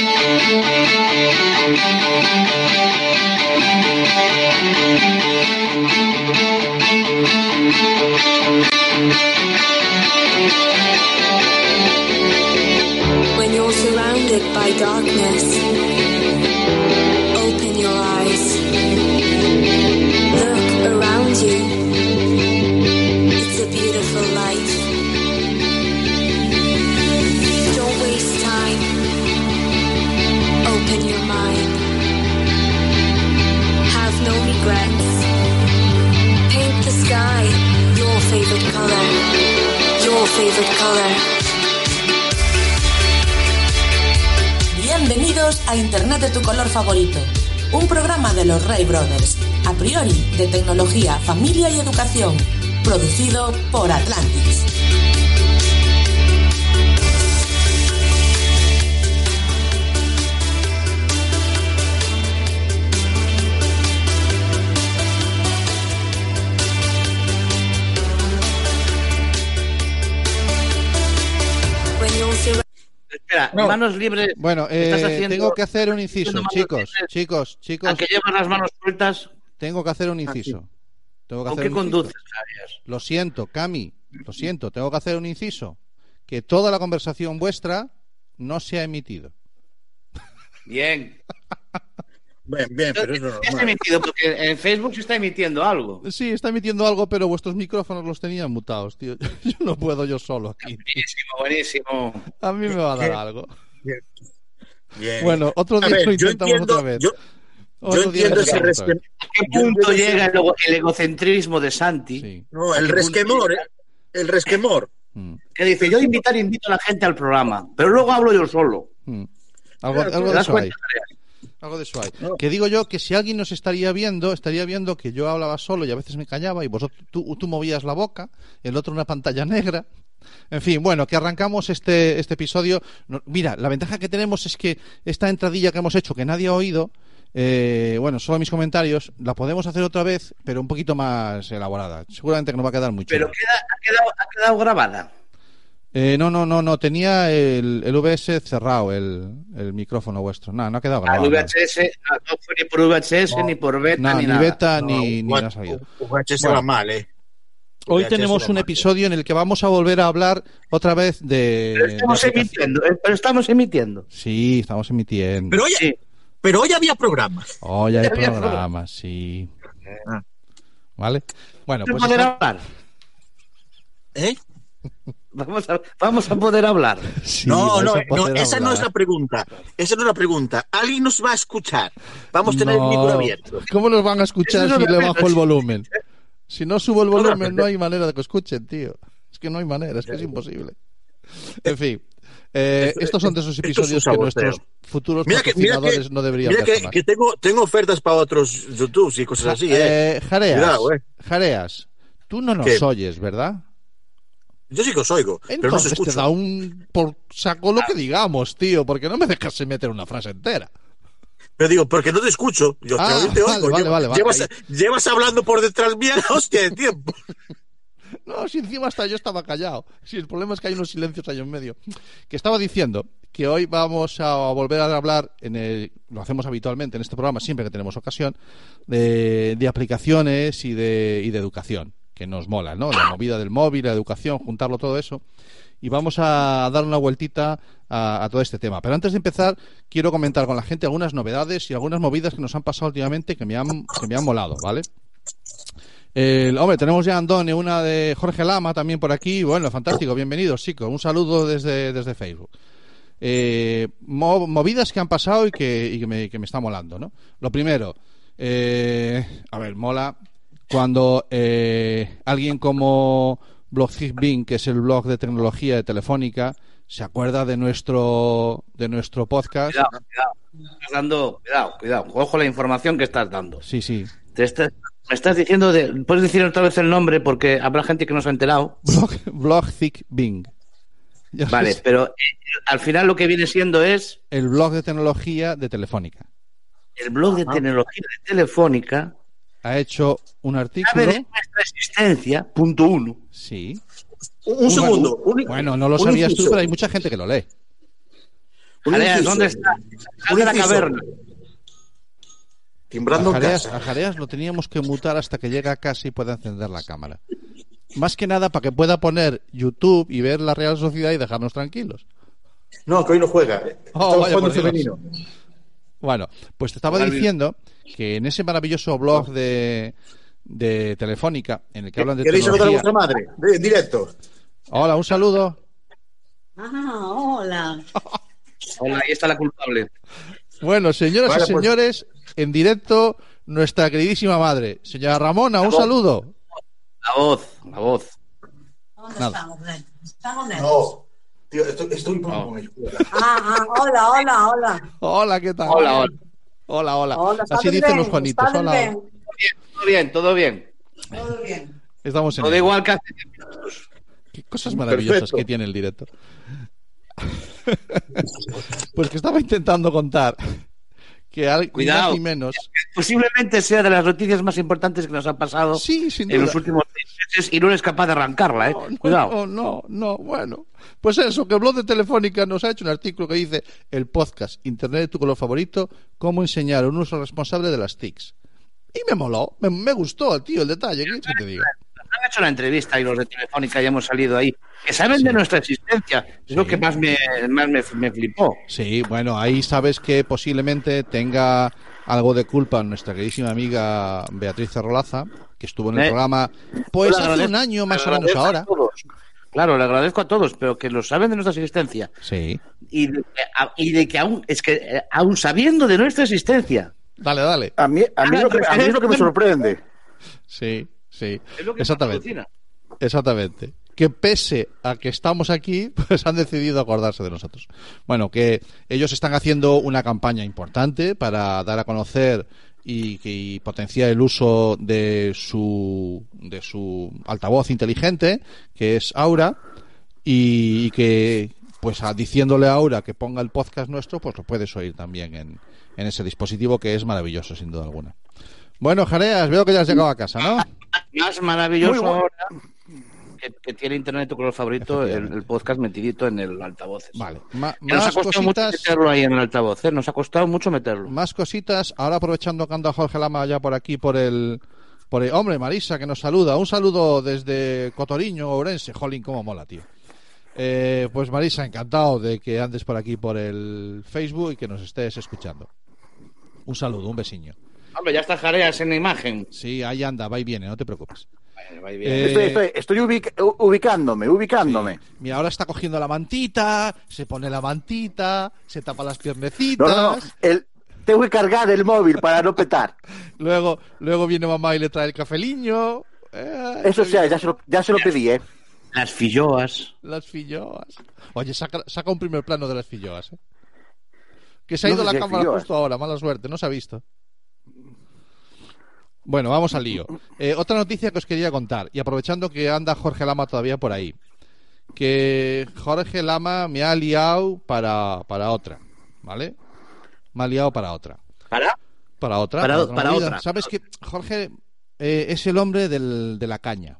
When you're surrounded by darkness, Bienvenidos a Internet de tu color favorito, un programa de los Ray Brothers, a priori de tecnología, familia y educación, producido por Atlantis. No. manos libres. Bueno, Estás eh, haciendo- tengo que hacer un inciso, chicos, libres. chicos, chicos, A que llevas las manos sueltas. tengo que hacer un inciso. Tengo que ¿Con hacer qué un inciso. conduces, Javier? Lo siento, Cami, lo siento, tengo que hacer un inciso. Que toda la conversación vuestra no se ha emitido. Bien. Bien, bien, pero es emitido porque en Facebook se está emitiendo algo. Sí, está emitiendo algo, pero vuestros micrófonos los tenían mutados, tío. Yo no puedo yo solo aquí. Buenísimo, buenísimo. A mí me va a dar algo. Bien. Bueno, otro día ver, lo intentamos entiendo- otra vez. yo- Otro yo día lo entiendo ese. ¿A qué punto llega el, ego- el egocentrismo de Santi? No, ¿A el resquemor? ¿eh? El resquemor. Mm, Que dice, yo invitar, invito a la gente al programa, pero luego hablo yo solo. mm. Algo, ¿Te algo de eso hay. Algo de eso hay. Que digo yo que si alguien nos estaría viendo, estaría viendo que yo hablaba solo y a veces me callaba y vosotros tú, tú movías la boca, el otro una pantalla negra. En fin, bueno, que arrancamos este, este episodio. No- mira, la ventaja que tenemos es que esta entradilla que hemos hecho, que nadie ha oído, eh, bueno, solo mis comentarios, la podemos hacer otra vez, pero un poquito más elaborada. Seguramente que no va a quedar mucho. Pero queda, ha, quedado, ha quedado grabada. Eh, no, no, no, no, tenía el, el VS cerrado, el, el micrófono vuestro. No, no ha quedado Al grabado. nada. VHS, no, no fue ni por VHS, ni por beta, No, ni, ni nada. beta ni, ni ha salido. VHS Bueno. va mal, ¿eh? Hoy VHS tenemos un mal. episodio en el que vamos a volver a hablar otra vez de. Pero de estamos aplicación. emitiendo, eh, pero estamos emitiendo. Sí, estamos emitiendo. Pero hoy, pero hoy había programa. Hoy hay había programa, sí. Ah. ¿Vale? Bueno, pues. a poder está- hablar. ¿Eh? Vamos a, vamos a poder hablar. sí, no, no, poder no, esa no es la pregunta. Esa no es la pregunta. Alguien nos va a escuchar. Vamos a tener el No. micro abierto. ¿Cómo nos van a escuchar si le bajo el volumen? Si no subo el volumen, no hay manera de que escuchen, tío. Es que no hay manera, es que es imposible. En fin, eh, Esto- estos son de esos es episodios que nuestros futuros Mira que, mira patrocinadores que, no deberían mira ver que, tengo, tengo ofertas para otros YouTube y cosas así, ¿eh? Eh, Jareas, Cuidado, ¿eh? Jareas, tú no nos ¿Qué? oyes, ¿verdad? Yo sí que os oigo, pero no os Entonces te escucho. da un por saco lo que digamos, tío, porque no me dejas meter una frase entera. Pero digo, porque no te escucho. Yo Ah, te vale, oigo. vale, Llevo- vale, vale. llevas, hablando por detrás mía la hostia de tiempo. No, si encima hasta yo estaba callado. Si el problema es que hay unos silencios ahí en medio. Que estaba diciendo que hoy vamos a volver a hablar, en el- lo hacemos habitualmente en este programa, siempre que tenemos ocasión, de, de aplicaciones y de, y de educación, que nos mola, ¿no? La movida del móvil, la educación, juntarlo todo eso. Y vamos a dar una vueltita a, todo este tema. Pero antes de empezar, quiero comentar con la gente algunas novedades y algunas movidas que nos han pasado últimamente que me han, que me han molado, ¿vale? El, hombre, tenemos ya Andone, una de Jorge Lama también por aquí. Bueno, fantástico, bienvenidos, chicos. Un saludo desde, desde Facebook. Eh, mo- movidas que han pasado y que, y que, me, que me está molando, ¿no? Lo primero, eh, a ver, mola cuando eh, alguien como Bing, que es el blog de tecnología de Telefónica, se acuerda de nuestro de nuestro podcast. Cuidado, cuidado. Estás dando, cuidado, cuidado. Ojo la información que estás dando. Sí, sí. Te estás- me estás diciendo, de, puedes decir otra vez el nombre porque habrá gente que no se ha enterado. Blog, Blogzik Bing. Ya Vale, pero eh, al final lo que viene siendo es El blog de tecnología de Telefónica. el blog de tecnología de Telefónica. Ha hecho un artículo. de nuestra existencia, punto uno. Sí. Un, un segundo. un- Bueno, no lo un sabías tú, pero hay mucha gente que lo lee. Un Jareas, inciso. ¿dónde está? Sal de la caverna. Timbrando A Jareas, casa. a Jareas lo teníamos que mutar hasta que llegue a casa y pueda encender la cámara. Más que nada para que pueda poner YouTube y ver la Real Sociedad y dejarnos tranquilos. No, que hoy no juega. Oh, Estamos vaya, jugando femenino. Bueno, pues te estaba diciendo que en ese maravilloso blog de, de Telefónica, en el que hablan de ¿Queréis saludar a tecnología... vuestra madre? En directo. Hola, un saludo. Ah, hola. Hola, ahí está la culpable. Bueno, señoras Vale, y pues. señores, en directo nuestra queridísima madre. Señora Ramona, un saludo. La voz, la voz. ¿Dónde Nada. estamos? Estamos. No. Tío, estoy, estoy con ellos. Ah, ah, hola, hola, hola. Hola, ¿qué tal? Hola, hola. Hola, hola. Hola, Así ¿estás dicen bien? los Juanitos. ¿Estás Hola. bien? Todo bien, todo bien. Todo bien. Estamos en Todo igual que hace. Qué cosas maravillosas Perfecto. que tiene el directo. pues que estaba intentando contar que al, Cuidado. ni menos. Posiblemente sea de las noticias más importantes que nos han pasado Sí, sin en duda. los últimos seis meses y no eres capaz de arrancarla, ¿eh? No, no, Cuidado. No, no, no, bueno. Pues eso, que el blog de Telefónica nos ha hecho un artículo que dice el podcast Internet de tu color favorito, cómo enseñar un uso responsable de las TICs. Y me moló, me, me gustó, tío, el detalle, ¿qué te diga? Han hecho una entrevista y los de Telefónica ya hemos salido ahí. Que saben de nuestra existencia. Es lo Sí. que más me, más me, me flipó. Sí, bueno, ahí sabes que posiblemente tenga algo de culpa nuestra queridísima amiga Beatriz Cerrolaza, que estuvo en el Eh, programa pues hace un año más o menos ahora. todos. Claro, le agradezco a todos, pero que lo saben de nuestra existencia. Sí. Y de, y de que aún, es que eh, aún sabiendo de nuestra existencia, Dale, dale. A mí, a mí, es lo que, a mí es lo que me sorprende. Sí, sí. es lo que más Exactamente. Exactamente. Que pese a que estamos aquí, pues han decidido acordarse de nosotros. Bueno, que ellos están haciendo una campaña importante para dar a conocer y, y potenciar el uso de su, de su altavoz inteligente, que es Aura, y, y que, pues a- diciéndole a Aura que ponga el podcast nuestro, pues lo puedes oír también en, en ese dispositivo que es maravilloso, sin duda alguna. Bueno, Jareas, veo que ya has llegado a casa, ¿no? Más maravilloso ahora que, que tiene Internet tu color favorito, el, podcast metidito en el altavoz. Vale. Ma- Que nos ha más costado mucho meterlo ahí en el altavoz, ¿eh? Nos ha costado mucho meterlo. Más cositas. Ahora aprovechando que anda Jorge Lama ya por aquí, por el, por el... Hombre, Marisa, que nos saluda. Un saludo desde Cotoriño, Ourense. Jolín, cómo mola, tío. Eh, pues Marisa, encantado de que andes por aquí por el Facebook y que nos estés escuchando. Un saludo, un besiño. Ya está Jareas en la imagen. Sí, ahí anda, va y viene, no te preocupes. Eh, Estoy, estoy, estoy ubic- ubicándome, ubicándome. Sí. Mira, ahora está cogiendo la mantita, se pone la mantita, se tapa las No, piernecitas. no, no. El, tengo que cargar el móvil para no petar. Luego, luego viene mamá y le trae el cafeliño. Eh, Eso sea, ya se lo, ya se lo pedí, ¿eh? Las filloas. Las filloas. Oye, saca, saca un primer plano de las filloas, ¿eh? Que se ha No ido sé la si cámara filloas. justo ahora, mala suerte, no se ha visto. Bueno, vamos al lío. Eh, otra noticia que os quería contar, y aprovechando que anda Jorge Lama todavía por ahí, que Jorge Lama me ha liado para, para otra, ¿vale? Me ha liado para otra. ¿Para? Para otra. Para- otra para otra. Sabes que Jorge eh, es el hombre del- de la caña.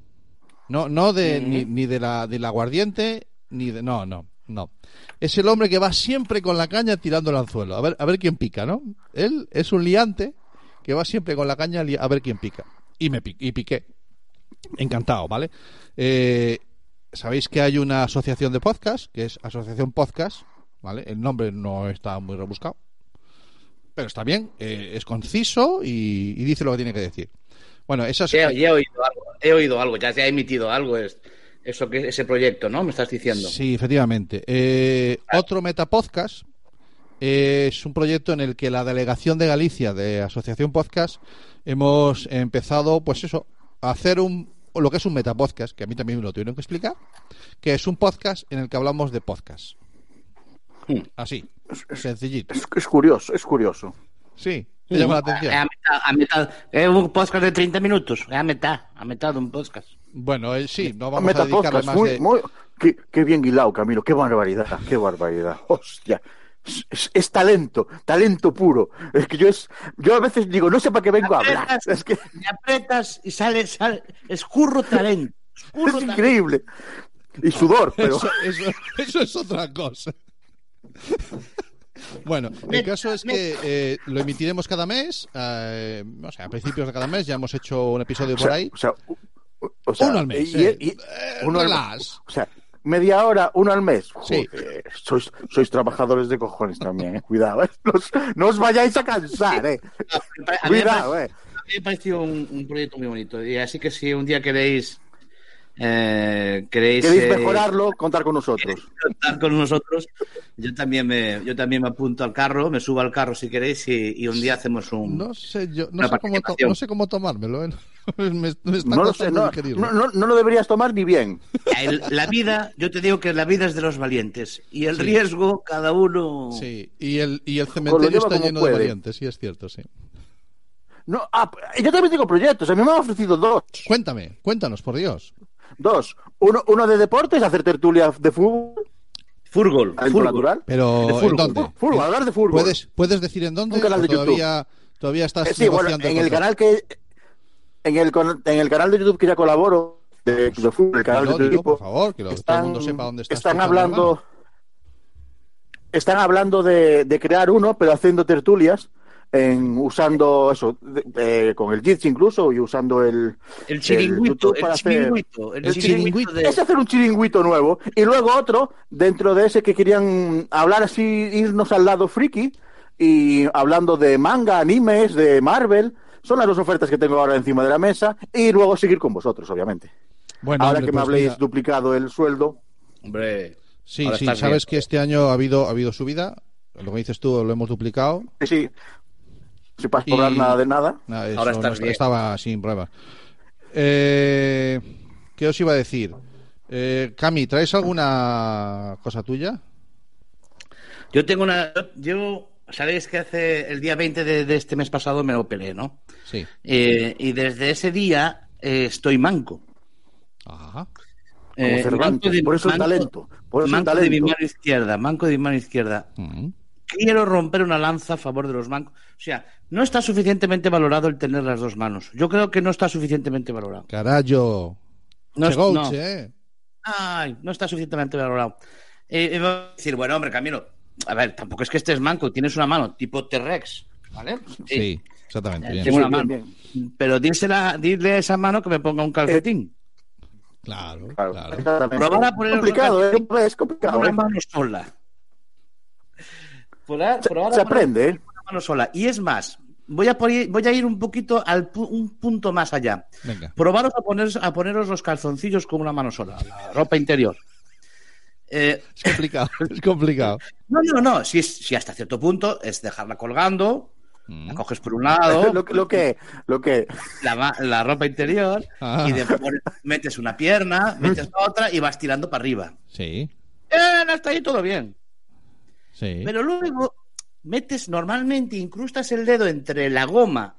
No, no de, ni, ni de la del aguardiente, ni de. No, no, no. Es el hombre que va siempre con la caña tirando el anzuelo. A ver, a ver quién pica, ¿no? Él es un liante que va siempre con la caña a ver quién pica. Y me y piqué. Encantado, ¿vale? Eh, Sabéis que hay una asociación de podcast, que es Asociación Podcast, ¿vale? El nombre no está muy rebuscado. Pero está bien, eh, es conciso y, y dice lo que tiene que decir. Bueno, esa es- ya he oído algo. He oído algo, ya se ha emitido algo. Es, eso que ese proyecto, ¿no? Me estás diciendo. Sí, efectivamente. Eh, otro Metapodcast es un proyecto en el que la delegación de Galicia de Asociación Podcast hemos empezado, pues eso, a hacer un lo que es un Metapodcast, que a mí también me lo tuvieron que explicar, que es un podcast en el que hablamos de podcast. Así, sencillito. Es, es curioso, es curioso. Sí, te llama la atención. A mitad, a mitad. Es un podcast de 30 minutos. A mitad, a mitad de un podcast. Bueno, eh, sí, no vamos a dedicarle Metapodcast, más muy, de... muy, qué, qué bien hilado, Camilo, qué barbaridad, qué barbaridad. Hostia. Es, es- es talento, talento puro. Es que yo es, yo a veces digo, no sé para qué vengo a hablar. Es que Me apretas y sale, sale. Escurro talento. Escurro es talento. increíble. Y sudor, pero Eso, eso- eso es otra cosa. Bueno, el caso es que eh, lo emitiremos cada mes, eh, o sea, a principios de cada mes ya hemos hecho un episodio O por sea, ahí. o sea, o Uno al mes, y- eh. y- Eh, uno al- o sea, media hora, uno al mes. Sí. Joder, sois, sois trabajadores de cojones también, eh. Cuidado, eh. Los- no os vayáis a cansar, eh. A mí me Cuidado, parece- eh. a mí me pareció un, un proyecto muy bonito. Y así que si un día queréis. Eh, queréis. Queréis eh, mejorarlo, contar con nosotros. contar con nosotros, yo también me, yo también me apunto al carro, me subo al carro si queréis y, y un día hacemos un. No sé, yo, no, sé cómo to- no sé cómo tomármelo. ¿eh? me, me está No lo sé, no, no, no- no lo deberías tomar ni bien. El- la vida, yo te digo que la vida es de los valientes y el riesgo, cada uno. Sí, y el, y el cementerio está lleno de puede. valientes, sí, es cierto, sí. No, ah, yo también tengo proyectos. A mí me han ofrecido dos. Cuéntame, cuéntanos, por Dios. Dos. Uno, uno de deportes, hacer tertulia de fútbol, Fútbol, natural. Pero, De fútbol, ¿en dónde? fútbol, ¿En- hablar de fútbol. ¿Puedes, ¿Puedes decir en dónde? Un canal ¿O de YouTube. todavía, todavía estás Eh, sí, bueno, negociando en el canal que en el, en el canal de YouTube que ya colaboro de, de fútbol, el canal Dilo, de equipo, por favor, que lo- todo el mundo sepa dónde está están hablando están hablando de, de crear uno, pero haciendo tertulias en usando eso de- de- con el Jitsi incluso y usando el El chiringuito, el para hacer- chiringuito, el el chiringuito chiringuito. de- es hacer un chiringuito nuevo y luego otro dentro de ese que querían hablar así irnos al lado friki y hablando de manga animes de Marvel son las dos ofertas que tengo ahora encima de la mesa y luego seguir con vosotros obviamente Bueno, ahora hombre, que me pues habléis mira, duplicado el sueldo Hombre. Sí, sí, sabes bien. que este año ha habido, ha habido subida. Lo que dices tú lo hemos duplicado. sí sí sin pas cobrar Y- nada de nada eso Ahora estás est- bien. estaba sin problemas. Eh, ¿Qué os iba a decir? Eh, Cami, ¿traes alguna cosa tuya? Yo tengo una. Yo, sabéis que hace el día 20 de, de este mes pasado me operé, ¿no? Sí. Eh, y desde ese día eh, estoy manco. Ajá. como Eh, Cervantes manco de- por eso el manco- talento por eso manco de mi talento mano izquierda, manco de mi mano izquierda. Mm. Quiero romper una lanza a favor de los mancos. O sea, no está suficientemente valorado el tener las dos manos. Yo creo que no está suficientemente valorado. Carajo. No, es- no. eh. Ay, no está suficientemente valorado. Eh, eh, decir, bueno, hombre, Camilo, a ver, tampoco es que estés manco, tienes una mano tipo T-Rex, ¿vale? Sí, exactamente. Eh, bien. tengo una mano. bien. Pero dísela, dile a esa mano que me ponga un calcetín. Claro, Claro, claro. exactamente. Probar a poner complicado ¿eh? es complicado una mano sola. Probar- se, probar aprende ¿eh? una mano sola. Y es más, voy a, por- voy a ir un poquito al pu- un punto más allá. Venga. Probaros a, poner, a poneros los calzoncillos con una mano sola, la ropa interior. Eh, Es complicado, es complicado. no, no, no, si, es- si hasta cierto punto es dejarla colgando, Mm. la coges por un lado, lo, que- lo que lo que la, ropa interior, Ah. y después metes una pierna, metes la otra y vas tirando para arriba. Sí, Bien, hasta ahí todo bien. Sí. Pero luego metes normalmente, incrustas el dedo entre la goma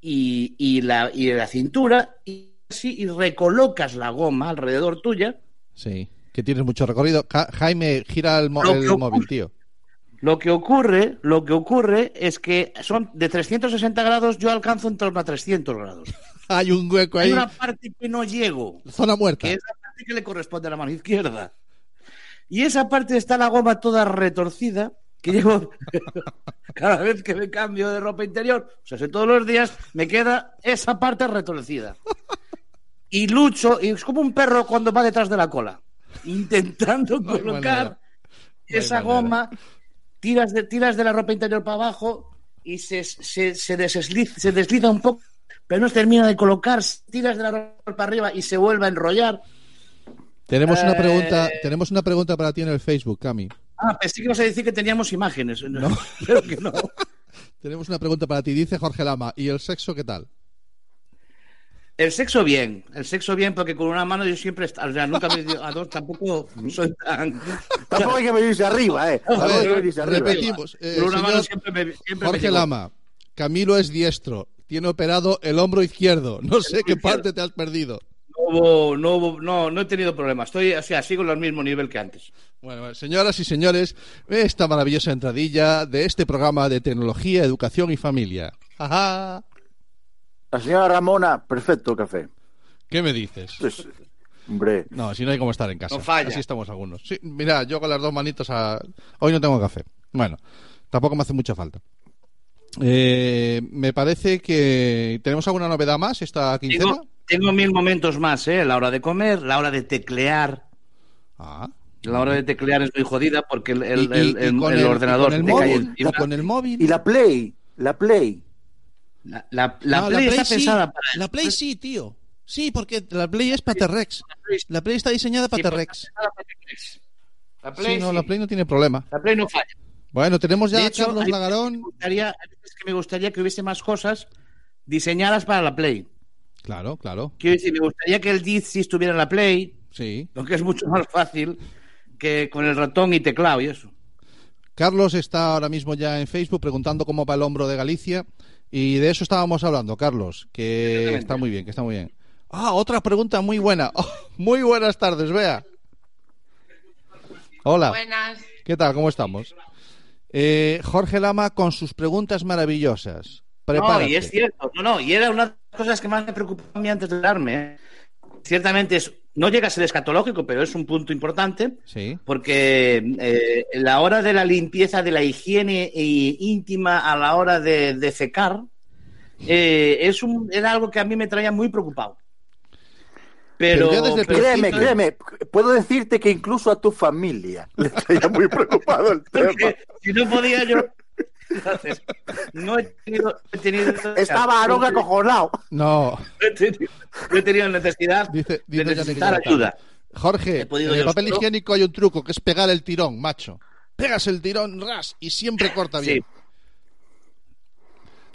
y, y la, y la cintura y, así, y recolocas la goma alrededor tuya. Sí, que tienes mucho recorrido. Ja- Jaime, gira el, mo- el ocurre- móvil, tío. Lo que ocurre, lo que ocurre es que son de 360 grados, yo alcanzo en torno a 300 grados. Hay un hueco Hay ahí. una parte que no llego, Zona muerta. que es la parte que le corresponde a la mano izquierda. Y esa parte está la goma toda retorcida, que llevo cada vez que me cambio de ropa interior, o sea, si todos los días me queda esa parte retorcida. Y lucho, y es como un perro cuando va detrás de la cola, intentando No colocar esa manera. goma, tiras de, tiras de la ropa interior para abajo y se, se, se, desliza, se desliza un poco, pero no termina de colocar, tiras de la ropa para arriba y se vuelve a enrollar. Tenemos una Eh, pregunta, tenemos una pregunta para ti en el Facebook, Cami. Ah, pensé que ibas a decir que teníamos imágenes. Pero que no. Tenemos una pregunta para ti. Dice Jorge Lama, ¿y el sexo qué tal? El sexo bien, el sexo bien, porque con una mano yo siempre, o sea, nunca me a dos, tampoco soy tan... tampoco hay que venirse arriba eh A Tampoco hay que ver, venirse arriba. repetimos. eh, Con una mano siempre me, siempre Jorge. Lama, Camilo es diestro. Tiene operado el hombro izquierdo. No sé qué izquierdo. parte te has perdido. No, hubo- no, hubo- no, no he tenido problemas. Estoy, o sea, sigo al mismo nivel que antes. Bueno, señoras y señores, esta maravillosa entradilla de este programa de tecnología, educación y familia. Ajá. la señora Ramona perfecto café ¿Qué me dices? Pues, hombre No, si no hay como estar en casa. No falla. Así estamos algunos. Sí, mira, yo con las dos manitos a... Hoy no tengo café. Bueno, tampoco me hace mucha falta. Eh, me parece que tenemos alguna novedad más esta quincena. Tengo, tengo mil momentos más, ¿eh? La hora de comer, la hora de teclear. Ah. La hora de teclear es muy jodida porque el, el- Y- y- el- y el- con el el- ordenador y con el te cae encima. con el móvil. Y la Play, la Play. La, la- la No, Play está sí. pensada para La. Play sí, tío. Sí, porque la Play es para T-Rex. La Play está diseñada para Sí, T-Rex. T-Rex. La Sí, Play, no, sí. la Play no tiene problema. La Play no falla. Bueno, tenemos ya De a hecho, Carlos Lagarón. Me gustaría, hay veces que me gustaría que hubiese más cosas diseñadas para la Play. Claro, claro. Quiero decir, me gustaría que el Diz sí estuviera en la Play, Sí. lo que es mucho más fácil que con el ratón y teclado y eso. Carlos está ahora mismo ya en Facebook preguntando cómo va el hombro de Galicia. Y de eso estábamos hablando, Carlos, que está muy bien, que está muy bien. Ah, otra pregunta muy buena. Oh, muy buenas tardes, Bea. Hola. Buenas. ¿Qué tal? ¿Cómo estamos? Eh, Jorge Lama con sus preguntas maravillosas. Prepárate. No, y es cierto. No, no, y era una de las cosas que más me preocupaba a mí antes de darme. ¿eh? Ciertamente es, no llega a ser escatológico, pero es un punto importante. Sí. Porque eh, la hora de la limpieza, de la higiene eh, íntima a la hora de, de fecar, eh, es un, era algo que a mí me traía muy preocupado. Pero, Pero ya desde el pero Créeme, sí, créeme, puedo decirte que incluso a tu familia le estaría muy preocupado el tema. porque si no podía yo. Entonces, no he tenido. he tenido- Estaba Aaron acojonado. No, no he tenido, no he tenido necesidad dice, de necesitar ayuda. Jorge, en el yo papel higiénico hay un truco que es pegar el tirón, macho. Pegas el tirón, ras, y siempre corta bien. Sí.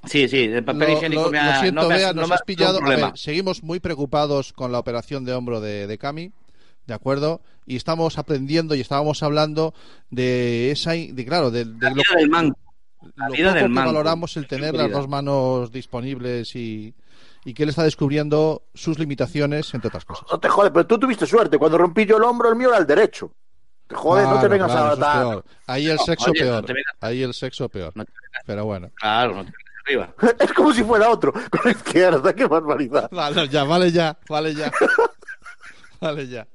Sí, sí, el papel Lo, higiénico lo- me ha. lo siento, no me ha- Bea, no nos me has pillado. A ver, seguimos muy preocupados con la operación de hombro de, de Cami, ¿de acuerdo? Y estamos aprendiendo y estábamos hablando de esa, de claro, de, de La lo, vida del manco. La lo vida poco del que valoramos el tener las dos manos disponibles y, y que él está descubriendo sus limitaciones, entre otras cosas. No te jode, pero tú tuviste suerte. Cuando rompí yo el hombro, el mío era el derecho. Te jode, no te vengas claro, a es peor. Ahí el No, sexo oye, peor. Ahí el sexo peor. No te vengas- Pero bueno. Claro, no te arriba. Es como si fuera otro, con la izquierda, qué barbaridad. Vale, ya, vale ya, vale ya. Vale ya.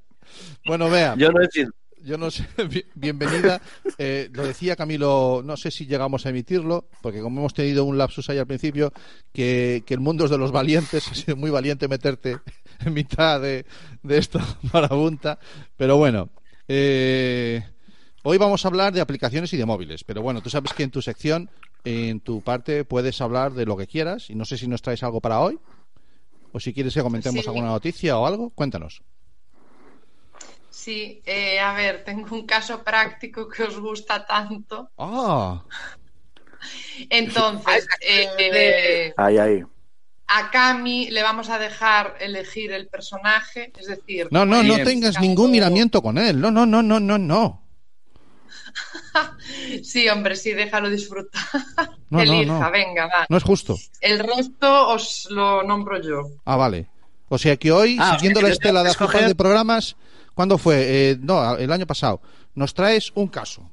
Bueno, vea, Yo no he sido. Yo no sé, bi- bienvenida. Eh, lo decía Camilo, no sé si llegamos a emitirlo, porque como hemos tenido un lapsus ahí al principio, que, que el mundo es de los valientes, ha sido muy valiente meterte en mitad de, de esta marabunta. Pero bueno, eh, hoy vamos a hablar de aplicaciones y de móviles. Pero bueno, tú sabes que en tu sección, en tu parte, puedes hablar de lo que quieras. Y no sé si nos traes algo para hoy. O si quieres que comentemos Sí. alguna noticia o algo, cuéntanos. Sí, eh, a ver, tengo un caso práctico que os gusta tanto. Ah, Entonces, eh, Ahí, ahí. a Cami le vamos a dejar elegir el personaje, es decir, no, no, no Bien. tengas ningún miramiento con él. No, no, no, no, no, no. Sí, hombre, sí, déjalo disfrutar. No, no, Elija, no. venga, va. No es justo. El resto os lo nombro yo. Ah, vale. O sea que hoy, Ah, siguiendo la estela de escoger- de programas, ¿cuándo fue? Eh, no, el año pasado. Nos traes un caso,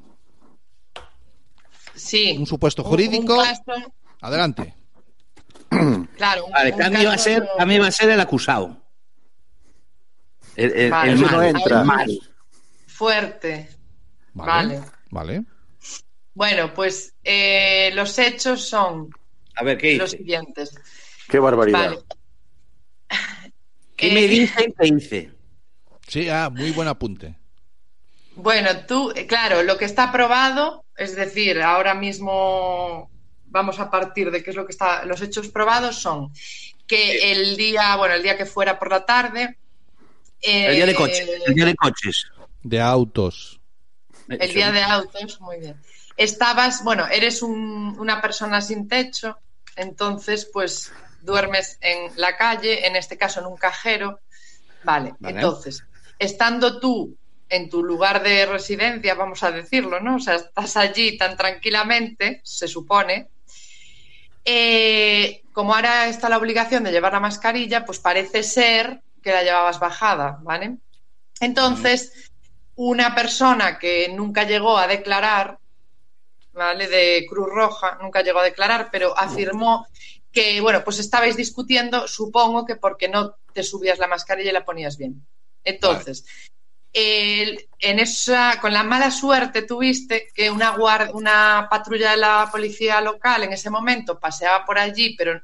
Sí. un supuesto jurídico. un caso, Adelante. claro. un- Vale, Cami va a ser, Cami va a ser el acusado. El, el, Vale. el Eso mal, no entra. mal. fuerte. Vale. Vale. Vale. Bueno, pues eh, los hechos son A ver, ¿qué los dice? siguientes. Qué barbaridad. Vale. ¿Qué Eh, me dice y qué dice? Sí, ah, muy buen apunte. Bueno, tú, eh, claro, lo que está aprobado, es decir, ahora mismo vamos a partir de qué es lo que está. Los hechos probados son que el día, bueno, el día que fuera por la tarde. El día de eh, coches. El día de coches. De autos. El día de autos, muy bien. Estabas, bueno, eres un- una persona sin techo, entonces pues duermes en la calle, en este caso en un cajero. Vale, Vale. entonces, estando tú en tu lugar de residencia, vamos a decirlo, ¿no? O sea, estás allí tan tranquilamente, se supone. Eh, como ahora está la obligación de llevar la mascarilla, pues parece ser que la llevabas bajada, ¿vale? Entonces, una persona que nunca llegó a declarar, ¿vale? De Cruz Roja, nunca llegó a declarar, pero afirmó que, bueno, pues estabais discutiendo, supongo que porque no te subías la mascarilla y la ponías bien. Entonces, en esa, con la mala suerte tuviste que una patrulla de la policía local en ese momento paseaba por allí, pero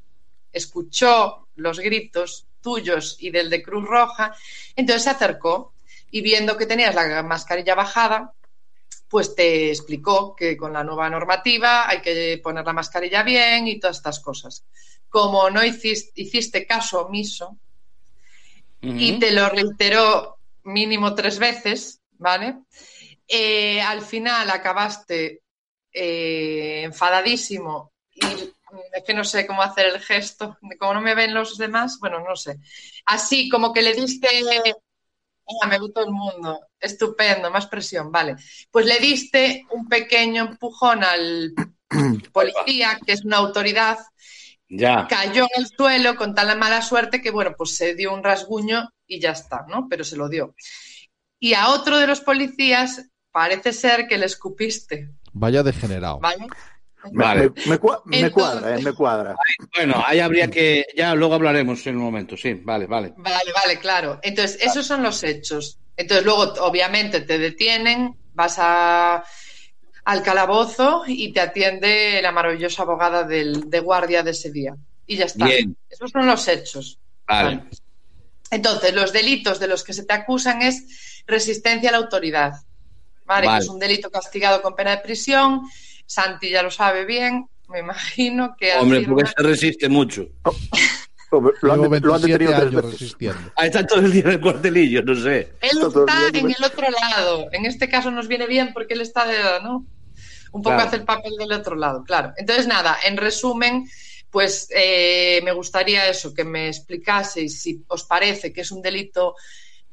escuchó los gritos tuyos y del de Cruz Roja, entonces se acercó y viendo que tenías la mascarilla bajada, pues te explicó que con la nueva normativa hay que poner la mascarilla bien y todas estas cosas. Como no hiciste, hiciste caso omiso, y te lo reiteró mínimo tres veces, ¿vale? Eh, al final acabaste eh, enfadadísimo y es que no sé cómo hacer el gesto, como no me ven los demás, bueno, no sé. Así como que le diste, ah, me gustó el mundo, estupendo, más presión, vale. Pues le diste un pequeño empujón al policía, que es una autoridad, Ya. cayó en el suelo con tal mala suerte que, bueno, pues se dio un rasguño y ya está, ¿no? Pero se lo dio. Y a otro de los policías parece ser que le escupiste, Vaya degenerado. ¿vale? Me, Vale. me- me cua- me Entonces- cuadra, eh, me cuadra. Bueno, ahí habría que. Ya luego hablaremos en un momento, sí. Vale, vale. Vale, vale, claro. Entonces, esos son los hechos. Entonces, luego, obviamente, te detienen, vas a, al calabozo y te atiende la maravillosa abogada del, de guardia de ese día. Y ya está. Bien. Esos son los hechos. Vale. Entonces, los delitos de los que se te acusan es resistencia a la autoridad. ¿vale? Vale. Que es un delito castigado con pena de prisión. Santi ya lo sabe bien, me imagino que Hombre, porque se resiste mucho. Hombre, Lo han, lo han 27 detenido tres años veces. resistiendo. Ahí está todo el día en el cuartelillo, no sé. Él está en el otro lado. En este caso nos viene bien porque él está de, ¿no? Un poco Claro. hace el papel del otro lado, claro. Entonces, nada, en resumen, pues eh, me gustaría eso, que me explicaseis si os parece que es un delito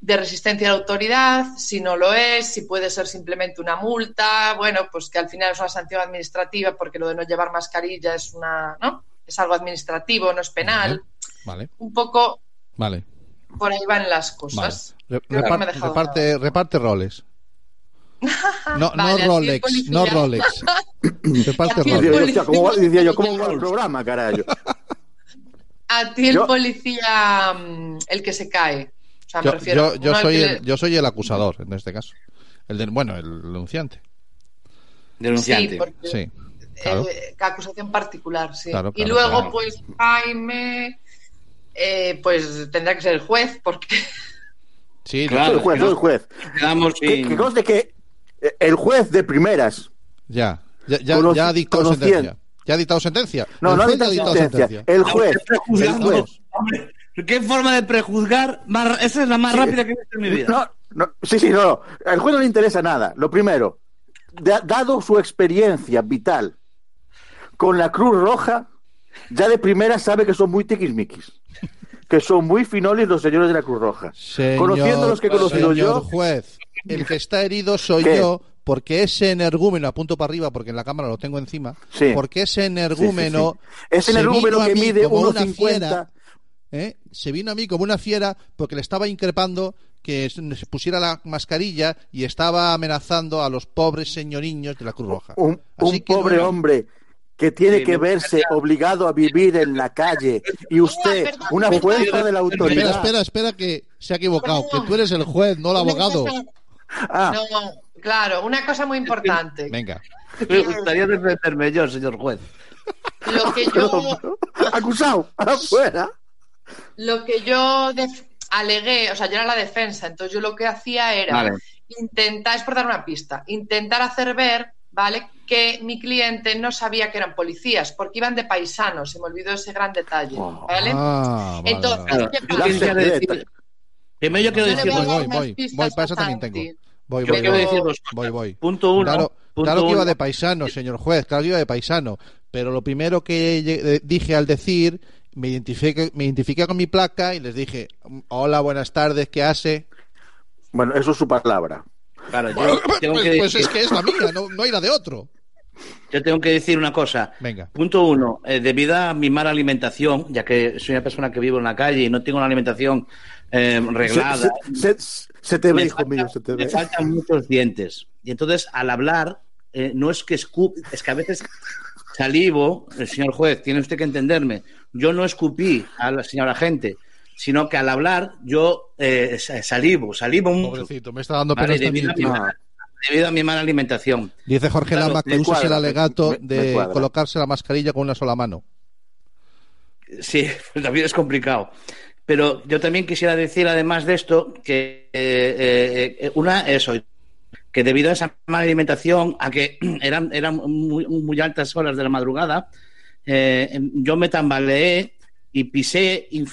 de resistencia a la autoridad, si no lo es, si puede ser simplemente una multa, bueno, pues que al final es una sanción administrativa porque lo de no llevar mascarilla es una, ¿no? Es algo administrativo, no es penal. Vale, Un poco vale. por ahí van las cosas. Reparte, reparte roles. No, Vale, no Rolex, no Rolex. Así el Decía yo, ¿cómo va- decía yo, ¿cómo va el programa, carajo? A ti el Yo- policía, mm, el que se cae. O sea, me Yo, refiero. yo, yo no al soy que el, yo soy el acusador en este caso. El bueno, el denunciante. Denunciante. Sí, porque, Sí, claro. eh, acusación particular, sí. Claro, y luego, claro. pues, Jaime, eh, pues tendrá que ser el juez, porque Sí, Claro. Soy el juez, soy el juez. Quedamos Que, que conste que eh, el juez de primeras, ya. Ya, ya, ha dictado sentencia. Ya ha dictado sentencia. no, El no ha dictado ha dictado sentencia, el juez, el juez. ¿Qué forma de prejuzgar? Más- esa es la más rápida que he visto en mi vida. No, no, sí, sí, no, no. Al juez no le interesa nada. Lo primero, da- dado su experiencia vital con la Cruz Roja, ya de primera sabe que son muy tiquismiquis. Que son muy finolis los señores de la Cruz Roja. Señor, Conociendo los que he conocido señor yo, juez, el que está herido soy ¿Qué? yo, porque ese energúmeno, apunto para arriba porque en la cámara lo tengo encima, Sí. porque ese energúmeno... Sí, sí, sí. Ese se energúmeno vino a que mí mide como una 1,50. fiera, ¿eh? se vino a mí como una fiera porque le estaba increpando que se pusiera la mascarilla y estaba amenazando a los pobres señoriños de la Cruz Roja. Un, Así un que no pobre hombre que tiene Sí, que verse obligado a vivir en la calle y usted, perdón, una fuerza de la Espera, autoridad. espera, espera, que se ha equivocado, que tú eres el juez, no el abogado. Ah, No, claro, una cosa muy importante. Venga. Me gustaría defenderme yo, señor juez. Lo que yo, acusado, afuera. lo que yo alegué, o sea, yo era la defensa, entonces yo lo que hacía era Vale. intentar, es por dar una pista, intentar hacer ver, ¿vale? Que mi cliente no sabía que eran policías, porque iban de paisanos, se me olvidó ese gran detalle. ¿vale? Ah, vale, Entonces, ¿qué pasa? Primero yo quiero decir voy voy, voy, voy, para eso a también tengo. Voy, voy, voy, decir dos voy, voy. Punto uno. Claro, punto claro que iba de paisano, señor juez, claro que iba de paisano. Pero lo primero que eh, dije al decir, me identifiqué, me identifiqué con mi placa y les dije, hola, buenas tardes, ¿qué hace? Bueno, eso es su palabra. Claro, yo tengo, Pues, que pues decir, es que es la mía, no, no hay la de otro. yo tengo que decir una cosa. Venga. Punto uno, eh, debido a mi mala alimentación, ya que soy una persona que vivo en la calle y no tengo una alimentación eh, reglada, se- se- se te ve, me, hijo falta- mío, se te me ve. faltan muchos dientes. Y entonces, al hablar, eh, no es que escup, es que a veces salivo, el señor juez, tiene usted que entenderme. Yo no escupí a la señora gente. sino que al hablar yo eh, sa- salivo, salivo mucho Pobrecito, me está dando pena debido, a mi mala, debido a mi mala alimentación. Dice Jorge Claro, Lama que me uses el alegato me- me de colocarse la mascarilla con una sola mano. Sí, pues también es complicado. Pero yo también quisiera decir, además de esto, que eh, eh, una, eso, que debido a esa mala alimentación, a que eran, eran muy, muy altas horas de la madrugada, eh, yo me tambaleé y pisé, y,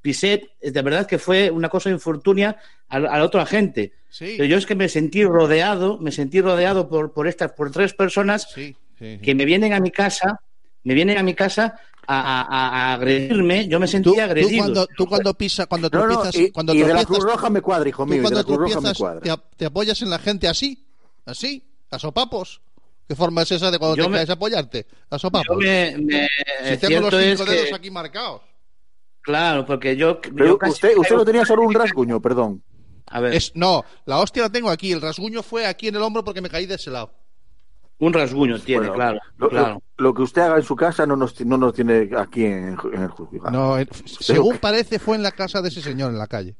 pisé, de verdad que fue una cosa infortunia a, la- a la otra gente. Sí, Pero yo es que me sentí rodeado, me sentí rodeado por, por estas, por tres personas sí, sí, sí. que me vienen a mi casa, me vienen a mi casa a, a- a- a agredirme, yo me Tú, sentía tú agredido. cuando, tú cuando pisas, cuando No, no, tropiezas, y, cuando y de la Cruz Roja me cuadra, hijo tú mío, de cuando la Cruz Roja me tropiezas cuadra. te, ap- te apoyas en la gente así, así, a sopapos. ¿Qué forma es esa de cuando Yo te me- caes a apoyarte? A sopapos. Yo me, me- si tengo los cinco dedos que, aquí marcados. claro, porque yo, Pero yo casi usted, usted no tenía solo un rasguño, perdón. A ver, Es, no, la hostia la tengo aquí. El rasguño fue aquí en el hombro porque me caí de ese lado. Un rasguño tiene, Bueno, claro, Lo, claro. lo- lo que usted haga en su casa no nos, no nos tiene aquí en, en el juzgado. No, según parece fue en la casa de ese señor en la calle.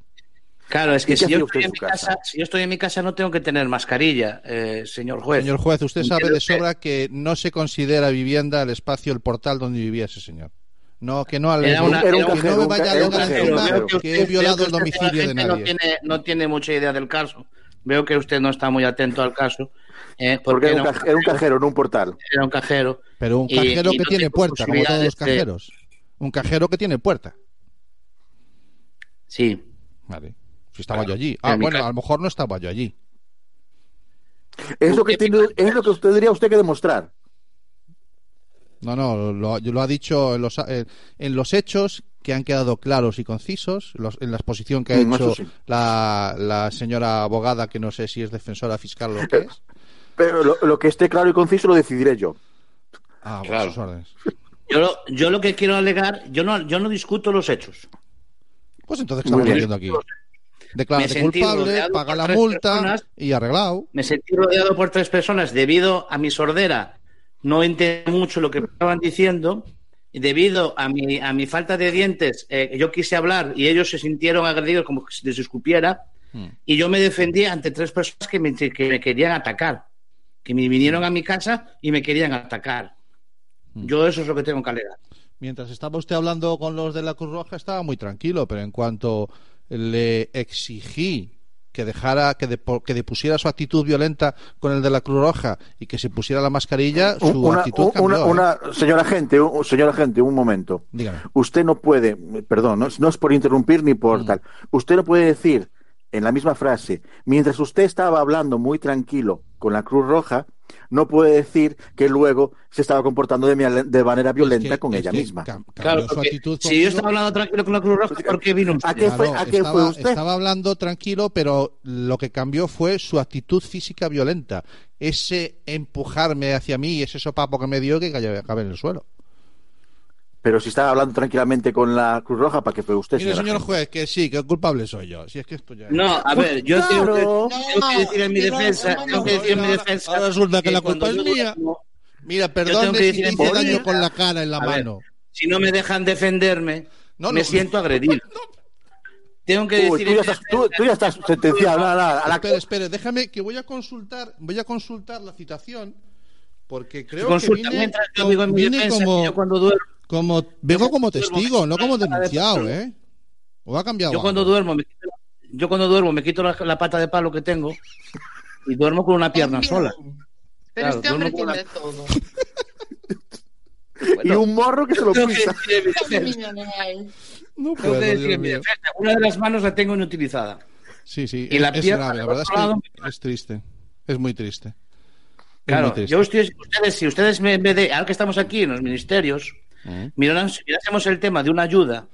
Claro, es que ¿Y qué si yo, estoy en mi casa? casa, si yo estoy en mi casa no tengo que tener mascarilla, eh, señor juez. Señor juez, usted sabe de sobra que no se considera vivienda el espacio, el portal donde vivía ese señor. No, que no, ale- Era una- que era un no cajero, me vaya a encima que he violado el domicilio de nadie. No tiene, no tiene mucha idea del caso. Veo que usted no está muy atento al caso. Eh, Porque era un, era cajero, no un portal. era un cajero. Pero un cajero y que no tiene puerta, como todos los de- cajeros. Un cajero que tiene puerta. Sí. Vale. Si estaba yo allí. Ah, bueno, a lo mejor no estaba yo allí. Es lo que tiene, es lo que usted diría usted que demostrar. No, no, lo, lo ha dicho en los, eh, en los hechos que han quedado claros y concisos, los- en la exposición que ha Mm, hecho sí. la, la señora abogada, que no sé si es defensora fiscal o lo que es. Pero lo, lo que esté claro y conciso lo decidiré yo. Ah, Claro. sus órdenes. Yo lo, yo lo que quiero alegar, yo no, yo no discuto los hechos. Pues entonces ¿qué estamos haciendo aquí. Declárate Me sentí culpable, rodeado paga por la tres multa personas. y arreglado. Me sentí rodeado por tres personas debido a mi sordera. No entendí mucho lo que estaban diciendo. Y debido a mi, a mi falta de dientes, eh, yo quise hablar y ellos se sintieron agredidos como que se les escupiera. Hmm. Y yo me defendí ante tres personas que me, que me querían atacar. Que me vinieron a mi casa y me querían atacar. Hmm. Yo eso es lo que tengo que alegar. Mientras estaba usted hablando con los de la Cruz Roja estaba muy tranquilo, pero en cuanto le exigí que dejara, que, depo- que depusiera su actitud violenta con el de la Cruz Roja y que se pusiera la mascarilla, su Una, actitud cambió. una, ¿eh? una- señora gente, un, señora gente, un momento. Dígame. Usted no puede, perdón, no, es- no es por interrumpir ni Mm. por tal. Usted no puede decir en la misma frase, mientras usted estaba hablando muy tranquilo con la Cruz Roja, no puede decir que luego se estaba comportando de, manera violenta Es que- con ella misma. Claro, actitud si yo estaba hablando tranquilo con la Cruz Roja, ¿por qué vino usted? ¿A qué fue- Claro, a qué estaba, fue usted? estaba hablando tranquilo, pero lo que cambió fue su actitud física violenta. Ese empujarme hacia mí, ese sopapo que me dio que cayó- acabé en el suelo. Pero si estaba hablando tranquilamente con la Cruz Roja, ¿para qué fue usted, Mire, señor juez, que sí, que el culpable soy yo. Si es que esto ya... No, a ver, yo Claro. tengo, que, tengo que decir en mi No, defensa, no, tengo que decir en mi ahora- defensa. ahora resulta que la culpa es mía. Mira, que si decir te en hice daño con la cara en la A ver, mano. si no me dejan defenderme, No, me no. siento agredido. Tengo que Uy, decir tú, en ya mi estás, tú, tú ya estás sentenciado. La- Espere, espere, déjame que voy a consultar, voy a consultar la citación porque creo que Consulta vine, mientras yo digo en mi defensa como, que yo cuando duermo, como vengo como duermo, testigo, no como denunciado. ¿eh? ¿O ha cambiado? yo cuando algo? duermo me quito, yo cuando duermo me quito la, la pata de palo que tengo y duermo con una pierna sola. Pero Claro, este hombre tiene todo. y un morro que se lo pisa. No puedo, decir Dios en mi mío. defensa, una de las manos la tengo inutilizada. Sí, sí, Y es, la es pierna grave, la verdad es lado que es triste, es muy triste. Es Claro, muy triste. yo estoy, ustedes, si ustedes me, en vez de, ahora que estamos aquí en los ministerios, Miraran, si mirásemos el tema de una ayuda,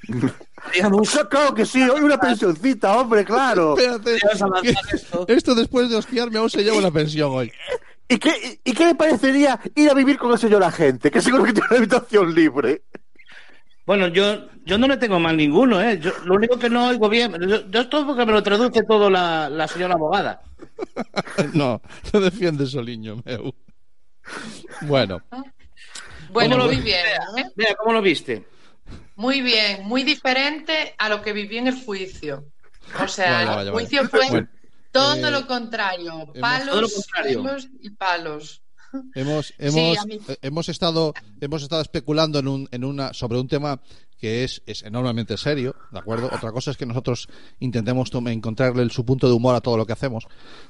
digamos, Claro que sí, hoy una pensioncita, hombre, claro. Espérate, esto. esto después de hostiarme aún se lleva una pensión hoy. ¿Y qué, ¿Y qué le parecería ir a vivir con el señor agente? Que seguro que tiene una habitación libre. Bueno, yo, yo no le tengo mal ninguno, ¿eh? Yo, lo único que no oigo bien, yo, yo porque me lo traduce todo la, la señora abogada. No, no defiende Soliño, meu. Bueno, Bueno, ¿Cómo lo muy viste? bien. ¿eh? Mira, ¿cómo lo viste? Muy bien, muy diferente a lo que viví en el juicio. O sea, el vaya. juicio fue Bueno, todo eh, lo palos, Todo lo contrario. pelos y palos. Hemos, hemos, mí- eh, hemos estado hemos estado especulando en un, en una sobre un tema que es, es enormemente serio, ¿de acuerdo? Otra cosa es que nosotros intentemos encontrarle su punto de humor a todo lo que hacemos,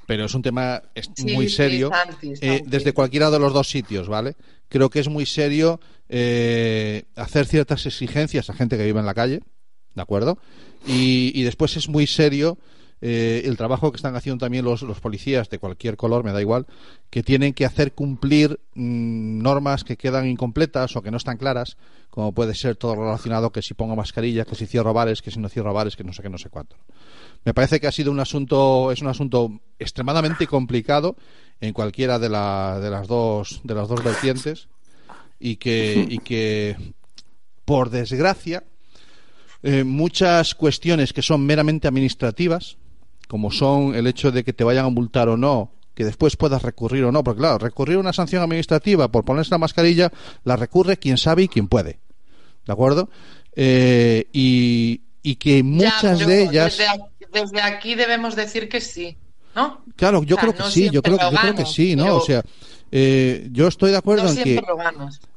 pero es un tema es Sí, muy sí, serio Santi, eh, desde cualquiera de los dos sitios, ¿vale? Creo que es muy serio eh, hacer ciertas exigencias a gente que vive en la calle, ¿de acuerdo? Y, y después es muy serio eh, el trabajo que están haciendo también los, los policías de cualquier color, me da igual, que tienen que hacer cumplir mm, normas que quedan incompletas o que no están claras, como puede ser todo relacionado que si pongo mascarilla, que si cierro bares, que si no cierro bares, que no sé qué, no sé cuánto. Me parece que ha sido un asunto, es un asunto extremadamente complicado en cualquiera de, la- de las dos de las dos vertientes y que y que por desgracia eh, muchas cuestiones que son meramente administrativas, como son el hecho de que te vayan a multar o no, que después puedas recurrir o no, porque claro, recurrir a una sanción administrativa por ponerse la mascarilla la recurre quien sabe y quien puede, ¿de acuerdo? Eh, y, y que muchas de ellas Desde, aquí- desde aquí debemos decir que sí, ¿no? Claro, yo O sea, creo que no sí, yo creo, que- lo yo creo que ganas, sí, ¿no? pero- O sea, eh, yo estoy de acuerdo no en que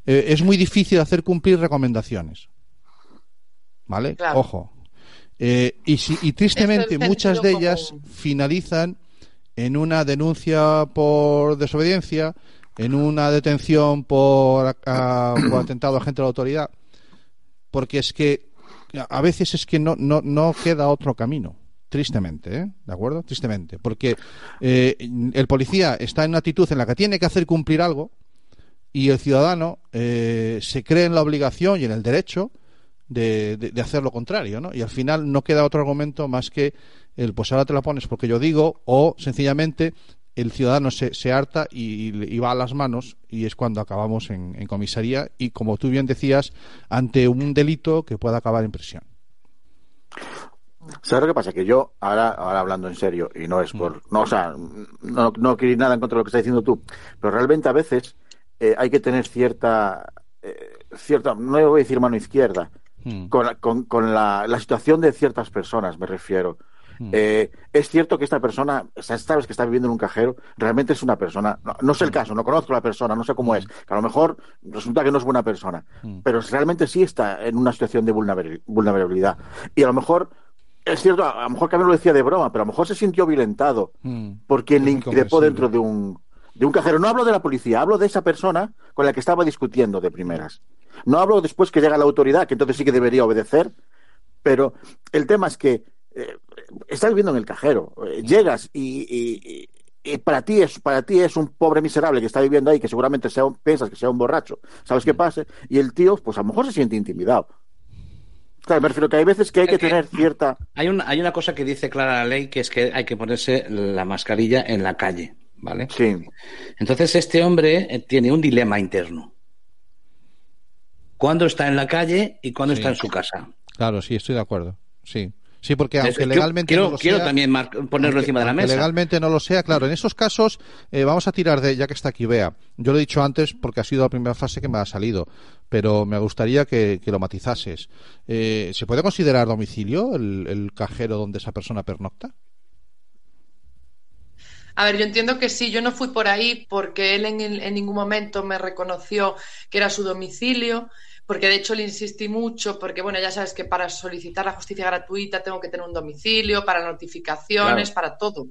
eh, es muy difícil hacer cumplir recomendaciones. ¿Vale? Claro. Ojo. Eh, y, si- y tristemente Es muchas de ellas común. finalizan en una denuncia por desobediencia, en una detención por, a- por atentado a agente de la autoridad, porque es que a veces es que no, no, no queda otro camino. Tristemente, ¿eh? ¿De acuerdo? Tristemente. Porque eh, el policía está en una actitud en la que tiene que hacer cumplir algo y el ciudadano eh, se cree en la obligación y en el derecho de, de- de hacer lo contrario, ¿no? Y al final no queda otro argumento más que el pues ahora te la pones porque yo digo o sencillamente el ciudadano se, se harta y, y va a las manos y es cuando acabamos en, en comisaría y como tú bien decías ante un delito que pueda acabar en prisión. ¿Sabes lo que pasa? Que yo, ahora, ahora hablando en serio, y no es por. No, o sea, no, no quiero ir nada en contra de lo que estás diciendo tú, pero realmente a veces eh, hay que tener cierta. eh, cierta no voy a decir mano izquierda, Hmm. con, la- con, con la, la situación de ciertas personas, me refiero. Eh, es cierto que esta persona, sabes que está viviendo en un cajero, realmente es una persona, no, no sé el caso, no conozco a la persona, no sé cómo es, que a lo mejor resulta que no es buena persona, pero realmente sí está en una situación de vulnerabil- vulnerabilidad. Y a lo mejor, es cierto, a lo mejor mí lo decía de broma, pero a lo mejor se sintió violentado Hmm. por quien le increpó dentro de un, de un cajero. No hablo de la policía, hablo de esa persona con la que estaba discutiendo de primeras. No hablo después que llega la autoridad, que entonces sí que debería obedecer, pero el tema es que eh, estás viviendo en el cajero, eh, llegas y, y- y- y para ti es para ti es un pobre miserable que está viviendo ahí, que seguramente sea un- piensas que sea un borracho, sabes qué pasa, y el tío, pues a lo mejor se siente intimidado. Claro, me refiero que hay veces que hay que tener cierta Hay una, hay una cosa que dice clara la ley, que es que hay que ponerse la mascarilla en la calle, ¿vale? Sí. Entonces este hombre eh, tiene un dilema interno. ¿Cuándo está en la calle y cuándo Sí. está en su casa? Claro, sí, estoy de acuerdo. Sí. Sí, porque aunque legalmente quiero, no lo quiero sea, también ponerlo aunque- encima de la mesa. legalmente no lo sea, claro, en esos casos eh, vamos a tirar de, ya que está aquí Bea, yo lo he dicho antes porque ha sido la primera frase que me ha salido, pero me gustaría que, que lo matizases. Eh, ¿Se puede considerar domicilio el, el cajero donde esa persona pernocta? A ver, yo entiendo que sí, yo no fui por ahí porque él en, en ningún momento me reconoció que era su domicilio, porque de hecho le insistí mucho, porque bueno, ya sabes que para solicitar la justicia gratuita tengo que tener un domicilio, para notificaciones, Claro. para todo.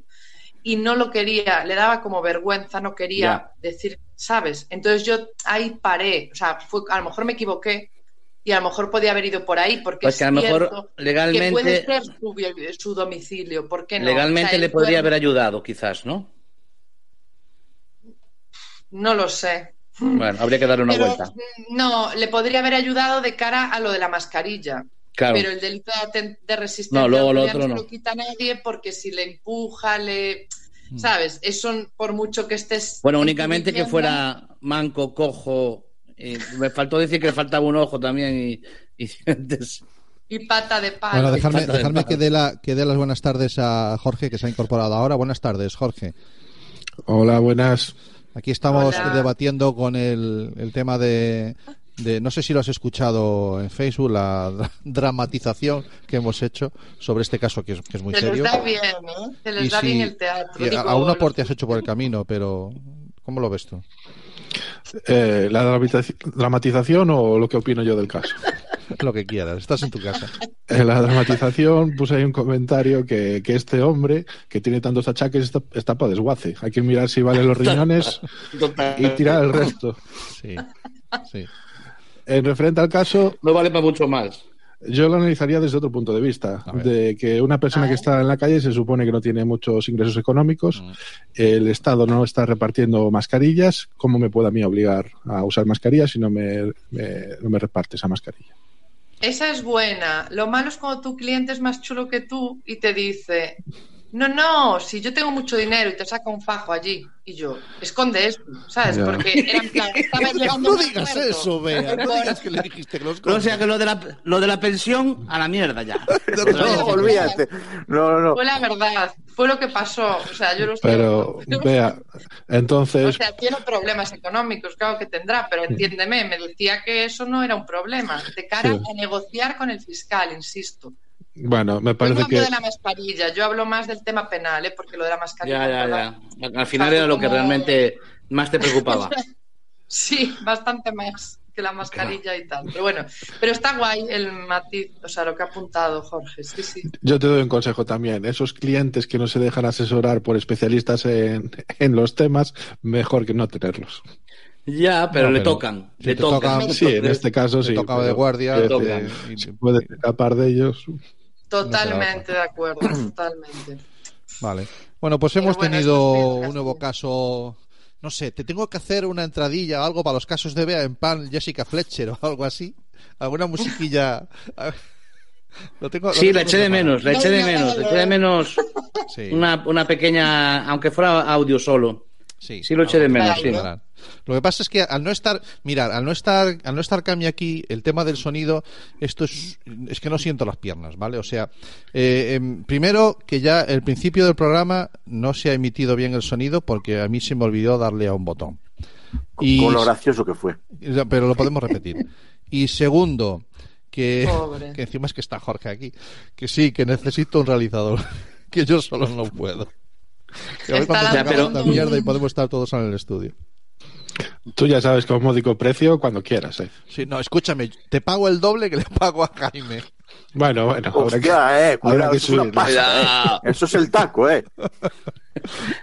Y no lo quería, le daba como vergüenza, no quería decir, ¿sabes? Entonces yo ahí paré, o sea, fue, a lo mejor me equivoqué y a lo mejor podía haber ido por ahí, porque Pues es que a lo mejor que legalmente- puede ser su, su domicilio, ¿por qué no? Legalmente O sea, le podría haber ayudado, quizás, ¿no? No lo sé. Bueno, habría que darle una Pero, vuelta. mm, No, le podría haber ayudado de cara a lo de la mascarilla. Claro. Pero el delito de resistencia No, luego lo otro no lo quita a nadie porque si le empuja, le... Mm. ¿Sabes? Eso por mucho que estés... Bueno, únicamente que fuera manco, cojo. Eh, me faltó decir que le faltaba un ojo también y, y dientes. Y pata de palo. Bueno, dejarme, de que dé la, que dé las buenas tardes a Jorge, que se ha incorporado ahora. Buenas tardes, Jorge. Hola, buenas. Aquí estamos Hola. debatiendo con el, el tema de, de no sé si lo has escuchado en Facebook, la dra- dramatización que hemos hecho sobre este caso que es, que es muy Se les serio. da bien, ¿eh? Se les Y da bien el teatro. y a- digo, los- aporte has hecho por el camino, pero ¿cómo lo ves tú? Eh, ¿La dramatizaci- dramatización o lo que opino yo del caso? Lo que quieras, estás en tu casa. En la dramatización puse ahí un comentario que, que este hombre, que tiene tantos achaques, está, está para desguace. Hay que mirar si valen los riñones y tirar el resto. Sí, sí. En referente al caso, No vale para mucho más. Yo lo analizaría desde otro punto de vista, de que una persona que está en la calle se supone que no tiene muchos ingresos económicos, Mm. el Estado no está repartiendo mascarillas, ¿cómo me puede a mí obligar a usar mascarillas si no me, me- no me reparte esa mascarilla? Esa es buena. Lo malo es cuando tu cliente es más chulo que tú y te dice, no, no, si yo tengo mucho dinero y te saca un fajo allí. Y yo, esconde eso, ¿sabes? Ya. Porque era en plan, estaba llegando No digas eso, Bea. No digas que le dijiste que los O sea que lo de la, lo de la pensión a la mierda ya. No, olvídate. No, no, no. Fue la verdad, fue lo que pasó. O sea, yo lo estoy Pero, vea, O entonces, sea, tiene problemas económicos, claro que tendrá, pero entiéndeme, me decía que eso no era un problema. De cara Sí. a negociar con el fiscal, insisto. Bueno, me Yo no parece hablo que... de la mascarilla, yo hablo más del tema penal, ¿eh? porque lo de la mascarilla. Ya, ya, ya. Al final era lo que Como- realmente más te preocupaba. Sí, bastante más que la mascarilla y tal. Pero bueno, pero está guay el matiz, o sea, lo que ha apuntado Jorge. Sí, sí. Yo te doy un consejo también. Esos clientes que no se dejan asesorar por especialistas en, en los temas, mejor que no tenerlos. Ya, pero No, le pero tocan. si le tocan. tocan- Sí, en este caso sí. tocaba de guardia. que toca. te- y- si puedes escapar de ellos. Totalmente de acuerdo, totalmente. Vale. Bueno, pues hemos bueno, tenido es un nuevo caso. No sé, te tengo que hacer una entradilla o algo para los casos de Bea en pan Jessica Fletcher o algo así. Alguna musiquilla. Lo tengo, lo Sí, tengo le eché de menos, le eché de No, no, menos, le no. eché de menos Sí, una, una pequeña, aunque fuera audio solo. sí, sí lo eché de menos, sí. Lo que pasa es que al no estar, mirar, al no estar, al no estar Cami aquí, el tema del sonido, esto es, es que no siento las piernas, ¿vale? O sea, eh, em, primero que ya el principio del programa no se ha emitido bien el sonido porque a mí se me olvidó darle a un botón. Y- Con lo gracioso que fue. Pero lo podemos repetir. Y segundo, que, encima es que está Jorge aquí, que sí, que necesito un realizador, que yo solo no puedo. Que a ver Está cuándo se acaba esta mierda y podemos estar todos en el estudio. Tú ya sabes que módico precio cuando quieras. ¿eh? Sí, no, escúchame, te pago el doble que le pago a Jaime. Bueno, bueno, habrá que, Hostia, eh, cuidado, que eso es una subir. pasta, Cuidado. eh. Eso es el taco, eh.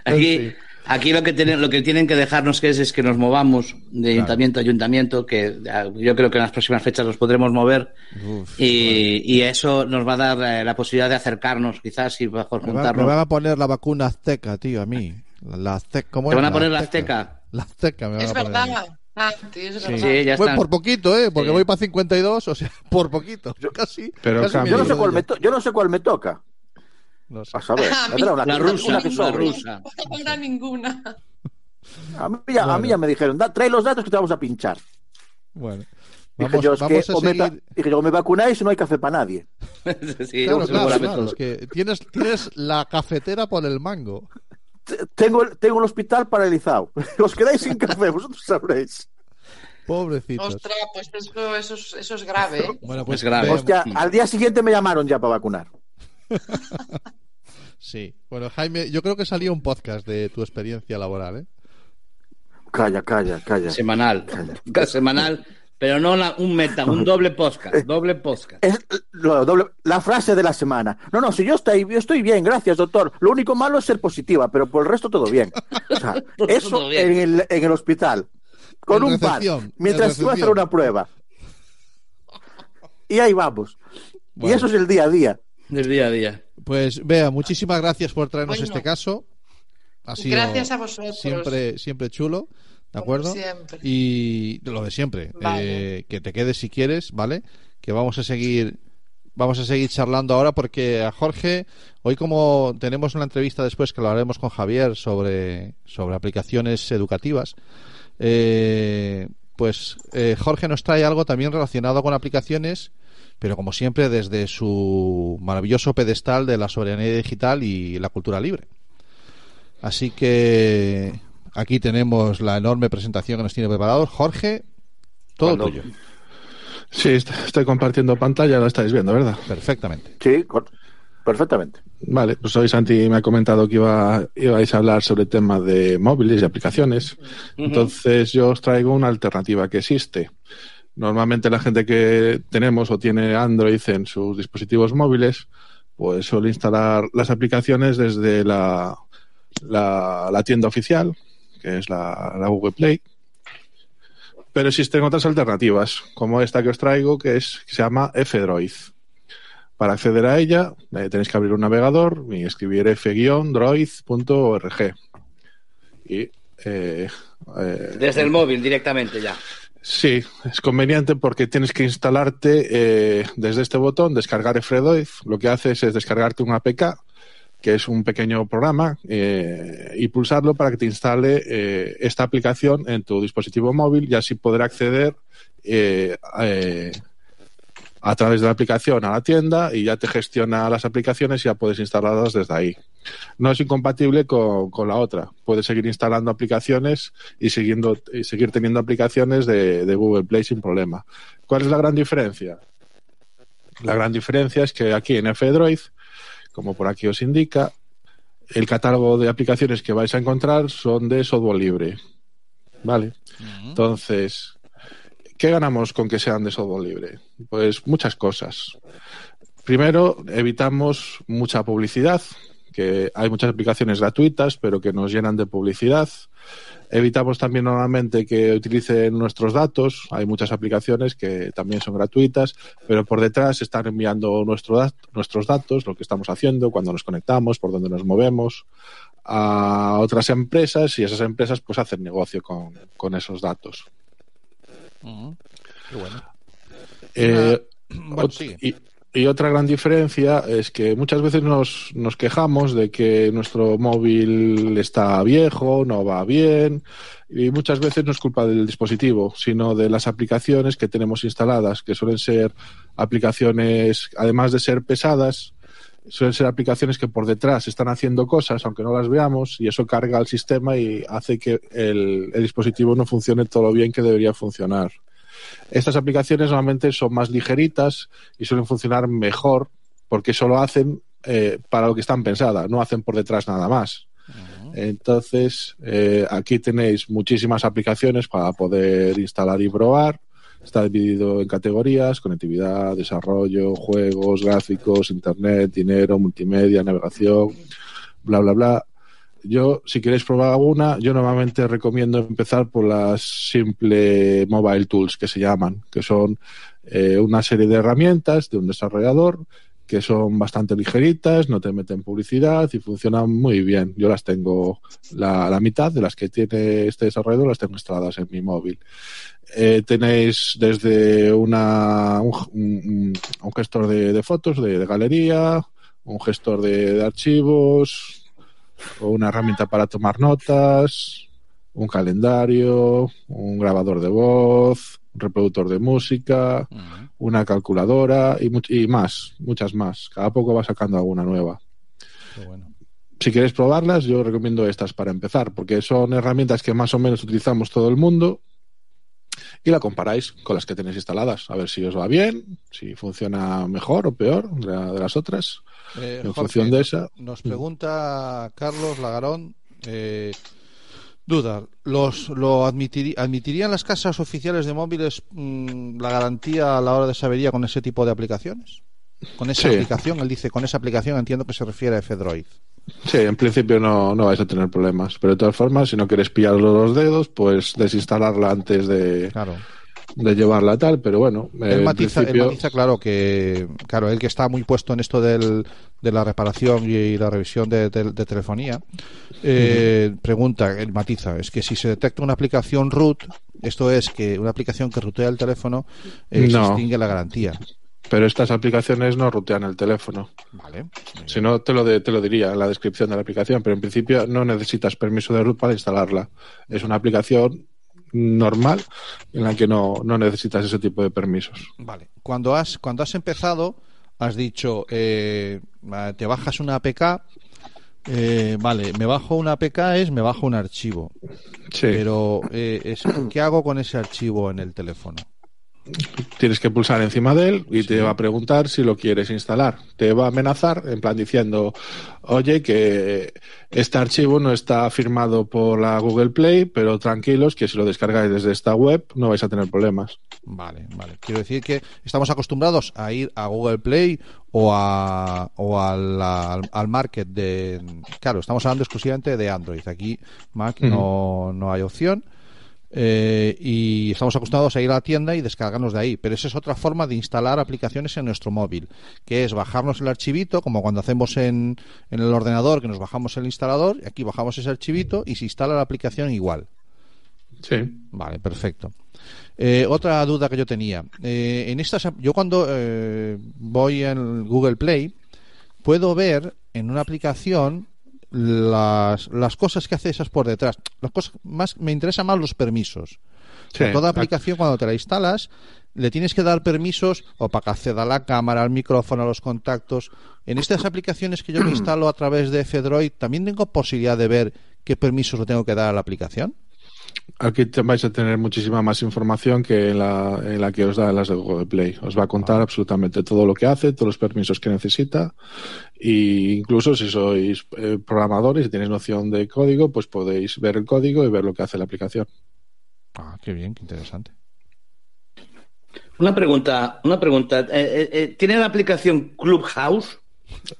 Aquí, Sí. aquí lo que tienen, lo que tienen que dejarnos que es, es que nos movamos de ayuntamiento a ayuntamiento, que ah, yo creo que en las próximas fechas nos podremos mover Uf, y, y eso nos va a dar eh, la posibilidad de acercarnos, quizás y mejor me, va- me juntarnos. van a poner la vacuna azteca, tío, a mí. La, azteca, ¿cómo ¿Te es? van a poner la azteca? La azteca me Es a poner a verdad. Ah, sí, es verdad. Sí, ya Bueno, por poquito, ¿eh? Porque Sí. voy para 52, o sea, por poquito. Yo casi. Pero casi. Yo no, me sé cuál me to- yo no sé cuál me toca. No sé. A saber. A mí- una- La rusa, una que la rusa. Ahora ninguna. A mí, ya, a mí ya me dijeron, da, trae los datos que te vamos a pinchar. Bueno. Dije Vamos, yo, es vamos que a o me, seguir. dije yo, o me vacunáis y no hay café para nadie. Sí, Claro, claro, la claro, es que tienes, tienes la cafetera por el mango. Tengo, tengo el hospital paralizado. Os quedáis sin café, vosotros sabréis. Pobrecitos. Ostras, pues eso, eso, es, eso es grave. ¿eh? Bueno, pues Es grave. Hostia, al día siguiente me llamaron ya para vacunar. Sí. Bueno, Jaime, yo creo que salía un podcast de tu experiencia laboral, ¿eh? Calla, calla, calla. Semanal. Semanal, pero no la- un meta, un doble podcast. Doble podcast. Es lo doble- la frase de la semana. No, no, si yo estoy, yo estoy bien, gracias, doctor. Lo único malo es ser positiva, pero por el resto todo bien. O sea, eso bien. en el, en el hospital. Con En un par. Mientras en se va a hacer una prueba. Y ahí vamos. Bueno. Y eso es el día a día. Del día a día. Pues Bea, muchísimas gracias por traernos Bueno. este caso. Ha sido Gracias a vosotros. siempre, siempre chulo, ¿de acuerdo? siempre. Y lo de siempre, Vale. eh, que te quedes si quieres, ¿vale? Que vamos a seguir vamos a seguir charlando ahora porque a Jorge hoy como tenemos una entrevista después que lo haremos con Javier sobre sobre aplicaciones educativas eh, pues eh, Jorge nos trae algo también relacionado con aplicaciones pero como siempre desde su maravilloso pedestal de la soberanía digital y la cultura libre así que aquí tenemos la enorme presentación que nos tiene preparado Jorge Todo Cuando- tuyo. Sí, est- estoy compartiendo pantalla, lo estáis viendo, ¿verdad? Perfectamente. Sí, perfectamente. Vale, pues hoy Santi me ha comentado que iba, ibais a hablar sobre el tema de móviles y aplicaciones. Entonces yo os traigo una alternativa que existe. Normalmente la gente que tenemos o tiene Android en sus dispositivos móviles, pues suele instalar las aplicaciones desde la, la, la tienda oficial, que es la, la Google Play. Pero existen otras alternativas, como esta que os traigo, que, es, que se llama F-Droid. Para acceder a ella, eh, tenéis que abrir un navegador y escribir f-droid.org. Y eh, eh, Desde el móvil directamente ya. Sí, es conveniente porque tienes que instalarte eh, desde este botón, descargar F-Droid. Lo que haces es descargarte un APK, que es un pequeño programa, eh, y pulsarlo para que te instale eh, esta aplicación en tu dispositivo móvil y así poder acceder eh, a través de la aplicación a la tienda y ya te gestiona las aplicaciones y ya puedes instalarlas desde ahí. No es incompatible con, la otra. Puedes seguir instalando aplicaciones y, siguiendo, y seguir teniendo aplicaciones de, de Google Play sin problema. ¿Cuál es la gran diferencia? La gran diferencia es que aquí en F-Droid, como por aquí os indica, el catálogo de aplicaciones que vais a encontrar son de software libre. ¿Vale? Entonces, ¿qué ganamos con que sean de software libre? Pues muchas cosas. Primero, evitamos mucha publicidad, que hay muchas aplicaciones gratuitas, pero que nos llenan de publicidad. Evitamos también normalmente que utilicen nuestros datos. Hay muchas aplicaciones que también son gratuitas, pero por detrás están enviando nuestro dat- nuestros datos, lo que estamos haciendo, cuando nos conectamos, por dónde nos movemos, a otras empresas y esas empresas pues hacen negocio con, con esos datos. Qué bueno. Eh, Bueno, y, y otra gran diferencia es que muchas veces nos, nos quejamos de que nuestro móvil está viejo, no va bien, y muchas veces no es culpa del dispositivo, sino de las aplicaciones que tenemos instaladas, que suelen ser aplicaciones, además de ser pesadas, suelen ser aplicaciones que por detrás están haciendo cosas, aunque no las veamos, y eso carga al sistema y hace que el, el dispositivo no funcione todo lo bien que debería funcionar. Estas aplicaciones normalmente son más ligeritas y suelen funcionar mejor porque solo hacen eh, para lo que están pensadas, no hacen por detrás nada más. Entonces, eh, aquí tenéis muchísimas aplicaciones para poder instalar y probar. Está dividido en categorías, conectividad, desarrollo, juegos, gráficos, internet, dinero, multimedia, navegación, bla, bla, bla. Yo, si queréis probar alguna, yo normalmente recomiendo empezar por las simple mobile tools que se llaman, que son eh, una serie de herramientas de un desarrollador que son bastante ligeritas, no te meten publicidad y funcionan muy bien. Yo las tengo, la, la mitad de las que tiene este desarrollador las tengo instaladas en mi móvil. Eh, tenéis desde una, un, gestor de, fotos, de, galería, un gestor de archivos, o una herramienta para tomar notas, un calendario, un grabador de voz, un reproductor de música, una calculadora y, much- y más, muchas más. Cada poco va sacando alguna nueva. Bueno. Si queréis probarlas, yo recomiendo estas para empezar, porque son herramientas que más o menos utilizamos todo el mundo y la comparáis con las que tenéis instaladas, a ver si os va bien, si funciona mejor o peor de, la- de las otras. Eh, En Jorge, función de esa. Nos pregunta Carlos Lagarón. eh, duda, ¿los, ¿lo admitirían las casas oficiales de móviles mm, la garantía a la hora de sabería con ese tipo de aplicaciones? Con esa Sí. aplicación, él dice, con esa aplicación entiendo que se refiere a F-Droid. Sí, en principio no, no vais a tener problemas, pero de todas formas, si no queréis pillarlo los dedos, pues desinstalarla antes de, Claro. De llevarla tal, pero bueno, Él matiza, él principio- matiza, claro, que claro, él que está muy puesto en esto del, de la reparación y la revisión de, de- de telefonía, eh, pregunta, él matiza, es que si se detecta una aplicación root, esto es que una aplicación que rutea el teléfono, eh, se No. extingue la garantía. pero estas aplicaciones no rutean el teléfono. Vale. Si no, te lo, de- te lo diría en la descripción de la aplicación, pero en principio no necesitas permiso de root para instalarla. Es una aplicación normal en la que no, no necesitas ese tipo de permisos. Vale. Cuando has, cuando has empezado, has dicho, eh, te bajas una APK Eh, vale, me bajo una APK es me bajo un archivo. Sí. Pero, eh, es- ¿qué hago con ese archivo en el teléfono? Tienes que pulsar encima de él y te va a preguntar si lo quieres instalar. Te va a amenazar, en plan diciendo, oye, que este archivo no está firmado por la Google Play, pero tranquilos que si lo descargáis desde esta web no vais a tener problemas. Vale, vale. Quiero decir que estamos acostumbrados a ir a Google Play o, a, o al, al, al market de... Claro, estamos hablando exclusivamente de Android. Aquí Mac no, no hay opción. Eh, y estamos acostumbrados a ir a la tienda y descargarnos de ahí. Pero esa es otra forma de instalar aplicaciones en nuestro móvil, que es bajarnos el archivito, como cuando hacemos en, en el ordenador, que nos bajamos el instalador, y aquí bajamos ese archivito y se instala la aplicación igual. Sí. Vale, perfecto. Eh, otra duda que yo tenía. Eh, en estas, yo cuando eh, voy en Google Play, puedo ver en una aplicación las, las cosas que hace esas por detrás. Las cosas más, me interesan más los permisos. Sí. toda aplicación cuando te la instalas le tienes que dar permisos o para que acceda a la cámara, al micrófono, a los contactos. En estas aplicaciones que yo me instalo a través de Fedroid, también tengo posibilidad de ver qué permisos le tengo que dar a la aplicación. Aquí vais a tener muchísima más información que en la, en la que os da las de Google Play. Os va a contar absolutamente todo lo que hace, todos los permisos que necesita. E incluso si sois eh, programadores y tenéis noción de código, pues podéis ver el código y ver lo que hace la aplicación. Ah, qué bien, qué interesante. Una pregunta, una pregunta. Eh, eh, eh, ¿Tiene la aplicación Clubhouse?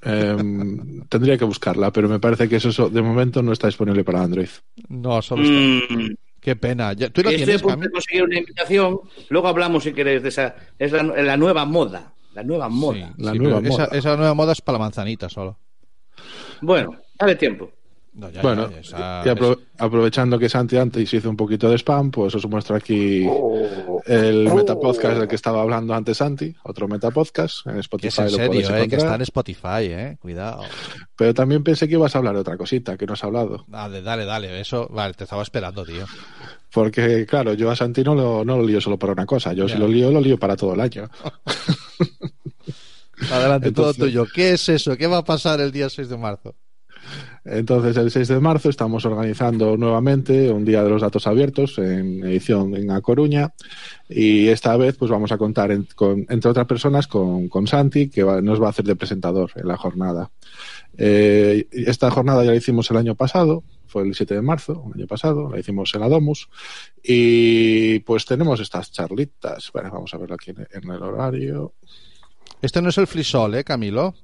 Em, tendría que buscarla, pero me parece que eso so- de momento no está disponible para Android. No, solo está. Mm, Qué pena. Ya- ¿Tú la estoy a tienes, punto Cami? de conseguir una invitación. Luego hablamos si queréis de esa. Es la, la nueva moda. La nueva moda. Sí, La sí, nueva pero esa, nueva moda es para la manzanita solo. Bueno, dale tiempo. No, ya, bueno, ya, esa- y apro- aprovechando que Santi antes hizo un poquito de spam, pues os muestro aquí el metapodcast del que estaba hablando antes Santi, otro metapodcast en que Spotify. es en lo serio, eh, que está en Spotify, eh. Cuidado. Pero también pensé que ibas a hablar de otra cosita que no has hablado. Dale, dale, dale. Eso, vale, te estaba esperando, tío. Porque, claro, yo a Santi no lo, no lo lío solo para una cosa. Yo si lo lío, lo lío para todo el año. Adelante, Entonces- todo tuyo. ¿Qué es eso? ¿Qué va a pasar el día 6 de marzo? Entonces, el 6 de marzo estamos organizando nuevamente un Día de los Datos Abiertos en edición en A Coruña. Y esta vez, pues vamos a contar, en- con- entre otras personas, con, con Santi, que va- nos va a hacer de presentador en la jornada. Eh, esta jornada ya la hicimos el año pasado, fue el 7 de marzo, el año pasado, la hicimos en la Domus. Y pues tenemos estas charlitas. Bueno, vamos a verlo aquí en, el horario. Este no es el frisol, ¿eh, Camilo?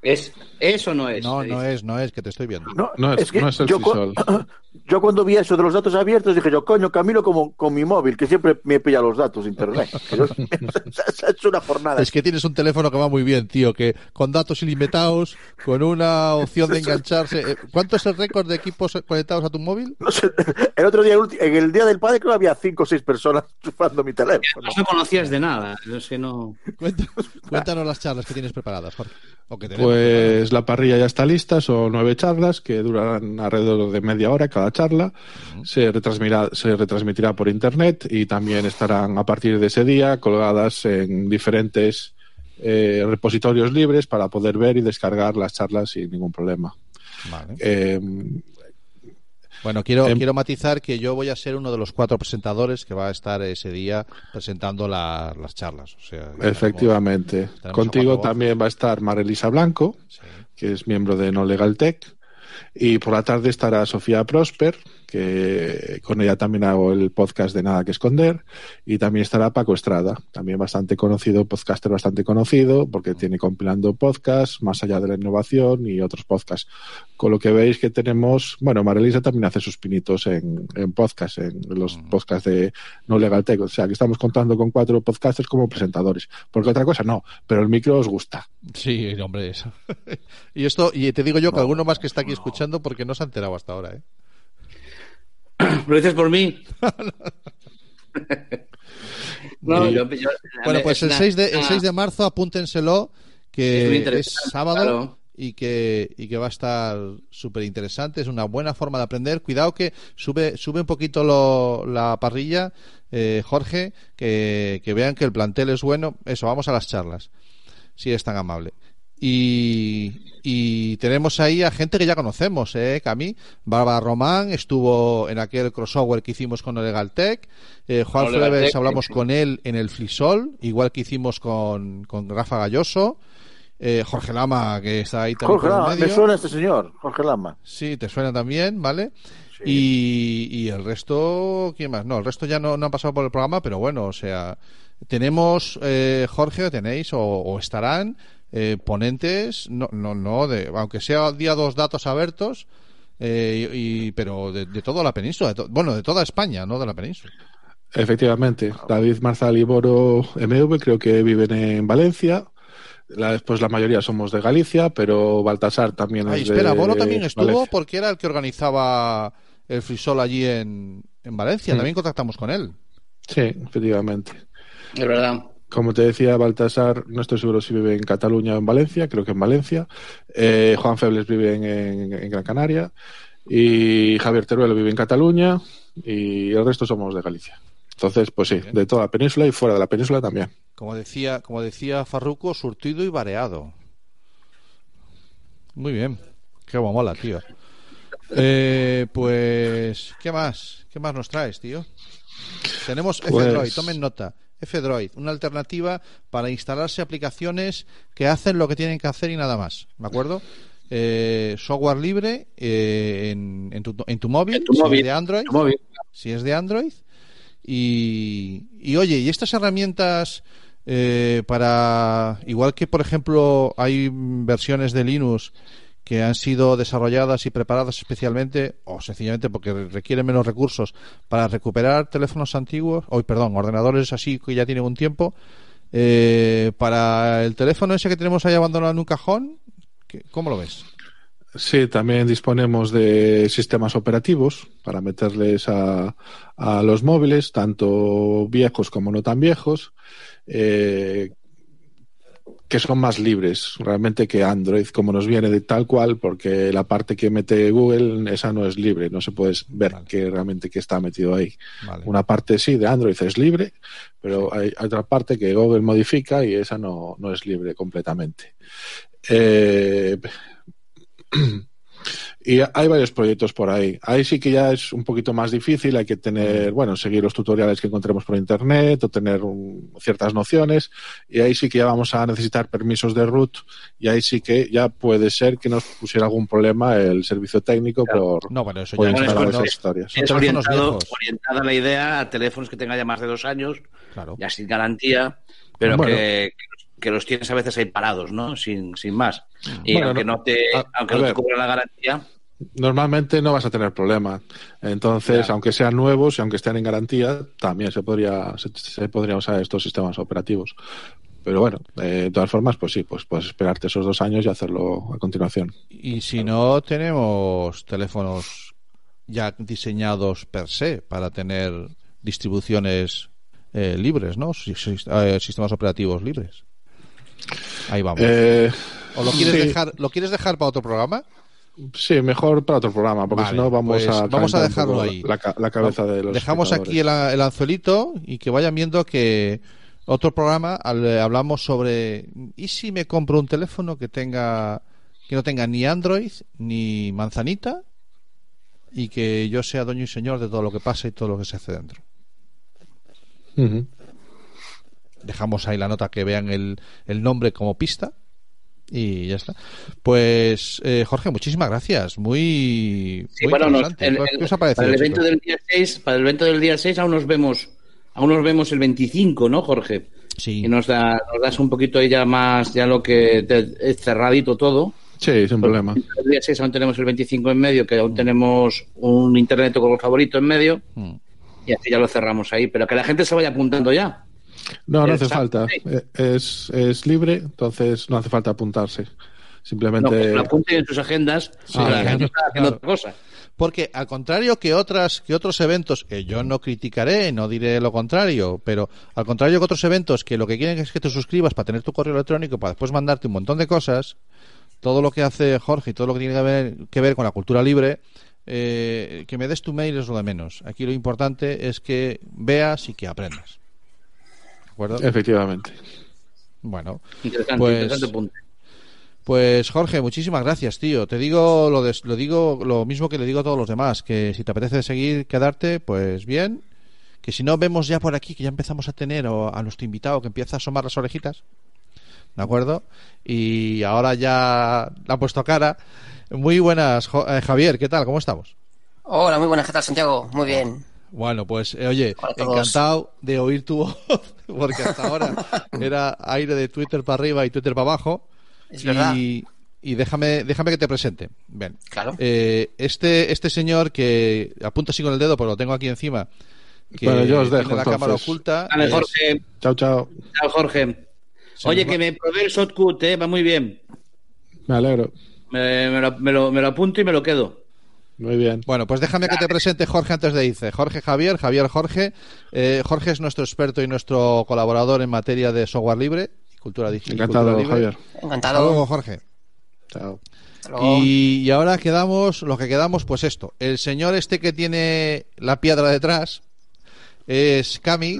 Es, eso no es. No, no es, no es, que te estoy viendo. No, No es- que no es el yo, cu- yo cuando vi eso de los datos abiertos dije yo, coño, Camilo como con mi móvil, que siempre me pilla los datos de internet. Es una jornada. Es que tienes un teléfono que va muy bien, tío, que con datos ilimitados, con una opción de engancharse. eh, ¿Cuánto es el récord de equipos conectados a tu móvil? No sé, el otro día, en el día del padre, creo que había cinco o seis personas chupando mi teléfono. No conocías de nada. Es que no. Cuenta- Cuéntanos las charlas que tienes preparadas, Jorge. O que tenemos Pues la parrilla ya está lista, son nueve charlas que durarán alrededor de media hora cada charla. se, retransmirá, se retransmitirá por internet y también estarán a partir de ese día colgadas en diferentes eh, repositorios libres para poder ver y descargar las charlas sin ningún problema. Vale. Eh, Bueno, quiero, Em- quiero matizar que yo voy a ser uno de los cuatro presentadores que va a estar ese día presentando la- las charlas. O sea, efectivamente. tenemos Contigo también va a estar Marelisa Blanco, sí. que es miembro de No Legal Tech. Y por la tarde estará Sofía Prosper, que con ella también hago el podcast de Nada que Esconder. Y también estará Paco Estrada, también bastante conocido, podcaster bastante conocido, porque tiene compilando podcasts, más allá de la innovación y otros podcasts. Con lo que veis que tenemos, bueno, Marilisa también hace sus pinitos en, en podcast, en los podcasts de No Legal Tech. O sea, que estamos contando con cuatro podcasters como presentadores. Porque otra cosa no, pero el micro os gusta. Sí, hombre, eso. y esto, y te digo yo que alguno más que está aquí escuchando porque no se ha enterado hasta ahora, ¿eh? ¿Lo dices por mí? no, Y- yo- yo- Bueno, pues el es 6 de, el una- 6 de marzo apúntenselo, Es que es, interesante, sábado claro. y, que, y que va a estar súper interesante. Es una buena forma de aprender. Cuidado que sube, sube un poquito lo- la parrilla, eh, Jorge, que, que vean que el plantel es bueno. Eso, vamos a las charlas, si eres tan amable. Y, y tenemos ahí a gente que ya conocemos, ¿eh, Cami? Bárbara Román estuvo en aquel crossover que hicimos con Legaltech. Eh, Juan Freves hablamos sí. con él en el Flisol, igual que hicimos con, con Rafa Galloso. Eh, Jorge Lama, que está ahí también Jorge Lama, me suena este señor, Jorge Lama. Sí, te suena también, ¿vale? Y, y el resto, ¿quién más? No, el resto ya no, no han pasado por el programa, pero bueno, o sea, tenemos, eh, Jorge, tenéis o, o estarán eh, ponentes, no, no, no, de, aunque sea día dos datos abiertos, eh, y, pero de, de toda la península, de to- bueno, de toda España, no de la península. Efectivamente, David Marzal y Boro MV creo que viven en Valencia. La, después la mayoría somos de Galicia, pero Baltasar también Ay, es espera, de Bolo también estuvo Valencia. porque era el que organizaba el frisol allí en, en Valencia, Mm. también contactamos con él. Sí, efectivamente. Es verdad. Como te decía, Baltasar, no estoy seguro si vive en Cataluña o en Valencia, creo que en Valencia. Eh, Juan Febles vive en, en- en Gran Canaria. Y Javier Teruelo vive en Cataluña. Y el resto somos de Galicia. Entonces, pues sí, de toda la península y fuera de la península también. Como decía, como decía Farruco, surtido y variado. Muy bien. Qué mola, tío. Eh, pues, ¿qué más? ¿Qué más nos traes, tío? Tenemos Pues- F-Droid, tomen nota. F-Droid, una alternativa para instalarse aplicaciones que hacen lo que tienen que hacer y nada más. ¿De acuerdo? Eh, software libre eh, en, en tu, en tu móvil, En tu si es móvil, de Android tu móvil. si es de Android. Y, y oye, ¿y estas herramientas eh, para, igual que por ejemplo hay versiones de Linux que han sido desarrolladas y preparadas especialmente o sencillamente porque requieren menos recursos para recuperar teléfonos antiguos, o perdón, ordenadores así que ya tienen un tiempo, eh, para el teléfono ese que tenemos ahí abandonado en un cajón, ¿qué- ¿cómo lo ves? Sí, también disponemos de sistemas operativos para meterles a, a los móviles, tanto viejos como no tan viejos, eh, que son más libres realmente que Android, como nos viene de tal cual, porque la parte que mete Google, esa no es libre, no se puede ver Vale. que realmente que está metido ahí. Vale. Una parte sí de Android es libre, pero hay, hay otra parte que Google modifica y esa no, no es libre completamente. Eh, y hay varios proyectos por ahí. Ahí sí que ya es un poquito más difícil, hay que tener, bueno, seguir los tutoriales que encontremos por internet o tener un- ciertas nociones y ahí sí que ya vamos a necesitar permisos de root y ahí sí que ya puede ser que nos pusiera algún problema el servicio técnico por, No, bueno, eso por ya Bueno, instalar eso esas es- historias. Es orientado, orientada la idea a teléfonos que tengan ya más de dos años, Claro. ya sin garantía, pero Bueno. que, que los tienes a veces ahí parados, ¿no? Sin, sin más. Y Bueno, aunque no- no te, a- aunque a no te ver. cubra la garantía, Normalmente no vas a tener problema. Entonces, aunque sean nuevos y aunque estén en garantía, también se podría, se, se podría usar estos sistemas operativos. Pero bueno, eh, de todas formas, pues sí, pues puedes esperarte esos dos años y hacerlo a continuación. Y si no, tenemos teléfonos ya diseñados per se para tener distribuciones eh, libres, ¿no? Eh, sistemas operativos libres. Ahí vamos. Eh, ¿O lo quieres, sí. dejar, lo quieres dejar para otro programa? Sí, mejor para otro programa, porque Vale, si no vamos pues a vamos a dejarlo ahí. La, la cabeza de los Dejamos aquí el, el anzuelito y que vayan viendo que otro programa al- eh, hablamos sobre ¿y si me compro un teléfono que tenga que no tenga ni Android ni manzanita y que yo sea dueño y señor de todo lo que pasa y todo lo que se hace dentro? Ujú. Dejamos ahí la nota que vean el, el nombre como pista y ya está. Pues eh, Jorge, muchísimas gracias. Muy, Sí, muy bueno, nos- interesante. el- ¿Qué el- os ha parecido, para el evento chicos? del día 6, para el evento del día 6 aún nos vemos, aún nos vemos el 25, ¿no, Jorge? Sí. Y nos da, nos das un poquito ahí ya más, ya lo que te- es cerradito todo. Sí, sin problema. El día 6 aún tenemos el 25 en medio, que aún tenemos un internet con favorito en medio, Mm. y así ya lo cerramos ahí. Pero que la gente se vaya apuntando ya. No, no hace Exacto, falta. sí. Eh, Es, es libre, entonces no hace falta apuntarse. No, Simplemente. que se lo apunten en sus agendas, Sí, claro, claro. otra cosa. Porque al contrario que otras que otros eventos que yo no criticaré, no diré lo contrario, pero al contrario que otros eventos que lo que quieren es que te suscribas para tener tu correo electrónico para después mandarte un montón de cosas, todo lo que hace Jorge y todo lo que tiene que ver, que ver con la cultura libre, eh, que me des tu mail es lo de menos. Aquí lo importante es que veas y que aprendas. ¿De acuerdo? Efectivamente. Bueno, Interesante, Pues- interesante punto. Pues Jorge, muchísimas gracias, tío. Te digo lo, de- lo digo lo mismo que le digo a todos los demás, que si te apetece seguir quedarte, pues bien. Que si no vemos ya por aquí que ya empezamos a tener o a nuestro invitado que empieza a asomar las orejitas, ¿de acuerdo? Y ahora ya le ha puesto cara. Muy buenas, Jo- eh, Javier, ¿qué tal? ¿Cómo estamos? Hola, muy buenas, ¿qué tal, Santiago? Muy bien. Bueno, pues eh, oye, encantado de oír tu voz, porque hasta ahora era aire de Twitter para arriba y Twitter para abajo. Es y, verdad. y déjame, déjame que te presente. Ven. Claro. Eh, este, este señor que apunta así con el dedo, pero lo tengo aquí encima, que Bueno, yo os tiene dejo, la cámara oculta. Dale, es- Jorge. Chao, chao. Chao, Jorge. Oye, que me probé el shotcut, ¿eh? Va muy bien. Me alegro. Me, me lo, me lo- me lo apunto y me lo quedo. Muy bien. Bueno, pues déjame que te presente Jorge antes de irse. Jorge Javier, Javier Jorge. Eh, Jorge es nuestro experto y nuestro colaborador en materia de software libre, cultura digital. y Encantado, cultura libre. Javier. Hasta luego, Encantado. Jorge. Chao. Hasta luego. Y, y ahora quedamos, lo que quedamos, pues esto. El señor este que tiene la piedra detrás es Cami,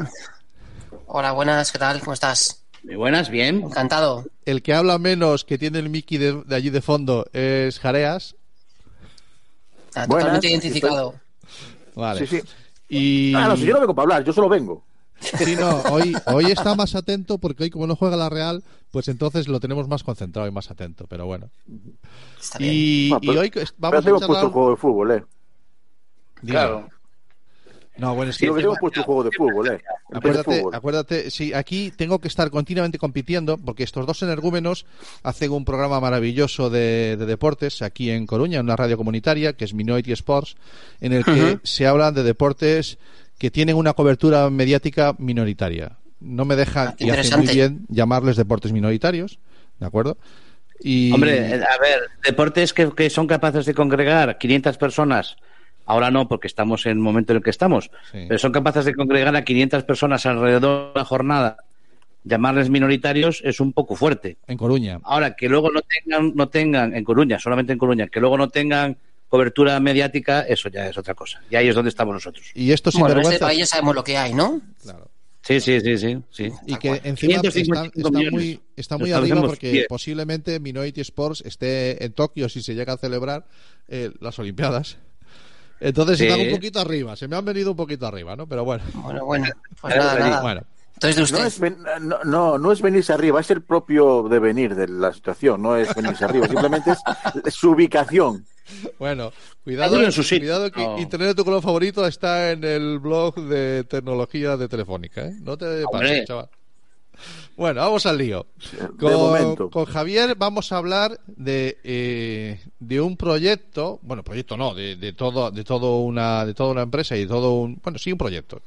Hola, buenas, ¿qué tal? ¿Cómo estás? Muy buenas, bien. Encantado. el que habla menos, que tiene el Mickey de, de allí de fondo, es Jareas. Ah, Buenas, Totalmente identificado. Vale. Sí, sí. Y Ah, no, si yo no vengo para hablar, yo solo vengo. sí, no, hoy, hoy está más atento porque hoy como no juega la Real, pues entonces lo tenemos más concentrado y más atento, pero bueno. Está bien. Y, Bueno, y pero- hoy Pero vamos a hemos charlar... puesto un juego de fútbol, ¿eh? Dime. No, bueno, es que que hemos puesto un juego de fútbol, ¿eh? Acuérdate, fútbol. acuérdate, sí, aquí tengo que estar continuamente compitiendo porque estos dos energúmenos hacen un programa maravilloso de, de deportes aquí en Coruña, en una radio comunitaria que es Minority Sports, en el que se hablan de deportes que tienen una cobertura mediática minoritaria. No me dejan, Ah, y hace muy bien, llamarles deportes minoritarios, ¿de acuerdo? Y, Hombre, eh, a ver, deportes que, que son capaces de congregar 500 personas, ahora no, porque estamos en el momento en el que estamos, Sí. pero son capaces de congregar a 500 personas alrededor de una jornada, llamarles minoritarios es un poco fuerte. en Coruña. Ahora, que luego no tengan, no tengan, en Coruña, solamente en Coruña, que luego no tengan cobertura mediática, eso ya es otra cosa. Y ahí es donde estamos nosotros. Y estos Bueno, en este país ya sabemos lo que hay, ¿no? Claro. Sí, sí, sí, sí. sí. y que encima 555 está, muy, está muy arriba porque posiblemente Minority Sports esté en Tokio si se llega a celebrar eh, las Olimpiadas. Entonces Sí. están un poquito arriba, se me han venido un poquito arriba, ¿no? Pero bueno, Bueno, bueno. Pues nada, nada. bueno. Entonces de usted. No es, ven- no, no, no es venirse arriba, es el propio devenir de la situación, no es venirse arriba, simplemente es su ubicación. Bueno, cuidado, en su sitio. cuidado que No. Internet de tu color favorito está en el blog de tecnología de Telefónica, ¿eh? No te pases, chaval. Bueno, vamos al lío. Con, Javier vamos a hablar de, eh, de un proyecto, bueno, proyecto no, de, de todo, de todo una, de toda una empresa y de todo un, bueno, sí, un proyecto.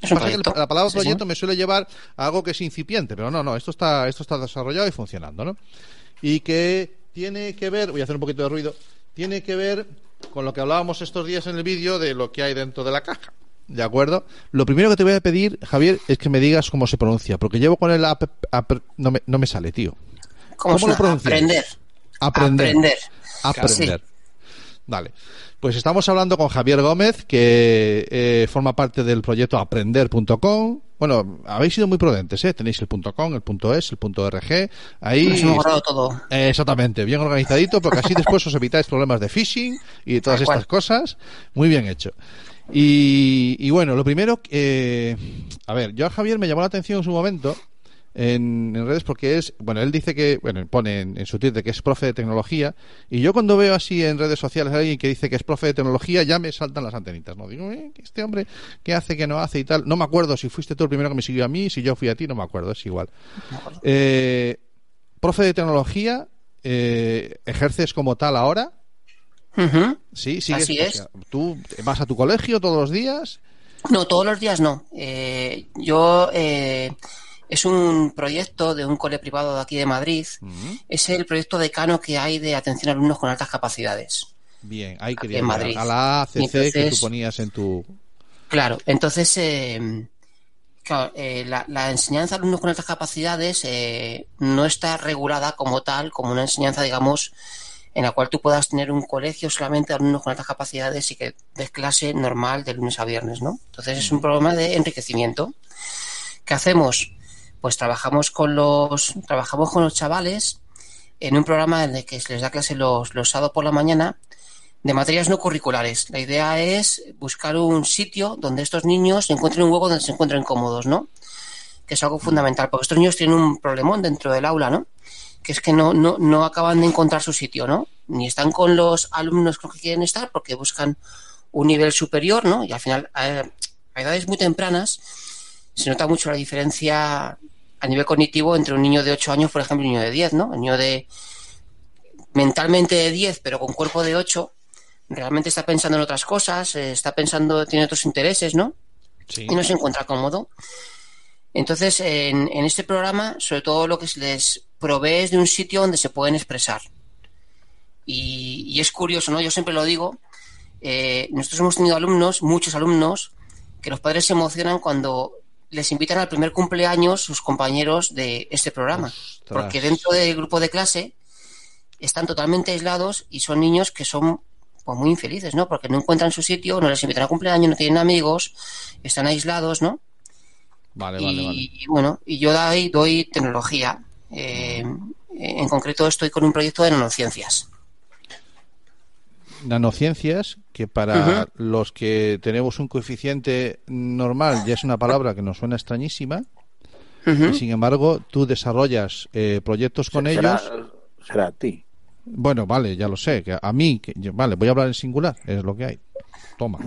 Es un que la palabra Sí, proyecto me suele llevar a algo que es incipiente, pero no, no, esto está, esto está desarrollado y funcionando, ¿no? Y que tiene que ver, voy a hacer un poquito de ruido, tiene que ver con lo que hablábamos estos días en el vídeo de lo que hay dentro de la caja. ¿De acuerdo? Lo primero que te voy a pedir, Javier, es que me digas cómo se pronuncia, porque llevo con el app, app- no, me, no me sale, tío. ¿Cómo, ¿cómo lo pronuncias? Aprender. Aprender. Aprender. Aprender. Vale. Pues estamos hablando con Javier Gómez, que eh, forma parte del proyecto aprender.com. Bueno, habéis sido muy prudentes, ¿eh? Tenéis el .com, el .es, el .rg. Ahí Nos hemos guardado todo. Eh, exactamente, bien organizadito, porque así después os evitáis problemas de phishing y todas estas cosas. Muy bien hecho. Y, y bueno, lo primero, eh, a ver, yo a Javier me llamó la atención en su momento en, en redes porque es, bueno, él dice que, bueno, pone en, en su Twitter que es profe de tecnología y yo cuando veo así en redes sociales a alguien que dice que es profe de tecnología ya me saltan las antenitas, ¿no? Digo, eh, este hombre, ¿qué hace, qué no hace y tal? No me acuerdo si fuiste tú el primero que me siguió a mí, si yo fui a ti, no me acuerdo, es igual. Eh, profe de tecnología, eh, ¿ejerces como tal ahora? Sí, sigues, Así o es. sea, ¿Tú vas a tu colegio todos los días? No, todos los días no. Eh, yo eh, es un proyecto de un cole privado de aquí de Madrid. Es el proyecto decano que hay de atención a alumnos con altas capacidades. Bien, ahí quería en Madrid. a la ACC Y que tú entonces- ponías en tu... Claro, entonces eh, claro, eh, la, la enseñanza a alumnos con altas capacidades eh, no está regulada como tal, como una enseñanza, digamos, en la cual tú puedas tener un colegio solamente de alumnos con altas capacidades y que des clase normal de lunes a viernes, ¿no? Entonces es un programa de enriquecimiento. ¿Qué hacemos? Pues trabajamos con los, trabajamos con los chavales en un programa en el que se les da clase los, los sábados por la mañana de materias no curriculares. La idea es buscar un sitio donde estos niños encuentren un hueco donde se encuentren cómodos, ¿no? Que es algo fundamental, porque estos niños tienen un problemón dentro del aula, ¿no? Que es que no, no, no acaban de encontrar su sitio, ¿no? Ni están con los alumnos con los que quieren estar porque buscan un nivel superior, ¿no? Y al final, a edades muy tempranas, se nota mucho la diferencia a nivel cognitivo entre un niño de 8 años, por ejemplo, y un niño de 10, ¿no? El niño de mentalmente de 10, pero con cuerpo de 8, realmente está pensando en otras cosas, eh, está pensando, tiene otros intereses, ¿no? Sí. Y no se encuentra cómodo. Entonces, en, en este programa, sobre todo lo que se les provee es de un sitio donde se pueden expresar. Y, y es curioso, ¿no? Yo siempre lo digo, eh, nosotros hemos tenido alumnos, muchos alumnos, que los padres se emocionan cuando les invitan al primer cumpleaños sus compañeros de este programa. Ostras. Porque dentro del grupo de clase están totalmente aislados y son niños que son pues, muy infelices, ¿no? Porque no encuentran su sitio, no les invitan a cumpleaños, no tienen amigos, están aislados, ¿no? Vale, y, vale, vale. y bueno, y yo doy, doy tecnología. Eh, en concreto estoy con un proyecto de nanociencias. Nanociencias, que para los que tenemos un coeficiente normal ya es una palabra que nos suena extrañísima, y sin embargo tú desarrollas eh, proyectos con será, ellos. será a ti. Bueno, vale, ya lo sé. Que a mí, que, yo- vale, voy a hablar en singular, es lo que hay. Toma.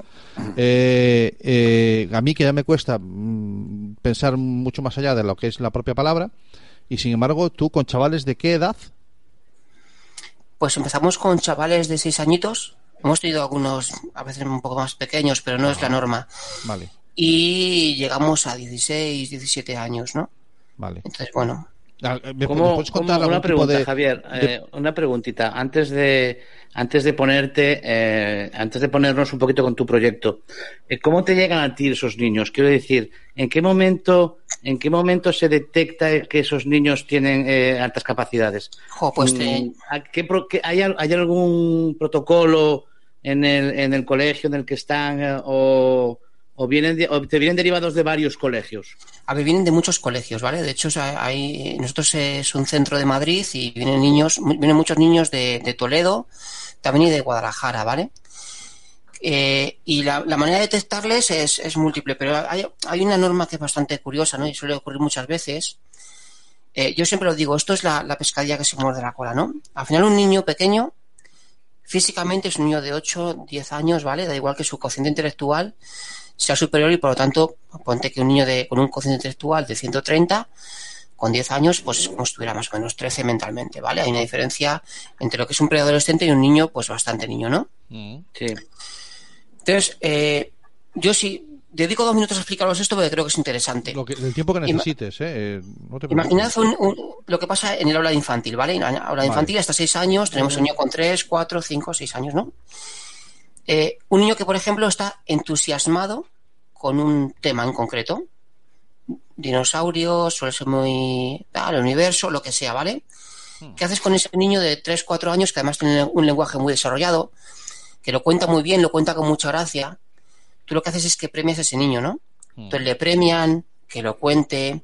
Eh, eh, a mí que ya me cuesta mm, pensar mucho más allá de lo que es la propia palabra, y sin embargo, tú con chavales de qué edad? Pues empezamos con chavales de seis añitos. Hemos tenido algunos, a veces un poco más pequeños, pero no es la norma. Vale, Y llegamos a 16, 17 años, ¿no? vale. Entonces, bueno, ¿Me, ¿Cómo- me puedes contar una pregunta, de- Javier, de- eh, una preguntita. Antes de, antes de ponerte, eh, antes de ponernos un poquito con tu proyecto, eh, ¿cómo te llegan a ti esos niños? Quiero decir, ¿en qué momento, en qué momento se detecta que esos niños tienen eh, altas capacidades? jo, pues te- Mm, ¿a qué pro- qué- hay, ¿Hay algún protocolo en el, en el colegio en el que están eh, o, o vienen de- o te vienen derivados de varios colegios? A ver, vienen de muchos colegios, ¿vale? De hecho, hay, nosotros es un centro de Madrid y vienen niños, vienen muchos niños de, de Toledo, también y de Guadalajara, ¿vale? Eh, y la, la manera de detectarles es, es múltiple, pero hay, hay una norma que es bastante curiosa, ¿no? Y suele ocurrir muchas veces. Eh, yo siempre lo digo, esto es la, la pescadilla que se muerde la cola, ¿no? Al final, un niño pequeño, físicamente es un niño de 8, 10 años, ¿vale? Da igual que su cociente intelectual sea superior y por lo tanto, ponte que un niño de, con un cociente intelectual de 130, con 10 años, pues es como si tuviera más o menos 13 mentalmente, ¿vale? Hay una diferencia entre lo que es un preadolescente y un niño, pues bastante niño, ¿no? Mm. Sí. Entonces, eh, yo sí dedico dos minutos a explicaros esto porque creo que es interesante. Lo que, el tiempo que necesites, ¿eh? Eh, No te Imaginad un- un- lo que pasa en el aula infantil, ¿vale? En la aula Vale. infantil hasta 6 años, tenemos un niño con 3, 4, 5, 6 años, ¿no? Eh, un niño que, por ejemplo, está entusiasmado con un tema en concreto. Dinosaurios, suele ser muy... tal, el universo, lo que sea, ¿vale? ¿Qué haces con ese niño de 3, 4 años que además tiene un lenguaje muy desarrollado, que lo cuenta muy bien, lo cuenta con mucha gracia? Tú lo que haces es que premias a ese niño, ¿no? Entonces le premian, que lo cuente,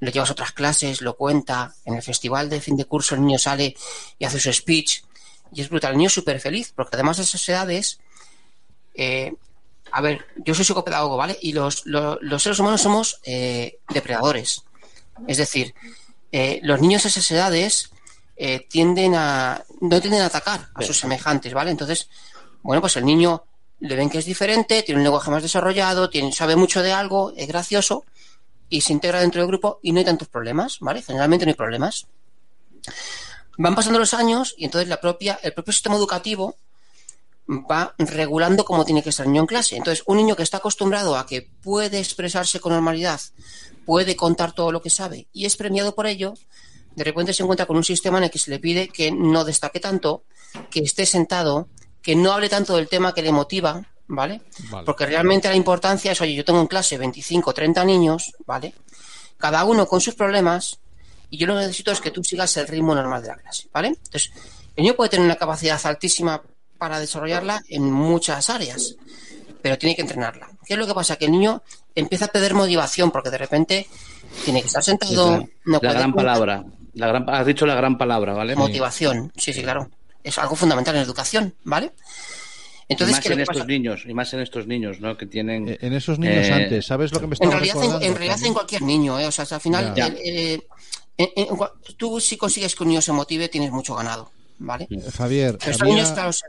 lo llevas a otras clases, lo cuenta. En el festival de fin de curso el niño sale y hace su speech. Y es brutal. El niño es súper feliz, porque además de esas edades, eh, a ver, yo soy psicopedagogo, ¿vale? Y los, lo- los seres humanos somos eh, depredadores. Es decir, eh, los niños a esas edades tienden a. no tienden a atacar a sus semejantes, ¿vale? Entonces, bueno, pues el niño le ven que es diferente, tiene un lenguaje más desarrollado, tiene, sabe mucho de algo, es gracioso y se integra dentro del grupo y no hay tantos problemas, ¿vale? Generalmente no hay problemas. Van pasando los años y entonces la propia, el propio sistema educativo va regulando cómo tiene que estar el niño en clase. Entonces, un niño que está acostumbrado a que puede expresarse con normalidad, puede contar todo lo que sabe y es premiado por ello, de repente se encuentra con un sistema en el que se le pide que no destaque tanto, que esté sentado, que no hable tanto del tema que le motiva, ¿vale? Vale. Porque realmente la importancia es, oye, yo tengo en clase 25 o 30 niños, ¿vale? Cada uno con sus problemas y yo lo que necesito es que tú sigas el ritmo normal de la clase, ¿vale? Entonces, el niño puede tener una capacidad altísima para desarrollarla en muchas áreas, pero tiene que entrenarla. ¿Qué es lo que pasa? Que el niño empieza a perder motivación porque de repente tiene que estar sentado, Esa- no la puede gran contar. palabra. La gran, has dicho la gran palabra, ¿vale? Motivación, sí, sí, claro. Es algo fundamental en educación, ¿vale? y Entonces, más ¿qué es en estos pasa? niños, y más en estos niños, ¿no? Que tienen. Eh, En esos niños Eh, antes, ¿sabes lo que me En realidad, en, recordando? en realidad en cualquier niño, ¿eh? O sea, al final, Ya. el- eh, en- en tú si consigues que un niño se motive, tienes mucho ganado, ¿vale? Javier, Pero había- niños, claro, se-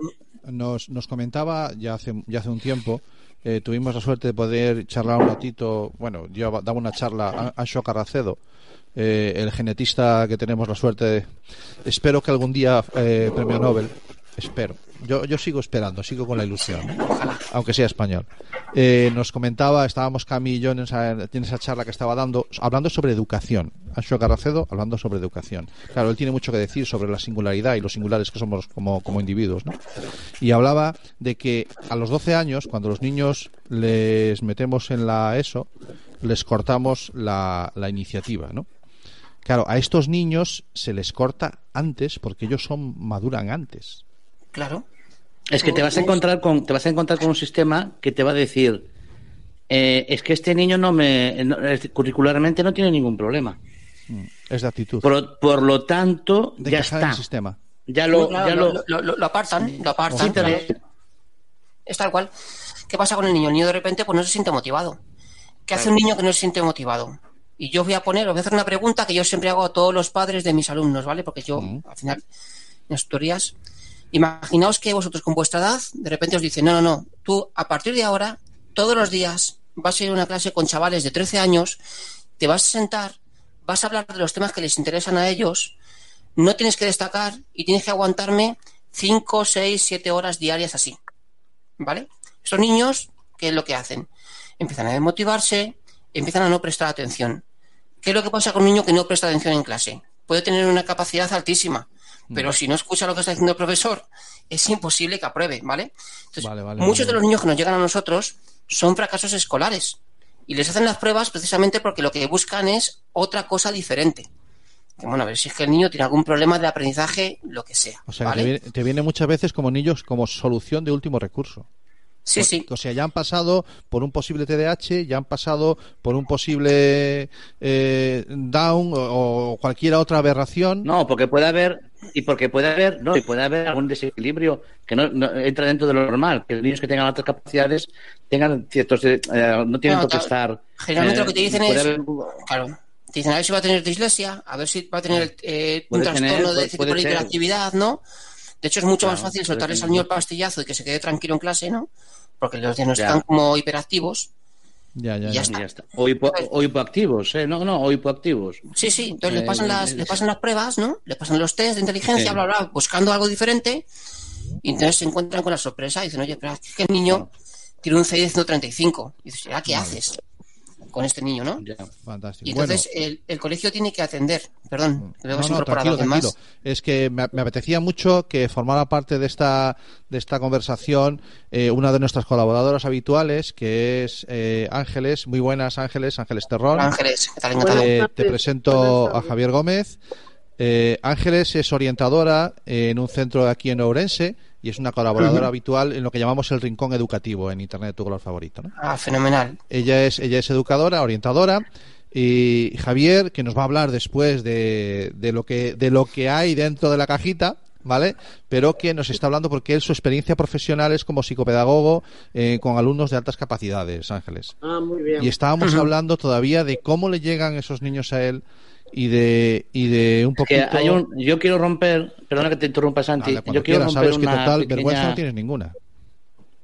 nos, nos comentaba ya hace, ya hace un tiempo, eh, tuvimos la suerte de poder charlar un ratito, bueno, yo daba una charla a Asho Carracedo, eh, el genetista que tenemos la suerte de... Espero que algún día eh, premio Nobel, espero. Yo, yo sigo esperando, sigo con la ilusión, aunque sea español. Eh, nos comentaba, estábamos Cami y yo en esa, en esa charla que estaba dando, hablando sobre educación. Asho Carracedo hablando sobre educación. Claro, él tiene mucho que decir sobre la singularidad y los singulares que somos como, como individuos, ¿no? Y hablaba de que a los 12 años, cuando los niños les metemos en la ESO, les cortamos la, la iniciativa, ¿no? Claro, a estos niños se les corta antes porque ellos son maduran antes. Claro. Es que te vas a encontrar con, te vas a encontrar con un sistema que te va a decir, eh, es que este niño no me, no- curricularmente no tiene ningún problema. Es de actitud. Por, por lo tanto, de ya está. el sistema. Ya lo, Claro, ya lo, lo, lo- lo- lo apartan, lo apartan. Sí, pero- ¿vale? Es tal cual. ¿Qué pasa con el niño? El niño de repente pues no se siente motivado. ¿Qué hace un niño que no se siente motivado? Y yo os voy a poner, os voy a hacer una pregunta que yo siempre hago a todos los padres de mis alumnos, ¿vale? Porque yo, al final, en las tutorías, imaginaos que vosotros con vuestra edad, de repente os dicen, no, no, no, tú a partir de ahora, todos los días, vas a ir a una clase con chavales de 13 años, te vas a sentar, vas a hablar de los temas que les interesan a ellos, no tienes que destacar y tienes que aguantarme 5, 6, 7 horas diarias así. ¿Vale? Estos niños, ¿qué es lo que hacen? Empiezan a desmotivarse, empiezan a no prestar atención. ¿Qué es lo que pasa con un niño que no presta atención en clase? Puede tener una capacidad altísima, pero si no escucha lo que está diciendo el profesor, es imposible que apruebe, ¿vale? Entonces, Vale, vale, muchos vale. de los niños que nos llegan a nosotros son fracasos escolares y les hacen las pruebas precisamente porque lo que buscan es otra cosa diferente. Que, bueno, a ver si es que el niño tiene algún problema de aprendizaje, lo que sea. O sea, que ¿vale? te, viene, te viene muchas veces como niños como solución de último recurso. Sí, sí. O sea, ya han pasado por un posible TDAH, ya han pasado por un posible eh, Down o, o cualquier otra aberración. no, porque puede haber, y porque puede haber, no, y puede haber algún desequilibrio que no, no entra dentro de lo normal, que los niños que tengan otras capacidades tengan ciertos, eh, no tienen No, por qué estar. Generalmente eh, lo que te dicen puede es, haber- claro, te dicen a ver si va a tener dislexia, a ver si va a tener eh, un Puede tener, trastorno de puede- tipo puede de ser. hiperactividad, ¿no? De hecho, es mucho más Claro, fácil puede soltarles tener. al niño el pastillazo y que se quede tranquilo en clase, ¿no? Porque los diagnostican Ya. como hiperactivos. Ya, ya, ya. ya y ya está. O, hipo- o hipoactivos, ¿eh? No, no, o hipoactivos. Sí, sí, entonces Eh, le pasan las, es- le pasan las pruebas, ¿no? Le pasan los test de inteligencia, bla, bla, buscando algo diferente. Y entonces se encuentran con la sorpresa y dicen, oye, pero es que el niño tiene un CI de 135. Y dices, ¿ya qué haces con este niño, no? Ya. Fantástico. Y Bueno, entonces el, el colegio tiene que atender, perdón, que luego No, se no, tranquilo, los demás. tranquilo. Es que me, me apetecía mucho que formara parte de esta, de esta conversación eh, una de nuestras colaboradoras habituales, que es eh, Ángeles. Muy buenas, Ángeles, Ángeles Terrón. Ángeles, ¿qué tal? Eh, te presento a Javier Gómez. Eh, Ángeles es orientadora en un centro de aquí en Ourense y es una colaboradora habitual en lo que llamamos el rincón educativo en Internet de tu color favorito. ¿no? Ah, fenomenal. Ella es, ella es educadora, orientadora. Y Javier, que nos va a hablar después de, de lo que, de lo que hay dentro de la cajita, ¿vale? Pero que nos está hablando porque él, su experiencia profesional es como psicopedagogo eh, con alumnos de altas capacidades, Ángeles. Ah, muy bien. Y estábamos hablando todavía de cómo le llegan esos niños a él y de, y de un Que poquito... hay un, yo quiero romper, perdona que te interrumpa Santi, yo quiero quieras, romper sabes que una total pequeña- vergüenza no tienes ninguna.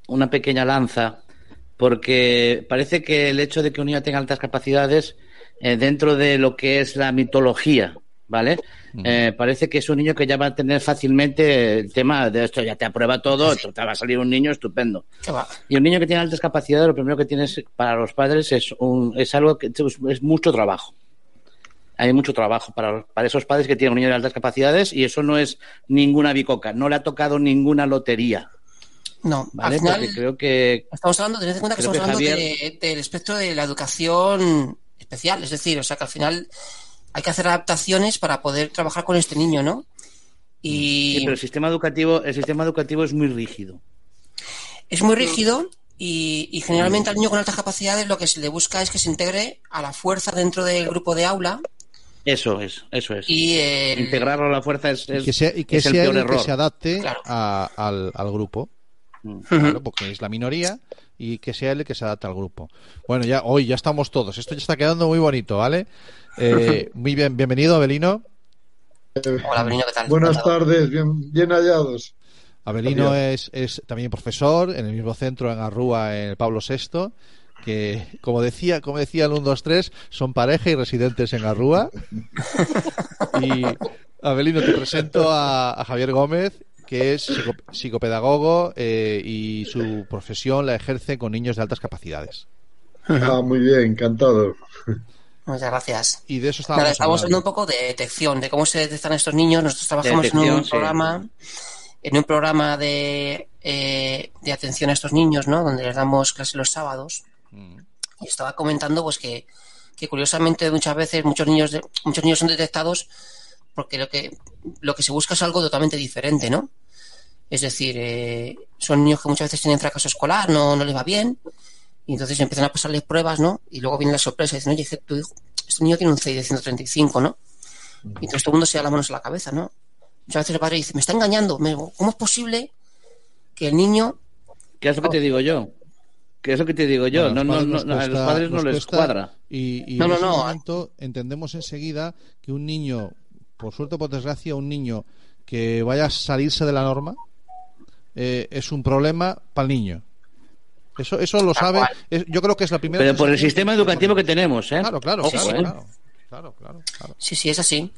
una pequeña lanza, porque parece que el hecho de que un niño tenga altas capacidades eh, dentro de lo que es la mitología, ¿vale? Eh, parece que es un niño que ya va a tener fácilmente el tema de esto, ya te aprueba todo, esto te va a salir un niño estupendo. Y un niño que tiene altas capacidades, lo primero que tienes para los padres es, un, es algo que es, es mucho trabajo. Hay mucho trabajo para, para esos padres que tienen un niño de altas capacidades y eso no es ninguna bicoca, no le ha tocado ninguna lotería, No, ¿vale? al final Porque creo que estamos hablando, tened en cuenta que estamos que hablando de- del espectro de la educación especial, es decir, o sea que al final hay que hacer adaptaciones para poder trabajar con este niño, ¿no? Y Sí, pero el sistema educativo, el sistema educativo es muy rígido. es muy rígido y, y generalmente al niño con altas capacidades lo que se le busca es que se integre a la fuerza dentro del grupo de aula Eso es, eso es. Y el- Integrarlo a la fuerza es, Y que sea, y que es el sea peor él el que error. se adapte Claro. a- al, al grupo. Mm. Claro, porque es la minoría y que sea él el que se adapte al grupo. Bueno, ya hoy ya estamos todos. Esto ya está quedando muy bonito, ¿vale? Eh, muy bien, bienvenido, Abelino. Hola, Benino, ¿qué tal? Buenas tardes, bien, bien hallados. Abelino es, es también profesor en el mismo centro en Arrúa, en el Pablo VI, que como decía, como decía el 1, 2, 3, son pareja y residentes en Arrúa. Y Abelino, te presento a, a Javier Gómez, que es psico- psicopedagogo eh, y su profesión la ejerce con niños de altas capacidades. Ah, muy bien, encantado. Muchas gracias. Y de eso estábamos Nada, estamos hablando hablando. un poco de detección, de cómo se detectan estos niños. Nosotros trabajamos en un sí. programa, en un programa de, eh, de atención a estos niños, ¿no? Donde les damos clases los sábados. Y estaba comentando, pues que, que curiosamente muchas veces muchos niños, de- muchos niños son detectados porque lo que, lo que se busca es algo totalmente diferente, ¿no? Es decir, eh, son niños que muchas veces tienen fracaso escolar, no, no les va bien, y entonces empiezan a pasarles pruebas, ¿no? Y luego viene la sorpresa y dicen, oye, tu hijo, este niño tiene un CI de 135, ¿no? Y todo el mundo se da las manos a la cabeza, ¿no? Muchas veces el padre dice, me está engañando, ¿cómo es posible que el niño... ¿Qué es lo que te digo yo? ¿Qué es lo que te digo yo? Bueno, no, a los no, padres no, nos a los cuesta- padres no les cuesta, cuadra. Y, y No, en no, ese no. momento entendemos enseguida que un niño, por suerte o por desgracia, un niño que vaya a salirse de la norma eh, es un problema para el niño. Eso, eso lo sabe. es- yo creo que es la primera. Pero por el sistema educativo que tenemos, ¿eh? Claro, claro, claro, claro, claro, claro. Sí, sí, es así.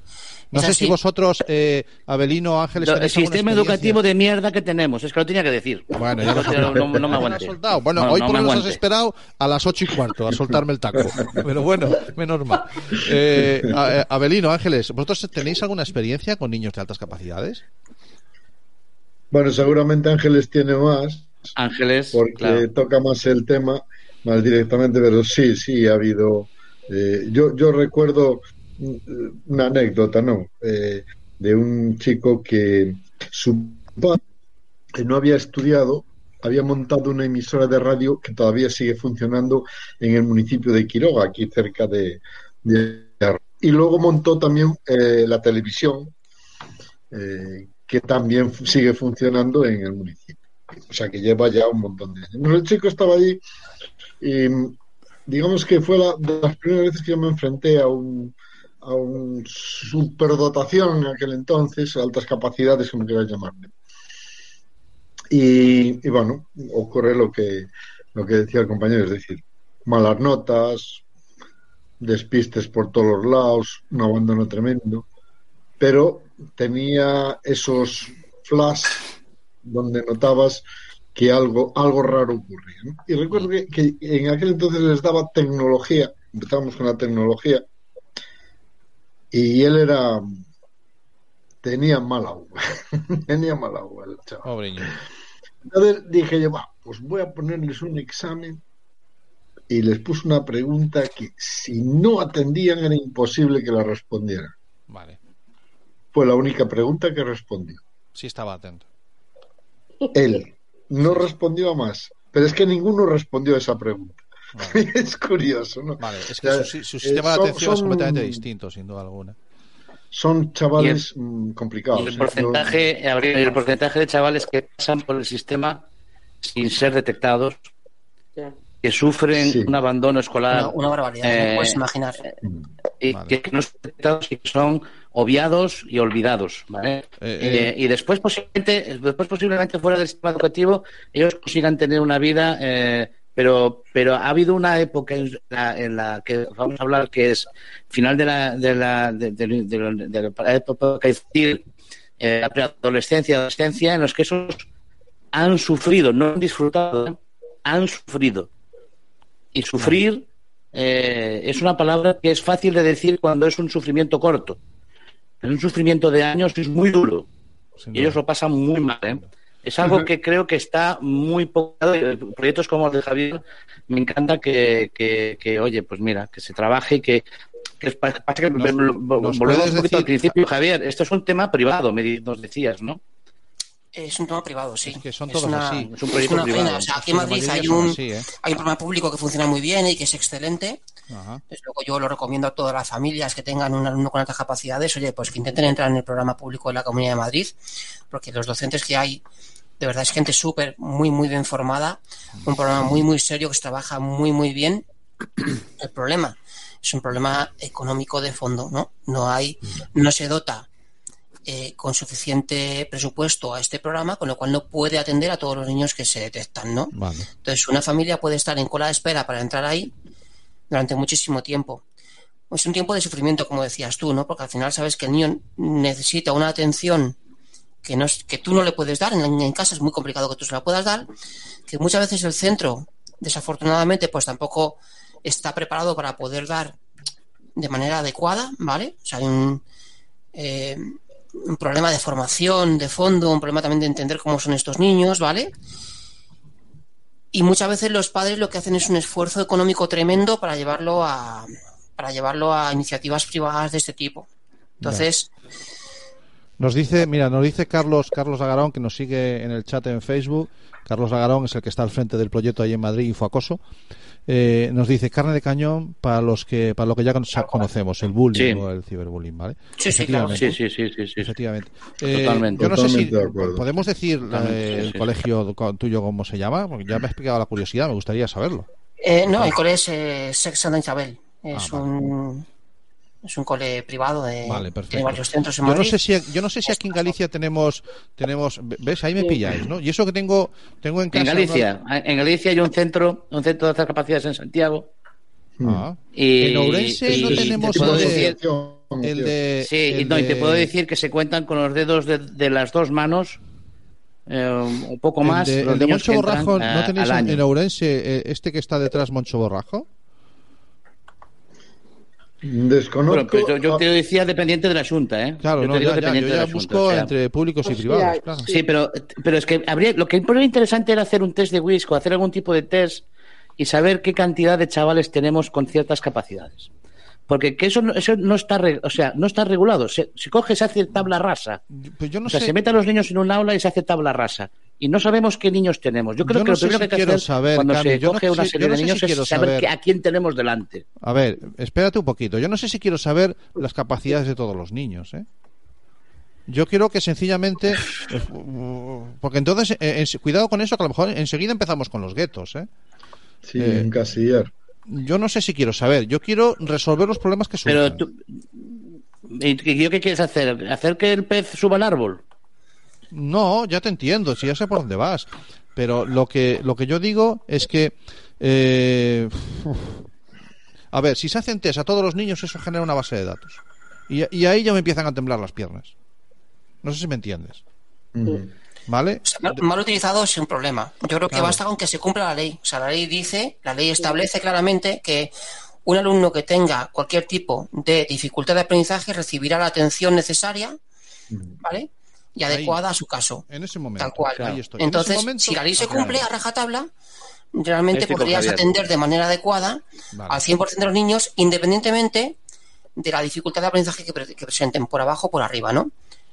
No Es sé así. si vosotros, eh, Abelino, Ángeles, el sistema educativo de mierda que tenemos. Es que lo tenía que decir. Bueno, ya lo has no, soltado. no, no me soltado. Bueno, No, hoy no por me lo menos has esperado a las ocho y cuarto a soltarme el taco. Pero bueno, menos mal. Eh, eh, Abelino, Ángeles, ¿vosotros tenéis alguna experiencia con niños de altas capacidades? Bueno, seguramente Ángeles tiene más, Ángeles, porque claro. toca más el tema, más directamente, pero sí, sí, ha habido. eh, yo, yo recuerdo una anécdota, ¿no? Eh, de un chico que su padre no había estudiado, había montado una emisora de radio que todavía sigue funcionando en el municipio de Quiroga, aquí cerca de. y luego montó también eh, la televisión, eh, que también sigue funcionando en el municipio. O sea que lleva ya un montón de años. El chico estaba allí y mm, digamos que fue la, de las primeras veces que yo me enfrenté a un, a un superdotación en aquel entonces, altas capacidades, como quieras llamarle. Y, y bueno, ocurre lo que, lo que decía el compañero, es decir, malas notas, despistes por todos los lados, un abandono tremendo, pero tenía esos flash donde notabas que algo, algo raro ocurría. Y recuerdo que, que en aquel entonces les daba tecnología, empezábamos con la tecnología, y él era, tenía mal agua, tenía mal agua el chaval. Pobre. Entonces dije yo, va, pues voy a ponerles un examen y les puse una pregunta que si no atendían era imposible que la respondieran. Vale, Fue la única pregunta que respondió. sí estaba atento. Él no respondió a más, pero es que ninguno respondió a esa pregunta. Vale, es curioso, ¿no? Vale, es que su, eh, sistema de son- atención es son- completamente distinto, sin duda alguna. Son chavales mm, complicados. Y el ¿eh? porcentaje, Abril, el porcentaje de chavales que pasan por el sistema sin ser detectados, que sufren Sí. un abandono escolar Una, una barbaridad, eh, ¿no? puedes imaginar. y Vale. que, que no son detectados y que son obviados y olvidados, ¿vale? Eh, Eh, eh. y después posiblemente, después posiblemente fuera del sistema educativo ellos consigan tener una vida, eh, pero pero ha habido una época en la, en la que vamos a hablar que es final de la de la de, de- de- de la época eh, la preadolescencia, adolescencia, en los que esos han sufrido, no han disfrutado, han sufrido. Y sufrir eh, es una palabra que es fácil de decir cuando es un sufrimiento corto. Pero un sufrimiento de años es muy duro. Y ellos lo pasan muy mal. ¿eh? Es algo que creo que está muy poco. Proyectos como el de Javier, me encanta que, que, que, oye, pues mira, que se trabaje y que. que es- pasa que Nos- volvemos nos un poquito decir- al principio, Javier. Esto es un tema privado, me nos decías, ¿no? Es un tema privado, sí. Es que son Es todos una- así. Es un proyecto una privado. pena. O sea, aquí en Madrid hay un, así, ¿eh? hay un programa público que funciona muy bien y que es excelente, Ajá. Desde luego yo lo recomiendo a todas las familias que tengan un alumno con altas capacidades, oye, pues que intenten entrar en el programa público de la Comunidad de Madrid, porque los docentes que hay, de verdad es gente súper, muy, muy bien formada, un programa muy, muy serio que se trabaja muy, muy bien. El problema es un problema económico de fondo, ¿no? No hay, no se dota eh, con suficiente presupuesto a este programa, con lo cual no puede atender a todos los niños que se detectan, ¿no? Vale. Entonces, una familia puede estar en cola de espera para entrar ahí durante muchísimo tiempo. Es un tiempo de sufrimiento, como decías tú, ¿no? Porque al final sabes que el niño necesita una atención que, no es, que tú no le puedes dar, en, en casa es muy complicado que tú se la puedas dar, que muchas veces el centro, desafortunadamente, pues tampoco está preparado para poder dar de manera adecuada, ¿vale? O sea, hay un, eh, un problema de formación de fondo, un problema también de entender cómo son estos niños, ¿vale? Y muchas veces los padres lo que hacen es un esfuerzo económico tremendo para llevarlo a para llevarlo a iniciativas privadas de este tipo. Entonces, Nos dice, mira, nos dice Carlos Carlos Agarón que nos sigue en el chat en Facebook. Carlos Agarón es el que está al frente del proyecto ahí en Madrid, Infoacoso. Eh, nos dice carne de cañón para los que para lo que ya con- conocemos, el bullying Sí. o el ciberbullying, ¿vale? Sí, sí, claro. Sí, sí, sí, sí, sí. Efectivamente. Eh, Totalmente. yo no sé si de podemos decir eh, sí, el sí. colegio co- tuyo cómo se llama, porque ya me ha explicado la curiosidad, me gustaría saberlo. eh, no, el cole es eh, Sex Santa Isabel. Es Ah, vale. un es un cole privado de Vale, perfecto. tiene varios centros en Yo no Madrid. sé si yo no sé si aquí en Galicia tenemos tenemos ves ahí me pilláis, ¿no? Y eso que tengo tengo en En casa Galicia, en Galicia hay un centro, un centro de altas capacidades en Santiago. Ah. Y, En Ourense no tenemos te el de- decir, el de sí, y el no, y te puedo decir que se cuentan con los dedos de, de las dos manos, eh, un poco el más. de, los el de Moncho Borrajo, ¿no tenéis en, en Ourense eh, este que está detrás Moncho Borrajo? Desconozco. Bueno, pero yo, yo te decía dependiente de la Junta, ¿eh? Claro, Yo no, te digo ya, ya, dependiente yo de la Junta, busco o sea, entre públicos y Hostia, privados, claro. Sí, pero, pero es que habría, lo que es interesante era hacer un test de WISC o hacer algún tipo de test y saber qué cantidad de chavales tenemos con ciertas capacidades. Porque que eso, no- eso no está o sea, no está regulado. Se, se coge, se hace tabla rasa. Pues yo no o sea, sé, se meten a los niños en un aula y se hace tabla rasa. Y no sabemos qué niños tenemos. Yo creo Yo que no lo primero si que hay que hacer saber, cuando Cami, se no coge sé- una serie no de niños si quiero es saber saber- qué- a quién tenemos delante. A ver, espérate un poquito. Yo no sé si quiero saber las capacidades de todos los niños, ¿eh? Yo quiero que sencillamente, eh, porque entonces, eh, en- cuidado con eso, que a lo mejor enseguida empezamos con los guetos, ¿eh? Sí, Eh, encasillar. Yo no sé si quiero saber. Yo quiero resolver los problemas que surgen. Pero tú, ¿y y yo qué quieres hacer? ¿Hacer que el pez suba al árbol? No, ya te entiendo, si ya sé por dónde vas. Pero lo que, lo que yo digo es que. eh, a ver, si se hacen test a todos los niños, eso genera una base de datos. Y, y ahí ya me empiezan a temblar las piernas. No sé si me entiendes. ¿Vale? O sea, mal, mal utilizado es un problema. Yo creo que Claro. basta con que se cumpla la ley. O sea, la ley dice, la ley establece claramente que un alumno que tenga cualquier tipo de dificultad de aprendizaje recibirá la atención necesaria, ¿vale? Y Ahí. adecuada a su caso. En ese momento. Tal cual. Ahí estoy. En ese Entonces, momento- si la ley se Claro. cumple a rajatabla, realmente podrías atender de manera adecuada Vale. al 100% de los niños, independientemente de la dificultad de aprendizaje que, pre- que presenten por abajo o por arriba, ¿no?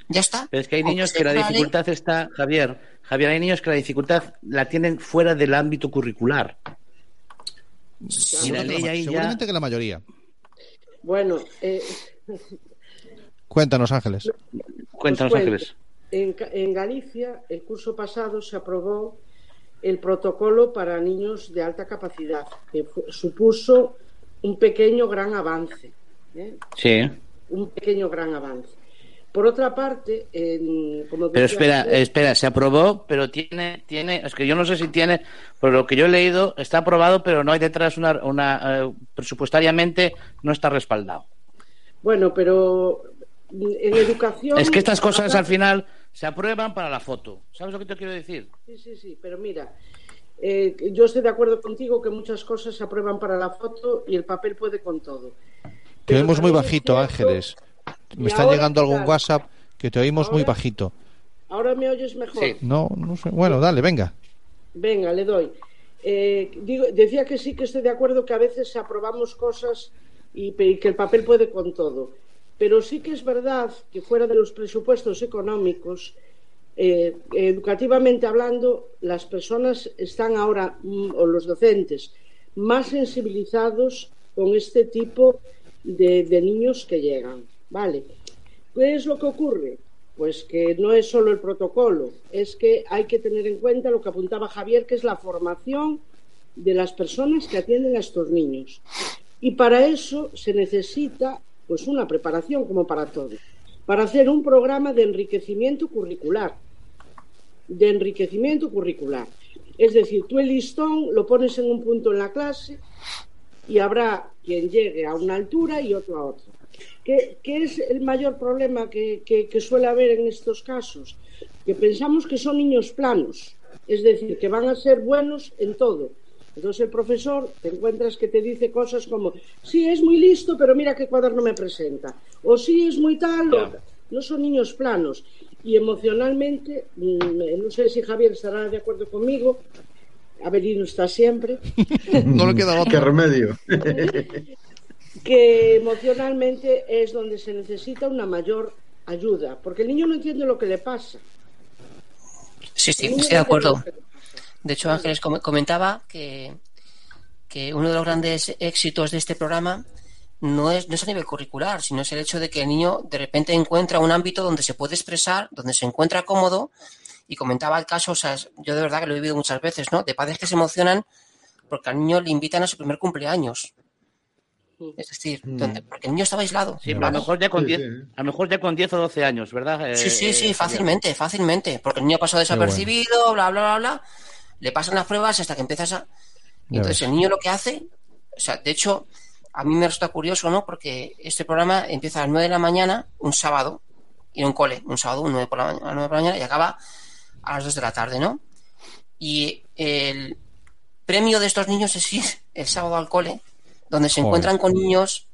Ya está. Pero es que hay niños que la ley, dificultad está, Javier, Javier, hay niños que la dificultad la tienen fuera del ámbito curricular. Y la Seguramente, ley la, ahí ya- seguramente que la mayoría. Bueno, eh, Cuéntanos, Ángeles. Cuéntanos, Pues cuento. Ángeles. En, Galicia el curso pasado se aprobó el protocolo para niños de alta capacidad, que supuso un pequeño gran avance. ¿eh? Sí. Un pequeño gran avance. Por otra parte, en- como Pero espera, espera, se aprobó, pero tiene, tiene, es que yo no sé si tiene, por lo que yo he leído, está aprobado, pero no hay detrás una, una eh, presupuestariamente no está respaldado. Bueno, pero en educación. Es que estas cosas al final se aprueban para la foto. ¿Sabes lo que te quiero decir? Sí, sí, sí, pero mira, eh, yo estoy de acuerdo contigo que muchas cosas se aprueban para la foto y el papel puede con todo. Te Pero oímos muy es bajito, cierto- Ángeles. Me está llegando algún claro, WhatsApp que te oímos muy bajito. Ahora me oyes mejor. Sí. No, no sé. Bueno, dale, venga. Venga, le doy. Eh, digo, decía que sí que estoy de acuerdo que a veces aprobamos cosas y, y que el papel puede con todo. Pero sí que es verdad que fuera de los presupuestos económicos, eh, educativamente hablando, las personas están ahora, mm, o los docentes, más sensibilizados con este tipo de, de niños que llegan. ¿Vale? ¿Qué es lo que ocurre? Pues que no es solo el protocolo, es que hay que tener en cuenta lo que apuntaba Javier, que es la formación de las personas que atienden a estos niños. Y para eso se necesita pues una preparación como para todo, para hacer un programa de enriquecimiento curricular, de enriquecimiento curricular. Es decir, tú el listón lo pones en un punto en la clase y habrá quien llegue a una altura y otro a otra. ¿Qué, es el mayor problema que suele haber en estos casos? Que pensamos que son niños planos, es decir, que van a ser buenos en todo. Entonces el profesor te encuentras que te dice cosas como, sí, es muy listo, pero mira qué cuaderno me presenta. O sí, es muy tal. o- No son niños planos. Y emocionalmente, mm, no sé si Javier estará de acuerdo conmigo, Avelino está siempre, No le queda ¿Qué otra. remedio? que emocionalmente es donde se necesita una mayor ayuda, porque el niño no entiende lo que le pasa. Sí, sí, estoy de acuerdo. lo. De hecho, Ángeles com- comentaba que, que uno de los grandes éxitos de este programa no es, no es a nivel curricular, sino es el hecho de que el niño de repente encuentra un ámbito donde se puede expresar, donde se encuentra cómodo. Y comentaba el caso, o sea, yo de verdad que lo he vivido muchas veces, ¿no? De padres que se emocionan porque al niño le invitan a su primer cumpleaños. Es decir, donde, porque el niño estaba aislado. Sí, pero a lo mejor ya con Sí, 10, sí. a lo mejor ya con 10 o 12 años, ¿verdad? Eh, Sí, sí, eh, sí, fácilmente, fácilmente. Porque el niño pasó desapercibido, bla, bla, bla, bla. Le pasan las pruebas hasta que empiezas a. Y entonces el niño lo que hace. O sea, de hecho, a mí me resulta curioso, ¿no? Porque este programa empieza a las 9 de la mañana, un sábado, y en un cole, un sábado, un 9 por la mañana, a las 9 por la mañana, y acaba a las 2 de la tarde, ¿no? Y el premio de estos niños es ir el sábado al cole, donde se Joder. encuentran con niños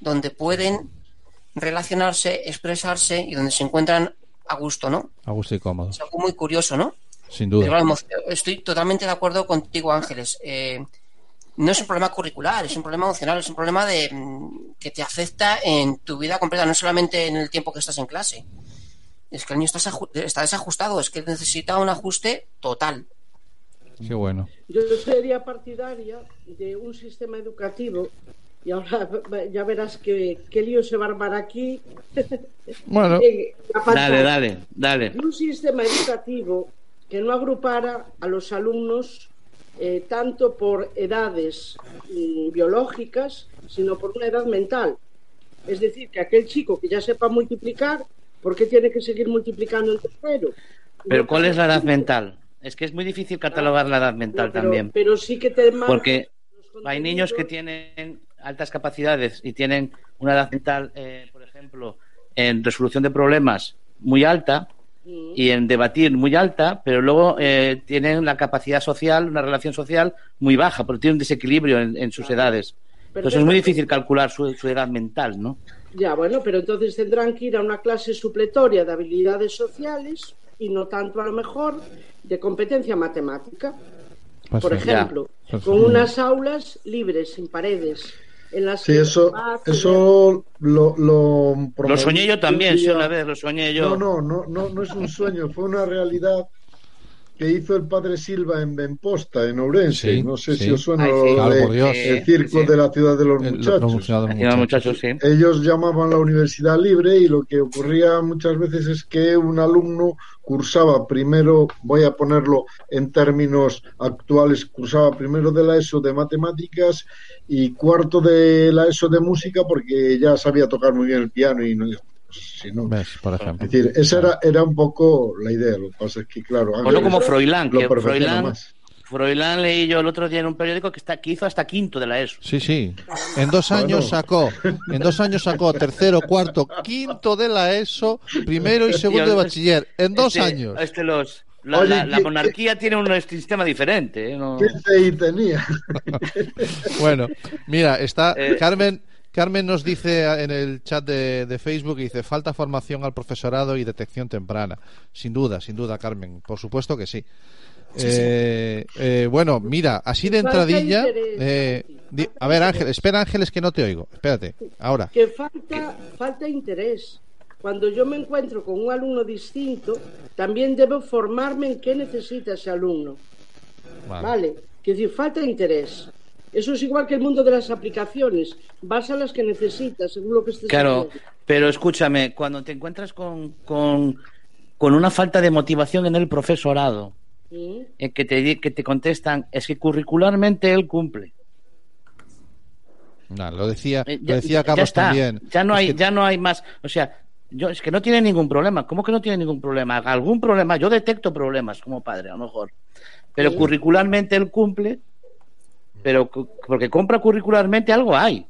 donde pueden relacionarse, expresarse y donde se encuentran a gusto, ¿no? A gusto y cómodo. Es algo muy curioso, ¿no? Sin duda. estoy totalmente de acuerdo contigo, Ángeles. Eh, no es un problema curricular, es un problema emocional, es un problema de mm, que te afecta en tu vida completa, no solamente en el tiempo que estás en clase. Es que el niño está, está desajustado, es que necesita un ajuste total. Qué bueno. Yo sería partidaria de un sistema educativo y ahora ya verás que, qué lío se va a armar aquí. Bueno. Dale, dale, dale. un sistema educativo que no agrupara a los alumnos eh, tanto por edades mm, biológicas, sino por una edad mental. Es decir, que aquel chico que ya sepa multiplicar, ¿por qué tiene que seguir multiplicando en tercero? Pero ¿cuál es la edad mental? Es que es muy difícil catalogar la edad mental No, pero, también. pero sí que te Porque hay niños que tienen altas capacidades y tienen una edad mental, eh, por ejemplo, en resolución de problemas muy alta. Y en debatir muy alta, pero luego eh, tienen la capacidad social, una relación social muy baja, porque tienen un desequilibrio en, en sus edades. Entonces es muy difícil calcular su, su edad mental, ¿no? Ya, bueno, pero entonces tendrán que ir a una clase supletoria de habilidades sociales y no tanto a lo mejor de competencia matemática. pues Por sí. ejemplo, Pues con sí. unas aulas libres, sin paredes, en las Sí, que eso, tener- eso lo, lo, Lo soñé yo también, sí, una vez, lo soñé yo. No, no, no, no, no es un sueño, fue una realidad que hizo el padre Silva en Benposta, en Ourense. Sí, no sé sí. si os suena Ay, lo sí. Claro, de por Dios. el circo Sí, sí. de la ciudad de los El- muchachos. de los muchachos. muchachos, sí. Ellos llamaban la universidad libre y lo que ocurría muchas veces es que un alumno cursaba primero, voy a ponerlo en términos actuales, cursaba primero de la ESO de matemáticas y cuarto de la ESO de música porque ya sabía tocar muy bien el piano y no, si no- ¿Ves? Por ejemplo. es decir, esa era, era un poco la idea, lo que pasa es que claro, O no Ángeles como Froilán, que Froilán, más. Froilán leí yo el otro día en un periódico que, está, que hizo hasta quinto de la ESO. Sí, sí. En dos años sacó, en dos años sacó tercero, cuarto, quinto de la ESO, primero y segundo de bachiller. En dos Este- años. Este los, la, Oye, la- la ¿qué- monarquía tiene un sistema diferente. ¿eh? No- ¿Qué CI tenía? Bueno, mira, está Eh. Carmen. Carmen nos dice en el chat de, de Facebook, dice, falta formación al profesorado y detección temprana. Sin duda, sin duda, Carmen. Por supuesto que sí. Eh, eh, bueno, mira, así de entradilla... eh, di- a ver, Ángel, espera Ángeles que no te oigo. Espérate, ahora. que falta, falta interés. Cuando yo me encuentro con un alumno distinto, también debo formarme en qué necesita ese alumno. Vale. ¿Vale? Quiero decir, falta interés. Eso es igual que el mundo de las aplicaciones. Vas a las que necesitas, según lo que estés Claro, haciendo. pero escúchame, cuando te encuentras con, con, con una falta de motivación en el profesorado, ¿Mm? en que te, que te contestan, es que curricularmente él cumple. Nah, lo decía, Eh, lo decía Carlos está. también. Ya no Es hay, que- ya no hay más. O sea, yo es que no tiene ningún problema. ¿Cómo que no tiene ningún problema? Algún problema. Yo detecto problemas como padre, a lo mejor. Pero Sí. curricularmente él cumple, pero porque compra curricularmente algo hay.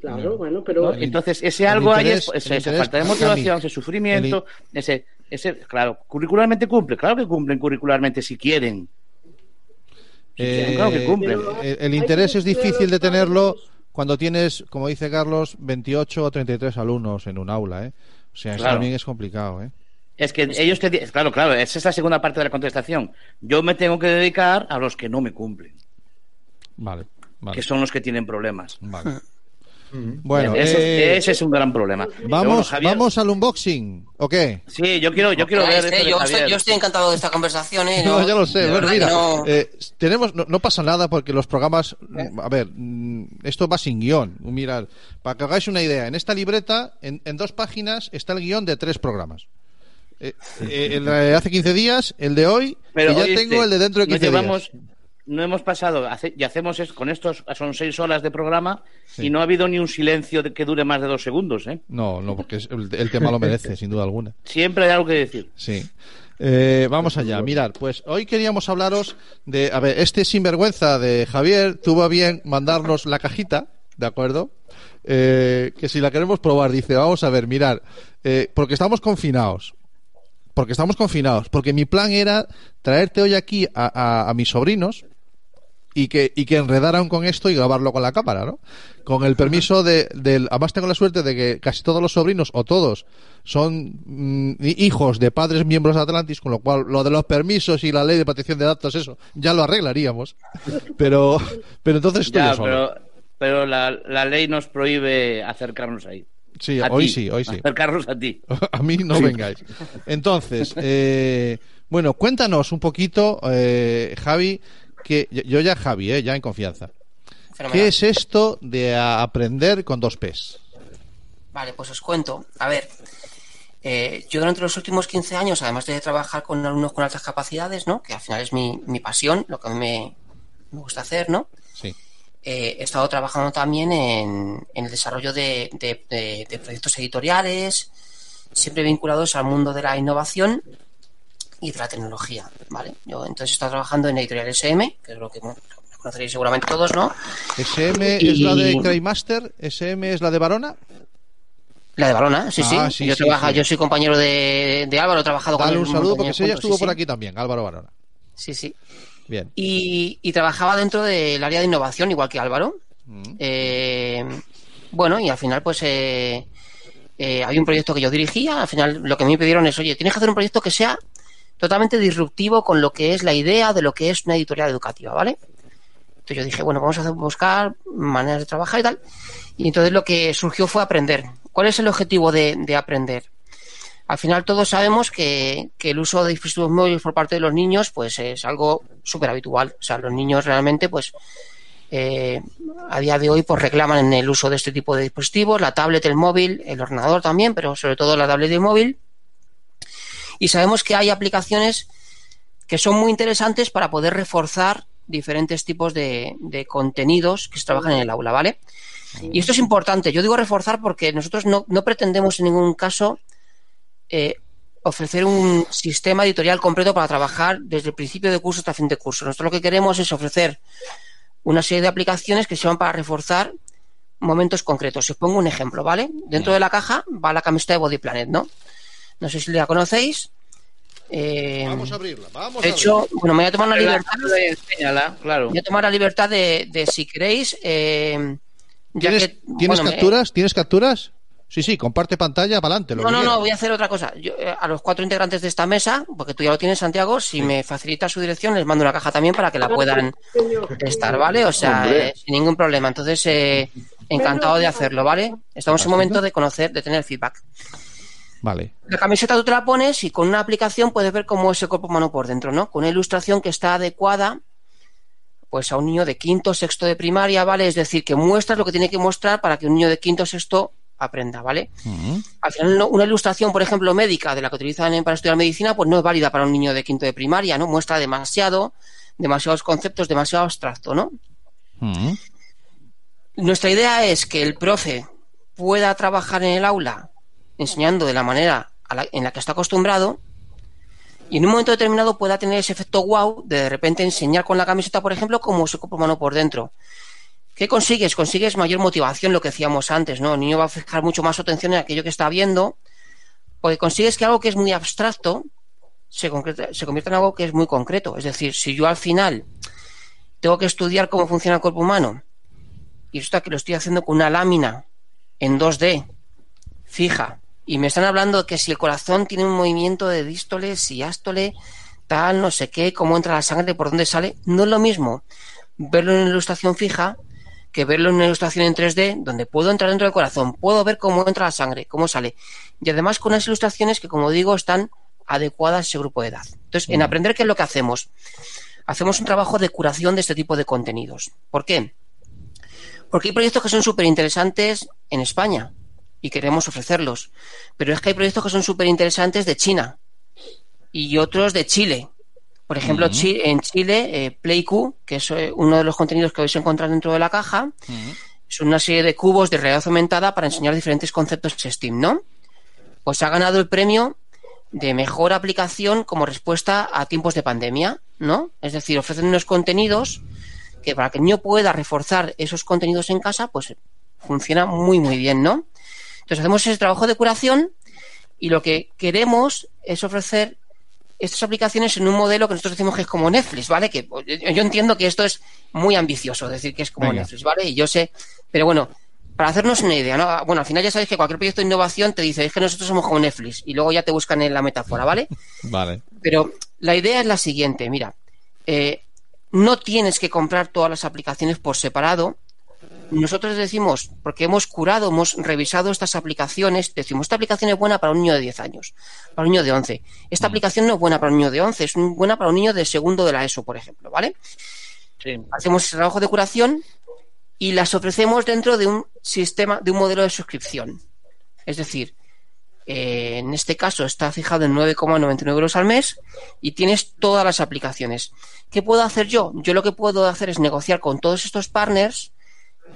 Claro, bueno, pero Entonces, ese el algo hay interés- es, esa falta de motivación, ese sufrimiento, ese, ese, claro, curricularmente cumple, claro que cumplen curricularmente si quieren. Eh, claro que cumple. Pero el, interés es difícil de tenerlo cuando tienes, como dice Carlos, 28 o 33 alumnos en un aula, ¿eh? O sea, eso también es complicado, ¿eh? Es que ellos te di- claro, claro, esa es la segunda parte de la contestación. Yo me tengo que dedicar a los que no me cumplen, Vale, vale. que son los que tienen problemas. vale. Bueno, ese, eh, ese es un gran problema. Bueno, vamos, Javier- vamos al unboxing, ¿o qué? Sí, yo quiero, yo quiero ver Este, esto de yo, Javier. estoy, yo estoy encantado de esta conversación, ¿eh? No, ya lo sé. Bueno, mira, no- eh, tenemos, no, no pasa nada porque los programas, mm, a ver, mm, esto va sin guion. Mirad, para que hagáis una idea, en esta libreta, en, en dos páginas, está el guion de tres programas. Eh, eh, el de hace 15 días, el de hoy, Pero y ya oíste, tengo el de dentro de nos 15 llevamos, días. No hemos pasado, hace- y hacemos es, con estos, son seis horas de programa Sí. y no ha habido ni un silencio de- que dure más de dos segundos. ¿eh? No, no, porque es- el, el tema lo merece, sin duda alguna. Siempre hay algo que decir. Sí. Eh, vamos allá. Mirad, pues hoy queríamos hablaros de. A ver, este sinvergüenza de Javier tuvo a bien mandarnos la cajita, ¿de acuerdo? Eh, que si la queremos probar, dice, vamos a ver, mirar, eh, porque estamos confinados. Porque estamos confinados. Porque mi plan era traerte hoy aquí a, a- a mis sobrinos y que, y que enredaran con esto y grabarlo con la cámara, ¿no? Con el permiso de, del... Además tengo la suerte de que casi todos los sobrinos, o todos, son mm, hijos de padres miembros de Atlantis, con lo cual lo de los permisos y la ley de protección de datos, eso, ya lo arreglaríamos. Pero, pero entonces estoy Ya, solo. pero pero la, la ley nos prohíbe acercarnos ahí. Sí, A hoy sí, hoy sí. Acercarnos a ti. a mí no vengáis. Entonces, eh, bueno, cuéntanos un poquito, eh, Javi, que yo ya Javi, eh, ya en confianza. Fenomenal. ¿Qué es esto de aprender con dos P's? Vale, pues os cuento. A ver, eh, yo durante los últimos 15 años, además de trabajar con alumnos con altas capacidades, ¿no? Que al final es mi, mi pasión, lo que a mí me, me gusta hacer, ¿no? Sí. Eh, he estado trabajando también en, en el desarrollo de, de- de- de proyectos editoriales, siempre vinculados al mundo de la innovación y de la tecnología, ¿vale? Yo entonces he estado trabajando en Editorial SM, que es lo que bueno, conoceréis seguramente todos, ¿no? ¿SM Y- es la de Craymaster? ¿SM es la de Barona? La de Balona, sí, Ah, sí. sí, yo, sí, sí. yo soy compañero de, de Álvaro, he trabajado con Dale él un saludo porque juntos, estuvo por aquí también, Álvaro Barona. Sí, sí. Bien. Y, y trabajaba dentro del área de innovación, igual que Álvaro. Mm. Eh, bueno, y al final, pues eh, eh, había un proyecto que yo dirigía. Al final, lo que me pidieron es, oye, tienes que hacer un proyecto que sea totalmente disruptivo con lo que es la idea de lo que es una editorial educativa, ¿vale? Entonces yo dije, bueno, vamos a buscar maneras de trabajar y tal. Y entonces lo que surgió fue aprender. ¿Cuál es el objetivo de, de aprender? Al final todos sabemos que, que el uso de dispositivos móviles por parte de los niños pues es algo súper habitual. O sea, los niños realmente pues eh, a día de hoy pues reclaman el uso de este tipo de dispositivos, la tablet, el móvil, el ordenador también, pero sobre todo la tablet y el móvil. Y sabemos que hay aplicaciones que son muy interesantes para poder reforzar diferentes tipos de, de contenidos que se trabajan en el aula, ¿vale? Y esto es importante. Yo digo reforzar porque nosotros no, no pretendemos en ningún caso eh, ofrecer un sistema editorial completo para trabajar desde el principio de curso hasta fin de curso. Nosotros lo que queremos es ofrecer una serie de aplicaciones que sirvan para reforzar momentos concretos. Os pongo un ejemplo, ¿vale? Dentro de la caja va la camiseta de Body Planet, ¿no? No sé si la conocéis. Eh, Vamos a abrirla, vamos de a hecho, bueno, me voy a tomar la libertad, claro. voy a tomar la libertad de, de si queréis, eh, ya ¿Tienes, que, ¿tienes bueno, me- capturas? ¿Tienes capturas? Sí, sí, comparte pantalla para adelante. No, no, no, voy a hacer otra cosa. Yo, eh, a los cuatro integrantes de esta mesa, porque tú ya lo tienes, Santiago, si me facilita su dirección, les mando una caja también para que la puedan testar, ¿vale? O sea, eh, sin ningún problema. Entonces, eh, encantado de hacerlo, ¿vale? Estamos en momento de conocer, de tener feedback. Vale. La camiseta tú te la pones y con una aplicación puedes ver cómo es el cuerpo humano por dentro, ¿no? Con una ilustración que está adecuada pues a un niño de quinto o sexto de primaria, ¿vale? Es decir, que muestras lo que tiene que mostrar para que un niño de quinto o sexto aprenda, ¿vale? Al final, una ilustración, por ejemplo, médica de la que utilizan para estudiar medicina, pues no es válida para un niño de quinto de primaria, ¿no? Muestra demasiado, demasiados conceptos, demasiado abstracto, ¿no? Nuestra idea es que el profe pueda trabajar en el aula enseñando de la manera en la que está acostumbrado y en un momento determinado pueda tener ese efecto wow de de repente enseñar con la camiseta, por ejemplo, cómo se ocupa mano por dentro. ¿Qué consigues? Consigues mayor motivación, lo que decíamos antes, ¿no? El niño va a fijar mucho más su atención en aquello que está viendo, porque consigues que algo que es muy abstracto se, se convierta en algo que es muy concreto. Es decir, si yo al final tengo que estudiar cómo funciona el cuerpo humano y resulta que lo estoy haciendo con una lámina en 2D, fija, y me están hablando que si el corazón tiene un movimiento de dístole, si ástole, tal, no sé qué, cómo entra la sangre, por dónde sale, no es lo mismo verlo en una ilustración fija que verlo en una ilustración en 3D donde puedo entrar dentro del corazón, puedo ver cómo entra la sangre, cómo sale, y además con unas ilustraciones que, como digo, están adecuadas a ese grupo de edad. Entonces, en aprender, ¿qué es lo que hacemos? Hacemos un trabajo de curación de este tipo de contenidos. ¿Por qué? Porque hay proyectos que son súper interesantes en España y queremos ofrecerlos. Pero es que hay proyectos que son súper interesantes de China y otros de Chile. Por ejemplo. Chi- en Chile, eh, PlayQ, que es eh, uno de los contenidos que vais a encontrar dentro de la caja, es una serie de cubos de realidad aumentada para enseñar diferentes conceptos STEAM, ¿no? Pues ha ganado el premio de mejor aplicación como respuesta a tiempos de pandemia, ¿no? Es decir, ofrecen unos contenidos que para que el niño pueda reforzar esos contenidos en casa, pues funciona muy, muy bien, ¿no? Entonces hacemos ese trabajo de curación y lo que queremos es ofrecer estas aplicaciones en un modelo que nosotros decimos que es como Netflix, ¿vale? Que yo entiendo que esto es muy ambicioso, decir que es como Venga. Netflix, ¿vale? Y yo sé, pero bueno, para hacernos una idea, ¿no? Bueno, al final ya sabéis que cualquier proyecto de innovación te dice, es que nosotros somos como Netflix, y luego ya te buscan en la metáfora, ¿vale? Vale. Pero la idea es la siguiente, mira, eh, no tienes que comprar todas las aplicaciones por separado. Nosotros decimos, porque hemos curado, hemos revisado estas aplicaciones, decimos, esta aplicación es buena para un niño de 10 años, para un niño de 11. Esta aplicación no es buena para un niño de 11, es buena para un niño de segundo de la ESO, por ejemplo, ¿vale? Sí. Hacemos ese trabajo de curación y las ofrecemos dentro de un sistema, de un modelo de suscripción. Es decir, eh, en este caso está fijado en 9,99 euros al mes y tienes todas las aplicaciones. ¿Qué puedo hacer yo? Yo lo que puedo hacer es negociar con todos estos partners,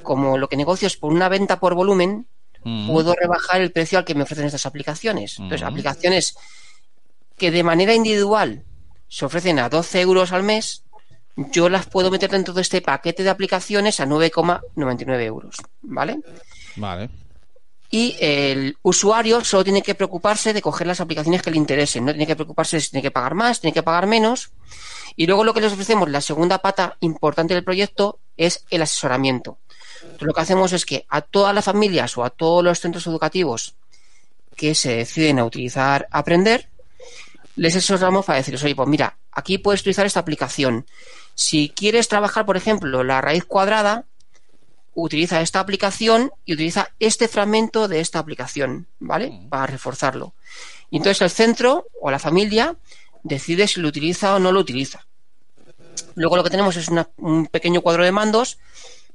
como lo que negocio es por una venta por volumen, Mm. puedo rebajar el precio al que me ofrecen estas aplicaciones. Entonces, aplicaciones que de manera individual se ofrecen a 12 euros al mes, yo las puedo meter dentro de este paquete de aplicaciones a 9,99 euros, ¿vale? Vale. Y el usuario solo tiene que preocuparse de coger las aplicaciones que le interesen, no tiene que preocuparse si tiene que pagar más, tiene que pagar menos. Y luego lo que les ofrecemos, la segunda pata importante del proyecto, es el asesoramiento. Lo que hacemos es que a todas las familias o a todos los centros educativos que se deciden a utilizar Aprender, les asesoramos para decirles, oye, pues mira, aquí puedes utilizar esta aplicación. Si quieres trabajar, por ejemplo, la raíz cuadrada, utiliza esta aplicación y utiliza este fragmento de esta aplicación, ¿vale? Para reforzarlo. Y entonces el centro o la familia decide si lo utiliza o no lo utiliza. Luego lo que tenemos es una- un pequeño cuadro de mandos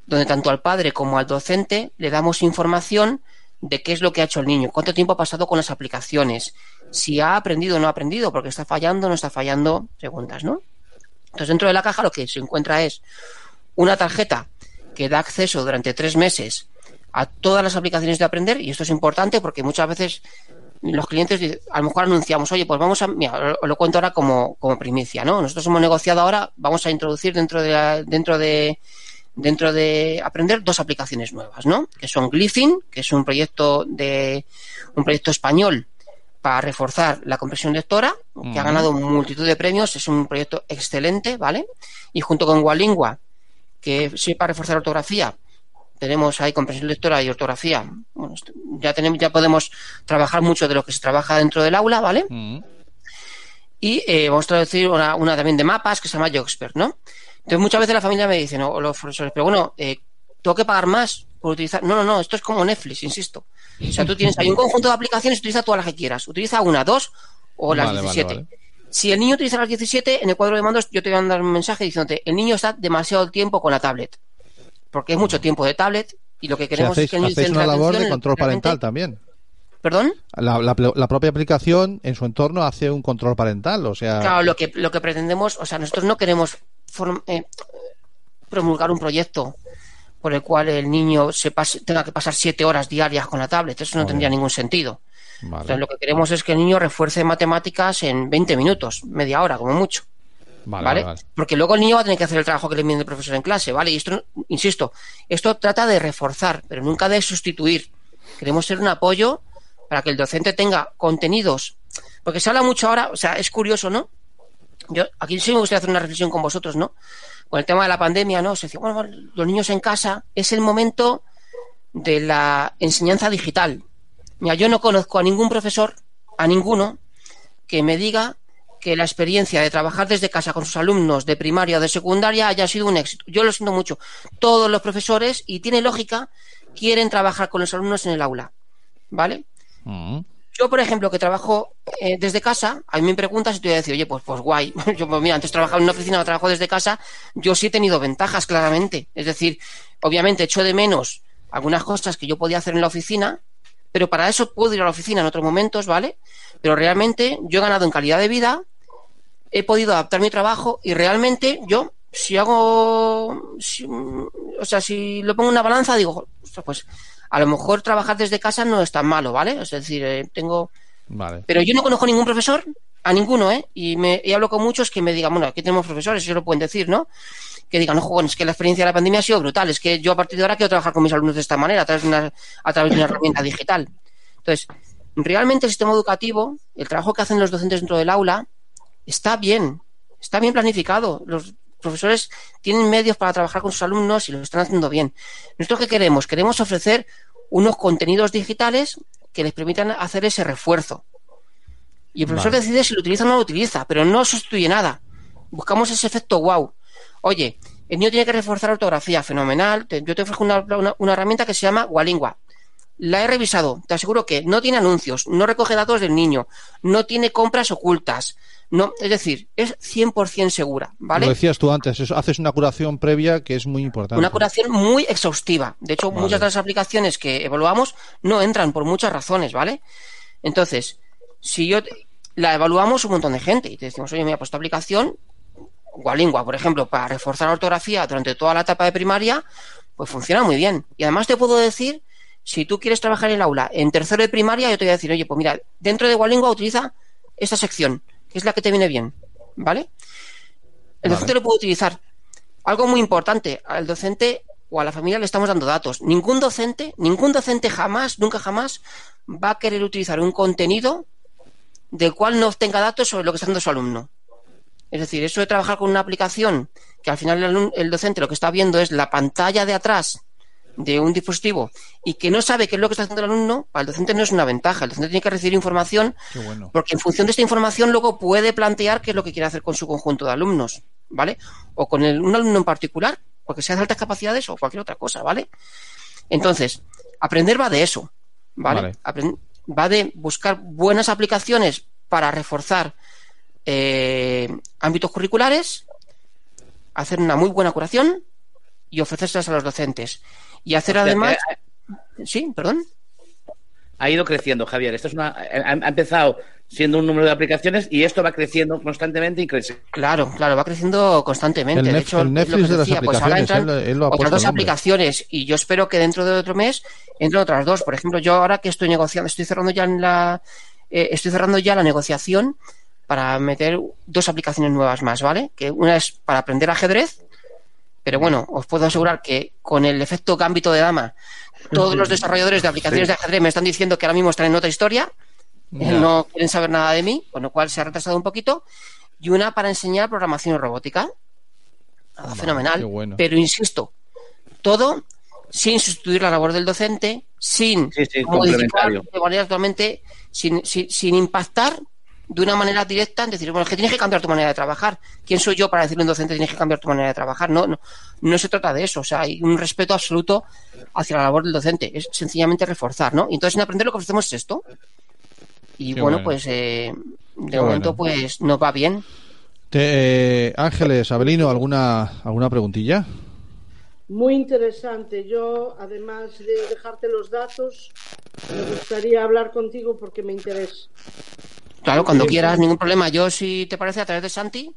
donde tanto al padre como al docente le damos información de qué es lo que ha hecho el niño, cuánto tiempo ha pasado con las aplicaciones, si ha aprendido o no ha aprendido, porque está fallando o no está fallando, preguntas, ¿no? Entonces dentro de la caja lo que se encuentra es una tarjeta que da acceso durante tres meses a todas las aplicaciones de aprender y esto es importante porque muchas veces los clientes a lo mejor anunciamos, oye, pues vamos a, mira, os lo cuento ahora como, como primicia, ¿no? Nosotros hemos negociado ahora, vamos a introducir dentro de dentro de dentro de aprender dos aplicaciones nuevas, ¿no? Que son Glyphing, que es un proyecto de un proyecto español para reforzar la comprensión lectora, que ha ganado multitud de premios, es un proyecto excelente, ¿vale? Y junto con Walingua, que sí para reforzar la ortografía, tenemos ahí comprensión lectora y ortografía. Bueno, ya tenemos, ya podemos trabajar mucho de lo que se trabaja dentro del aula, ¿vale? Y eh, vamos a traducir una, una también de mapas que se llama Yoxpert, ¿no? Entonces muchas veces la familia me dice, no, o los profesores, pero bueno, eh, tengo que pagar más por utilizar. No, no, no, esto es como Netflix, insisto. O sea, tú tienes ahí un conjunto de aplicaciones, utiliza todas las que quieras. Utiliza una, dos o las Vale, vale, 17. vale. Si el niño utiliza las 17, en el cuadro de mandos yo te voy a mandar un mensaje diciéndote, el niño está demasiado tiempo con la tablet. Porque es mucho tiempo de tablet y lo que queremos hacéis, es que el niño hacéis una labor de control parental también. ¿Perdón? La, la- la propia aplicación en su entorno hace un control parental, o sea, Claro, lo que, lo que pretendemos, o sea, nosotros no queremos form- eh, promulgar un proyecto por el cual el niño se pase- tenga que pasar siete horas diarias con la tablet. Eso no tendría ningún sentido. vale. Entonces, lo que queremos es que el niño refuerce matemáticas en 20 minutos, media hora, como mucho. Vale, ¿vale? vale, vale. Porque luego el niño va a tener que hacer el trabajo que le envíe el profesor en clase, ¿vale? Y esto, insisto, esto trata de reforzar, pero nunca de sustituir. Queremos ser un apoyo para que el docente tenga contenidos. Porque se habla mucho ahora, o sea, es curioso, ¿no? Yo aquí sí me gustaría hacer una reflexión con vosotros, ¿no? Con el tema de la pandemia, ¿no? Se bueno, bueno, los niños en casa es el momento de la enseñanza digital. Mira, yo no conozco a ningún profesor, a ninguno, que me diga que la experiencia de trabajar desde casa con sus alumnos de primaria o de secundaria haya sido un éxito. Yo lo siento mucho. Todos los profesores, y tiene lógica, quieren trabajar con los alumnos en el aula. ¿Vale? Mm. Yo, por ejemplo, que trabajo eh, desde casa, a mí me preguntas y te voy a decir, oye, pues, pues guay. Yo, pues mira, antes trabajaba en una oficina, ahora trabajo desde casa. Yo sí he tenido ventajas, claramente. Es decir, obviamente echo de menos algunas cosas que yo podía hacer en la oficina, pero para eso puedo ir a la oficina en otros momentos, ¿vale? Pero realmente yo he ganado en calidad de vida, he podido adaptar mi trabajo y realmente yo, si hago, si- o sea, si lo pongo en una balanza, digo, "Ostras, pues a lo mejor trabajar desde casa no es tan malo, ¿vale? Es decir, eh, tengo Vale. pero yo no conozco ningún profesor, a ninguno, ¿eh? Y, me, y hablo con muchos que me digan, bueno, aquí tenemos profesores, ellos lo pueden decir, ¿no? Que digan, no, joven, es que la experiencia de la pandemia ha sido brutal, es que yo a partir de ahora quiero trabajar con mis alumnos de esta manera, a través de una, a través de una herramienta digital. Entonces, realmente el sistema educativo, el trabajo que hacen los docentes dentro del aula, está bien, está bien planificado. Los profesores tienen medios para trabajar con sus alumnos y lo están haciendo bien. ¿Nosotros qué queremos? Queremos ofrecer unos contenidos digitales que les permitan hacer ese refuerzo. Y el profesor Vale. decide si lo utiliza o no lo utiliza, pero no sustituye nada. Buscamos ese efecto wow. Oye, el niño tiene que reforzar ortografía, fenomenal. Yo te ofrezco una, una- una herramienta que se llama Walingua. La he revisado, te aseguro que no tiene anuncios, no recoge datos del niño, no tiene compras ocultas. No, es decir, es 100% segura, ¿vale? Lo decías tú antes, eso, haces una curación previa que es muy importante. Una curación muy exhaustiva. De hecho, Vale. muchas de las aplicaciones que evaluamos no entran por muchas razones, ¿vale? Entonces, si yo te- la evaluamos un montón de gente y te decimos, oye, mira, pues esta aplicación, Walingua, por ejemplo, para reforzar la ortografía durante toda la etapa de primaria, pues funciona muy bien. Y además te puedo decir, si tú quieres trabajar en el aula en tercero de primaria, yo te voy a decir, oye, pues mira, dentro de Walingua utiliza esta sección, que es la que te viene bien, ¿vale? El Vale. docente lo puede utilizar. Algo muy importante, al docente o a la familia le estamos dando datos. Ningún docente, ningún docente jamás, nunca jamás, va a querer utilizar un contenido del cual no obtenga datos sobre lo que está haciendo su alumno. Es decir, eso de trabajar con una aplicación que al final el docente lo que está viendo es la pantalla de atrás de un dispositivo y que no sabe qué es lo que está haciendo el alumno, para el docente no es una ventaja. El docente tiene que recibir información bueno. porque en función de esta información luego puede plantear qué es lo que quiere hacer con su conjunto de alumnos, ¿vale? O con el- un alumno en particular, porque sea de altas capacidades o cualquier otra cosa, ¿vale? Entonces, aprender va de eso, ¿vale? Va de buscar buenas aplicaciones para reforzar eh, ámbitos curriculares, hacer una muy buena curación y ofrecérselas a los docentes. Y hacer O sea, además... que Sí, perdón. Ha ido creciendo, Javier. Esto es una, ha, ha empezado siendo un número de aplicaciones y esto va creciendo constantemente y crece. Claro, claro, va creciendo constantemente. El de hecho, el es lo Netflix que de las decía, pues ahora aplicaciones, entran él- él lo ha otras dos aplicaciones y yo espero que dentro de otro mes entren otras dos. Por ejemplo, yo ahora que estoy negociando, estoy cerrando ya en la, eh, estoy cerrando ya la negociación para meter dos aplicaciones nuevas más, ¿vale? Que una es para aprender ajedrez, pero bueno, os puedo asegurar que con el efecto gambito de dama, todos los desarrolladores de aplicaciones de ajedrez me están diciendo que ahora mismo están en otra historia, eh, no quieren saber nada de mí, con lo cual se ha retrasado un poquito, y una para enseñar programación robótica. Nada, fenomenal. qué bueno. Pero insisto, todo sin sustituir la labor del docente, sin Sí, sí, modificar de manera totalmente, sin, sin, sin impactar de una manera directa en decir, bueno, es que tienes que cambiar tu manera de trabajar. ¿Quién soy yo para decirle a un docente tienes que cambiar tu manera de trabajar? No, no, no se trata de eso. O sea, hay un respeto absoluto hacia la labor del docente. Es sencillamente reforzar, ¿no? Y entonces en aprender lo que ofrecemos es esto. Y bueno, bueno. pues eh, de Qué momento bueno. pues nos va bien. Te- eh, Ángeles, Abelino, ¿alguna, ¿alguna preguntilla? Muy interesante. Yo, además de dejarte los datos, me gustaría hablar contigo porque me interesa. Claro, cuando quieras, ningún problema. Yo, si te parece, a través de Santi,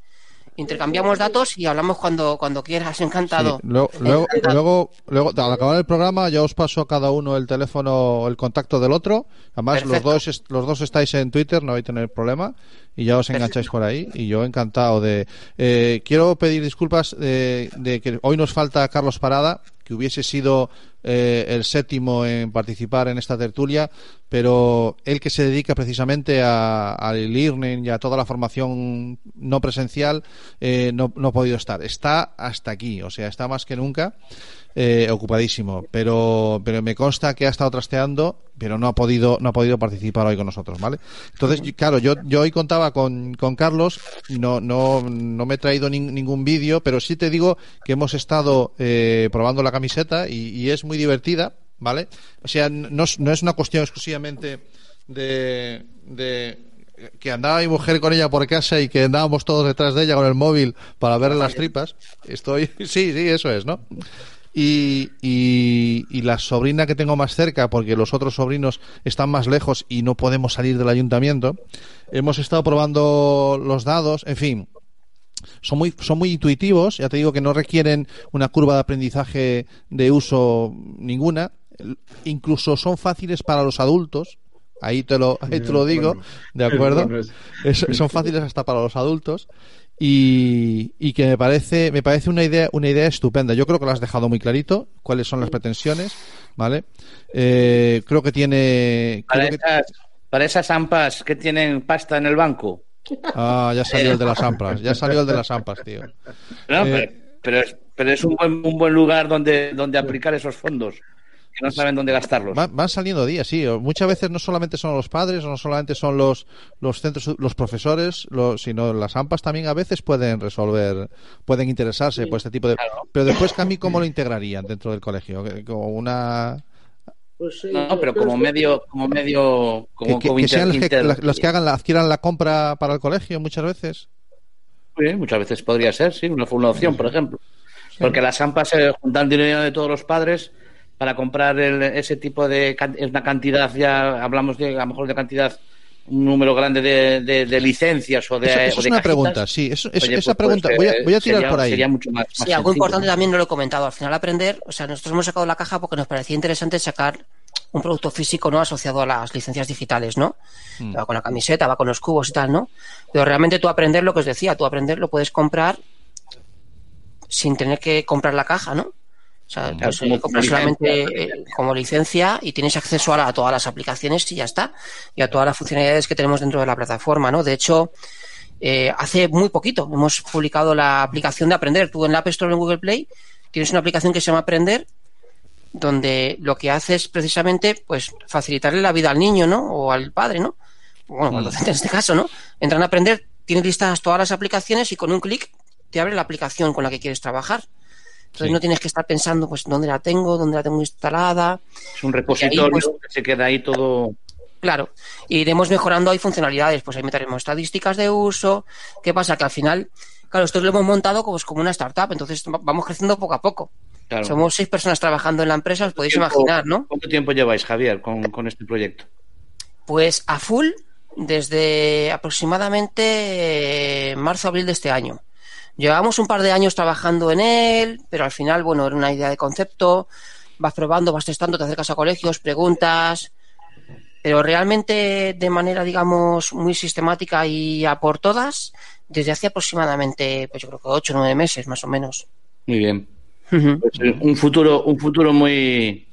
intercambiamos datos y hablamos cuando, cuando quieras. Encantado. Sí, luego, luego, luego, luego, al acabar el programa, ya os paso a cada uno el teléfono, el contacto del otro. Además, los dos, est- los dos estáis en Twitter, no vais a tener problema. Y ya os engancháis por ahí. Y yo encantado de. Eh, quiero pedir disculpas de, de que hoy nos falta Carlos Parada, que hubiese sido eh, el séptimo en participar en esta tertulia, pero él que se dedica precisamente a- al e-learning y a toda la formación no presencial, eh, no, no ha podido estar. Está hasta aquí, o sea, está más que nunca eh, ocupadísimo, pero, pero me consta que ha estado trasteando, pero no ha podido, no ha podido participar hoy con nosotros, ¿vale? Entonces, claro, yo, yo hoy contaba con, con Carlos, no, no, no me he traído nin- ningún vídeo, pero sí te digo que hemos estado eh, probando la camiseta y, y es muy divertida, ¿vale? O sea, no, no es una cuestión exclusivamente de, de que andaba mi mujer con ella por casa y que andábamos todos detrás de ella con el móvil para ver las tripas. Estoy, sí, sí, eso es, ¿no? Y, y, y la sobrina que tengo más cerca, porque los otros sobrinos están más lejos y no podemos salir del ayuntamiento, hemos estado probando los dados, en fin, son muy, son muy intuitivos, ya te digo que no requieren una curva de aprendizaje de uso ninguna, incluso son fáciles para los adultos, ahí te lo, ahí te lo digo, Bueno, ¿de acuerdo? Es- son fáciles hasta para los adultos y, y que me parece me parece una idea una idea estupenda. Yo creo que lo has dejado muy clarito cuáles son las pretensiones vale Eh, creo que tiene Para creo que- esas, para esas ampas que tienen pasta en el banco. ah ya salió el de las ampas ya salió el de las ampas tío. No, Eh, pero, pero es, pero es un buen, un buen lugar donde, donde aplicar esos fondos, que no saben dónde gastarlos. Van, van saliendo días, sí. Muchas veces no solamente son los padres, no solamente son los, los centros, los profesores, los, sino las AMPAs también a veces pueden resolver, pueden interesarse por este tipo de. Pero después, Cami, ¿cómo lo integrarían dentro del colegio? Como una. Pues, eh, No, pero como medio, como medio, como, que, que- como que inter- sean las que, inter- las- las que hagan la, adquieran la compra para el colegio muchas veces. Sí, muchas veces podría ser, sí, una, una opción, por ejemplo. Porque las AMPAs se juntan dinero de todos los padres para comprar el- ese tipo de es una cantidad ya hablamos de a lo mejor de cantidad un número grande de, de- de licencias o de Eso, eso o es de una cajitas. pregunta, sí. Eso, es- Oye, esa pues, pues, pregunta, voy, a, eh, voy a tirar sería- por ahí. sería mucho más, más Sí, algo sencillo. importante también no lo he comentado. Al final aprender, o sea, nosotros hemos sacado la caja porque nos parecía interesante sacar un producto físico no asociado a las licencias digitales, ¿no? Mm. Va con la camiseta, va con los cubos y tal, ¿no? Pero realmente tú aprender lo que os decía, tú aprender lo puedes comprar sin tener que comprar la caja, ¿no? O sea, Claro, pues, como eh, compras licencia. solamente eh, como licencia y tienes acceso a, la- a todas las aplicaciones y ya está. Y a todas las funcionalidades que tenemos dentro de la plataforma, ¿no? De hecho, eh, hace muy poquito hemos publicado la aplicación de Aprender. Tú en la App Store en Google Play tienes una aplicación que se llama Aprender, donde lo que hace es precisamente pues facilitarle la vida al niño, ¿no? O al padre, ¿no? Bueno, al docente en este caso, ¿no? Entran a aprender, tienes listas todas las aplicaciones y con un clic te abre la aplicación con la que quieres trabajar. Entonces Sí. no tienes que estar pensando, pues, dónde la tengo, dónde la tengo instalada. es un repositorio pues, que se queda ahí todo Claro, iremos mejorando ahí funcionalidades, pues ahí meteremos estadísticas de uso. ¿Qué pasa? Que al final, claro, esto lo hemos montado como, como una startup, entonces va- vamos creciendo poco a poco. claro. Somos seis personas trabajando en la empresa, os podéis ¿Cuánto tiempo- imaginar, ¿no? ¿Cuánto tiempo lleváis, Javier, con, con este proyecto? Pues a full desde aproximadamente eh, marzo-abril de este año. Llevamos un par de años trabajando en él, pero al final, bueno, era una idea de concepto, vas probando, vas testando, te acercas a colegios, preguntas, pero realmente de manera, digamos, muy sistemática y a por todas, desde hace aproximadamente, pues yo creo que ocho o nueve meses, más o menos. Muy bien. Pues, eh, un futuro, un futuro muy,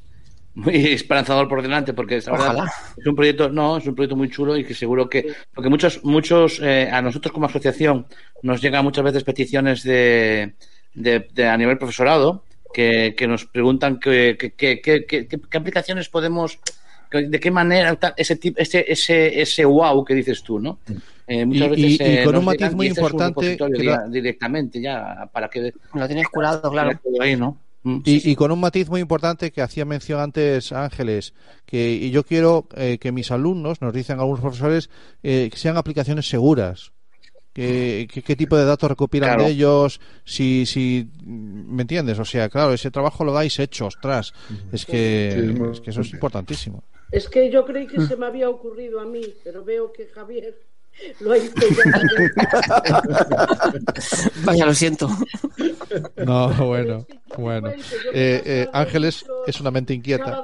muy esperanzador por delante, porque es, Ojalá. es un proyecto, no, es un proyecto muy chulo y que seguro que, porque muchos, muchos, eh, a nosotros como asociación nos llegan muchas veces peticiones de, de, de a nivel profesorado que, que nos preguntan que, que, que, que- qué aplicaciones podemos, de qué manera, ese tipo, ese, ese, ese wow que dices tú, ¿no? Eh, muchas Y- veces, y- y eh, con un matiz muy y este es un importante que lo- directamente ya para que Lo tienes curado, claro. ahí, ¿no? Mm, sí, Y, sí. y con un matiz muy importante que hacía mención antes Ángeles, que y yo quiero eh, que mis alumnos, nos dicen algunos profesores, eh, que sean aplicaciones seguras. Qué tipo de datos recopilan Claro. de ellos, si, si, ¿me entiendes? O sea, claro, ese trabajo lo dais hecho, ostras. Es que, Sí, es que eso es importantísimo. Es que yo creí que se me había ocurrido a mí, pero veo que Javier lo ha hecho ya. Vaya, lo siento. No, bueno, bueno. Yo Eh, eh, Ángeles es una mente inquieta.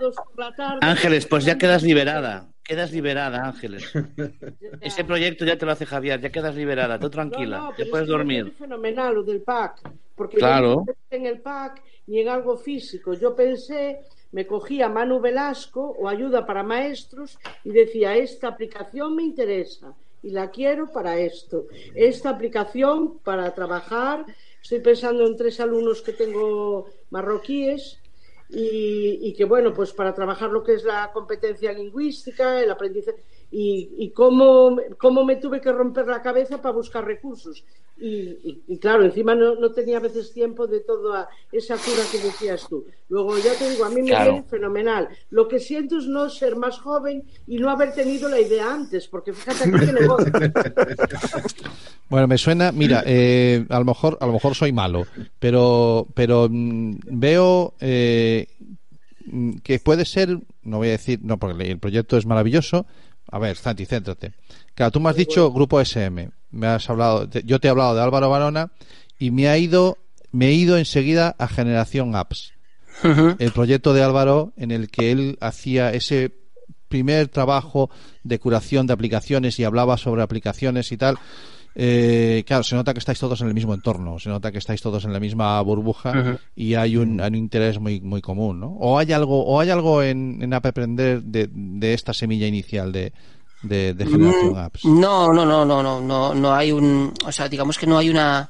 Ángeles, pues ya quedas liberada. Quedas liberada, Ángeles. Ese proyecto ya te lo hace Javier, ya quedas liberada. Tú tranquila, No, no, ya pero puedes es que me dormir. fenomenal lo del pack, porque Claro. yo no pensé en el pack ni en algo físico. Yo pensé, me cogía Manu Velasco o ayuda para maestros y decía, esta aplicación me interesa y la quiero para esto. Esta aplicación para trabajar, estoy pensando en tres alumnos que tengo marroquíes y, y que bueno, pues para trabajar lo que es la competencia lingüística, el aprendizaje y, y cómo, cómo me tuve que romper la cabeza para buscar recursos. Y, y- y claro, encima no, no tenía a veces tiempo de toda esa cura que decías tú. Luego ya te digo, a mí me Claro. viene fenomenal. Lo que siento es no ser más joven y no haber tenido la idea antes, porque fíjate aquí qué negocio. Bueno, me suena, mira, eh, a lo mejor, a lo mejor soy malo, pero, pero mm, veo eh, mm, que puede ser, no voy a decir, no, porque el proyecto es maravilloso. A ver, Santi, céntrate. Claro, tú me has dicho grupo SM, me has hablado, yo te he hablado de Álvaro Barona y me ha ido, me he ido enseguida a Generación Apps, el proyecto de Álvaro en el que él hacía ese primer trabajo de curación de aplicaciones y hablaba sobre aplicaciones y tal. Eh, claro, se nota que estáis todos en el mismo entorno, se nota que estáis todos en la misma burbuja y hay un, hay un interés muy, muy común, ¿no? O hay algo, o hay algo en, en aprender de, de esta semilla inicial de, de, de generación Mm, apps. No, no, no, no, no, no, no hay un, o sea, digamos que no hay una,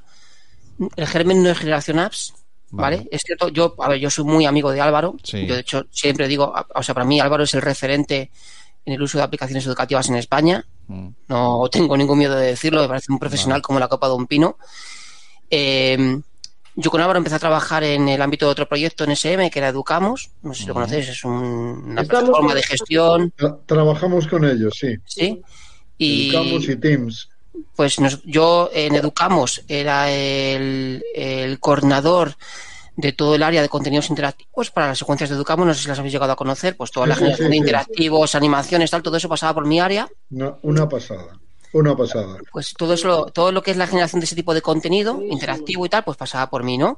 el germen no es generación apps, ¿vale? Vale. Es cierto, yo, a ver, yo soy muy amigo de Álvaro, Sí. yo de hecho siempre digo, o sea, para mí Álvaro es el referente en el uso de aplicaciones educativas en España, Mm. no tengo ningún miedo de decirlo, me parece un profesional como la copa de un pino. Eh, yo con Álvaro empecé a trabajar en el ámbito de otro proyecto en SM que era Educamos, no sé si lo conocéis, es un- una Estamos plataforma de gestión, Tra- trabajamos con ellos, sí. ¿sí? Y, Educamos y Teams. Pues nos- yo en Educamos era el, el coordinador de todo el área de contenidos interactivos para las secuencias de Educamos, no sé si las habéis llegado a conocer, pues toda la Sí, generación sí, de sí. interactivos, animaciones, tal, todo eso pasaba por mi área, Una, una pasada. Una pasada. pues todo eso, todo lo que es la generación de ese tipo de contenido interactivo y tal, pues pasaba por mí, ¿no?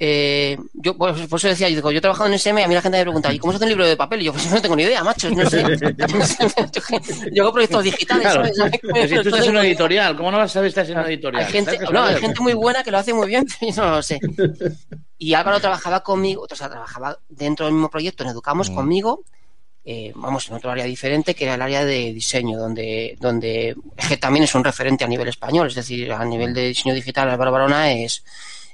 Eh, yo pues, por eso decía, yo digo, yo he trabajado en SM, a mí la gente me pregunta, ¿y cómo se hace un libro de papel? Y yo, pues no tengo ni idea, macho, no sé. yo hago proyectos digitales, Claro. ¿sabes? Pero si tú estás en una editorial, ¿cómo no vas a saber si estás en una editorial? Hay gente, no, hay gente muy buena que lo hace muy bien, pero yo no lo sé. Y Álvaro trabajaba conmigo, o sea, trabajaba dentro del mismo proyecto en Educamos Mm. conmigo, eh, vamos, en otro área diferente, que era el área de diseño, donde, donde es que también es un referente a nivel español, es decir, a nivel de diseño digital, Álvaro Barona es,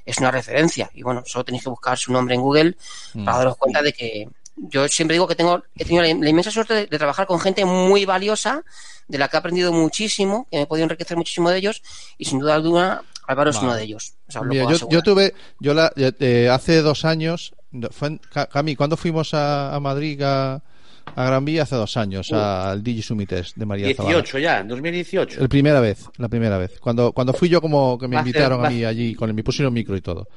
es una referencia. Y bueno, solo tenéis que buscar su nombre en Google Mm. para daros cuenta de que yo siempre digo que tengo, he tenido la, la inmensa suerte de, de trabajar con gente muy valiosa, de la que he aprendido muchísimo, que me he podido enriquecer muchísimo de ellos, y sin duda alguna, Álvaro es uno de ellos. O sea, Mira, yo, yo tuve, yo la, eh, hace dos años, fue en- Cami, ¿cuándo fuimos a, a Madrid a, a Gran Vía? Hace dos años, al Digi Sumites de María Zavala. 18 ya, en 2018. La primera vez, la primera vez. Cuando, cuando fui yo como que me Va a ser- invitaron a mí allí, con el, me pusieron micro y todo.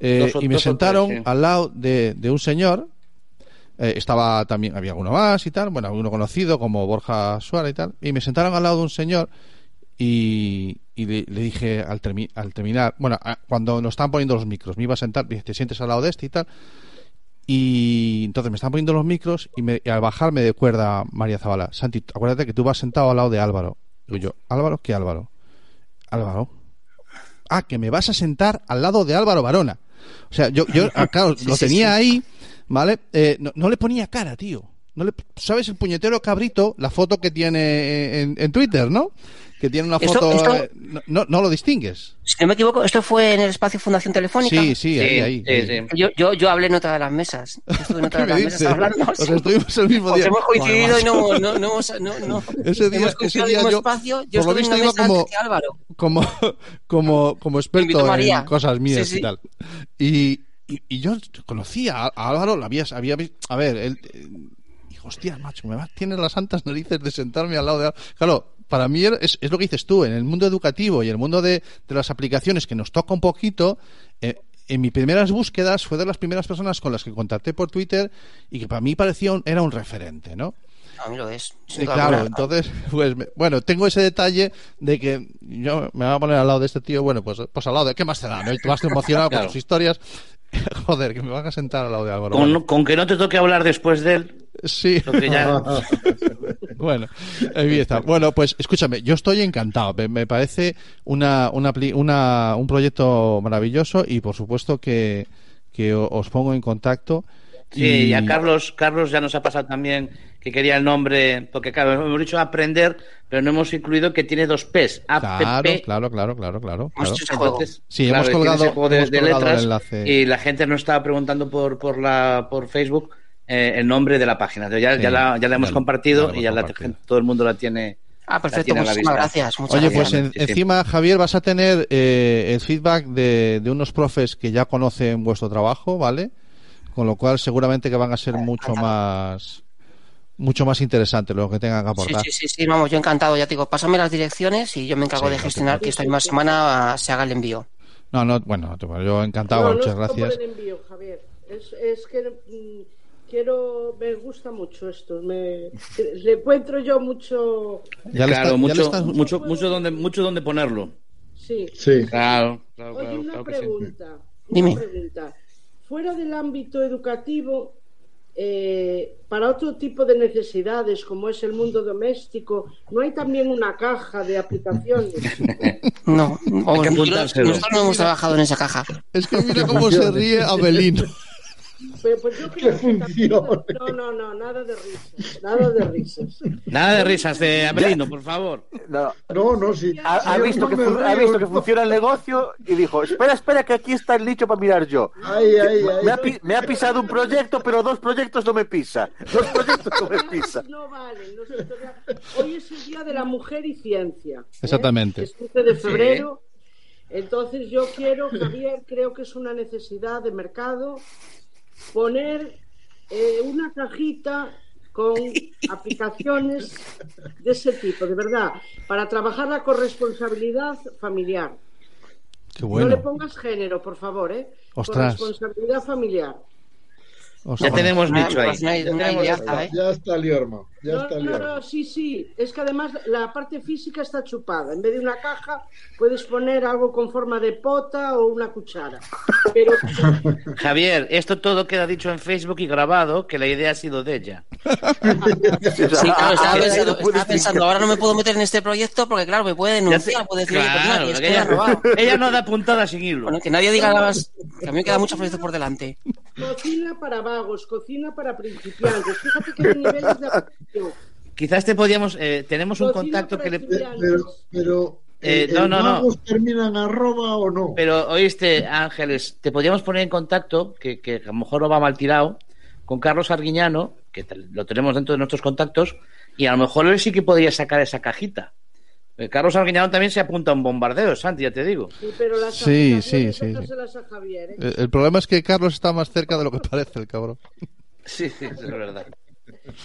Eh, Dos y me sentaron tres, sí. al lado de, de un señor, eh, estaba también, había alguno más y tal, bueno, alguno conocido como Borja Suárez y tal, y me sentaron al lado de un señor y, y le, le dije al, termi- al terminar, bueno, a- cuando nos estaban poniendo los micros, me iba a sentar, dije, te sientes al lado de este y tal, y entonces me estaban poniendo los micros y, me- y al bajar me recuerda María Zavala, Santi, acuérdate que tú vas sentado al lado de Álvaro. Digo yo, ¿Álvaro? ¿Qué Álvaro? Álvaro. Ah, que me vas a sentar al lado de Álvaro Varona. O sea, yo, yo ah, claro, Sí, lo sí, tenía sí. ahí, ¿vale? Eh, no, no le ponía cara, tío. No le, ¿Sabes el puñetero cabrito? La foto que tiene en, en Twitter, ¿no? Que tiene una Esto- foto... esto- eh, no, no, lo distingues. Si no me equivoco, esto fue en el espacio Fundación Telefónica. Sí, sí, ahí, ahí. sí, ahí. sí. Yo, yo, yo hablé en otra de las mesas. Yo Estuve en otra ¿Qué de las mesas dices? hablando. O sea, estuvimos el mismo día. hemos coincidido y no, no, no, hemos- no, no. Ese día- hemos ese día el mismo yo, espacio. Yo por lo estuve en visto, una iba mesa como- antes Álvaro. como, como, como experto en cosas mías Sí, sí. y tal. Y, Y, y yo conocía a, Álvaro, lo había, había a ver, él, dijo, hostia, macho, me va, tienes las santas narices de sentarme al lado de. Claro, para mí era- es, es lo que dices tú, en el mundo educativo y en el mundo de, de las aplicaciones que nos toca un poquito, eh, en mis primeras búsquedas fue de las primeras personas con las que contacté por Twitter y que para mí parecía un- era un referente, ¿no? A mí lo es. Sí, claro, alguna. entonces, pues, me- bueno, tengo ese detalle de que yo me voy a poner al lado de este tío, bueno, pues, pues al lado de, ¿qué más te da? ¿no? Y tú vas emocionado Claro. con tus historias. Joder, que me van a sentar al lado de Álvaro. Con, Vale. con que no te toque hablar después de él, Sí. ya... bueno, ahí está. Bueno, pues escúchame, yo estoy encantado. Me, me parece una, una, una- un proyecto maravilloso y por supuesto que, que os pongo en contacto. Sí, y a Carlos, Carlos ya nos ha pasado también que quería el nombre, porque claro, hemos dicho aprender, pero no hemos incluido que tiene dos P's, Claro, APP. claro, claro, claro, claro. Claro. juego. Entonces, Sí, claro, hemos colgado, ese juego de, hemos de colgado letras el enlace. y la gente nos estaba preguntando por por la por Facebook eh, el nombre de la página. Ya, Sí, ya, la, ya la hemos ya- compartido ya la hemos y ya la- todo el mundo la tiene. Ah, perfecto, muchísimas gracias. Muchas Oye, gracias. pues en- Sí, sí. encima, Javier, vas a tener eh, el feedback de, de unos profes que ya conocen vuestro trabajo, ¿vale? Con lo cual, seguramente que van a ser mucho más mucho más interesantes lo que tengan que Sí, aportar. sí, sí, sí, vamos, yo encantado, ya te digo, pásame las direcciones y yo me encargo Sí, de gestionar que esta misma semana se haga el envío. No, no, bueno, yo encantado, no, no muchas gracias. el envío, Javier. Es, es que mm, quiero, me gusta mucho esto. Me, le encuentro yo mucho. Ya le claro, está- ya le mucho, mucho, mucho donde, mucho donde ponerlo. Sí. Sí. Claro, claro, Oye, claro, una claro que sí. pregunta. Dime. Una pregunta. Fuera del ámbito educativo, eh, para otro tipo de necesidades, como es el mundo doméstico, ¿no hay también una caja de aplicaciones? No, o- que nosotros, apuntárselo. nosotros no hemos trabajado en esa caja. Es que mira cómo se ríe Abelino. Pues, pues yo creo que también- funcione. No, no, no, nada de risas. Nada de risas. Nada de risas de Abelino, por favor. No, No, no, sí. ha, ha visto no que, me fu- ha río, visto que no. funciona el negocio y dijo, espera, espera, que aquí está el nicho para mirar yo. Ay, ay, ay. Me ha, pi- me ha pisado un proyecto, pero dos proyectos no me pisa. Dos proyectos no me pisa. No valen. editoriales. Hoy es el Día de la Mujer y Ciencia. ¿eh? Exactamente. Es 15 de febrero. Entonces yo quiero, Javier, creo que es una necesidad de mercado poner eh, una cajita con aplicaciones de ese tipo, de verdad, para trabajar la corresponsabilidad familiar. Qué No bueno. le pongas género, por favor, ¿eh? Ostras. Corresponsabilidad familiar. Ostras. Ya tenemos dicho ahí. pues Ya ¿eh? Ya está Liorma. Ya No, está no, no, sí, sí. Es que además la parte física está chupada. En vez de una caja, puedes poner algo con forma de pota o una cuchara. Pero Javier, esto todo queda dicho en Facebook y grabado, que la idea ha sido de ella. Sí, claro, estaba pensando, estaba pensando, ahora no me puedo meter en este proyecto porque, claro, me puede denunciar, puede decir, pues Claro, nadie, es que ella, robado. ella no da puntada sin hilo. Bueno, que nadie diga nada más, que a mí me queda mucho proyecto por delante. cocina para vagos, cocina para principiantes. Fíjate que hay niveles de. Quizás te podíamos, eh, tenemos un contacto que le... Pero, pero Eh, ¿el- no, no, no. terminan arroba o no? Pero oíste, Ángeles, te podíamos poner en contacto, que, que a lo mejor no va mal tirado, con Carlos Arguiñano, que lo tenemos dentro de nuestros contactos, y a lo mejor él sí que podría sacar esa cajita. Eh, Carlos Arguiñano también se apunta a un bombardeo, Santi, ya te digo. Sí, pero las Sí, sí, sí, déjaselas a Javier, ¿eh? El, el problema es que Carlos está más cerca de lo que parece, el cabrón. Sí, sí, es verdad.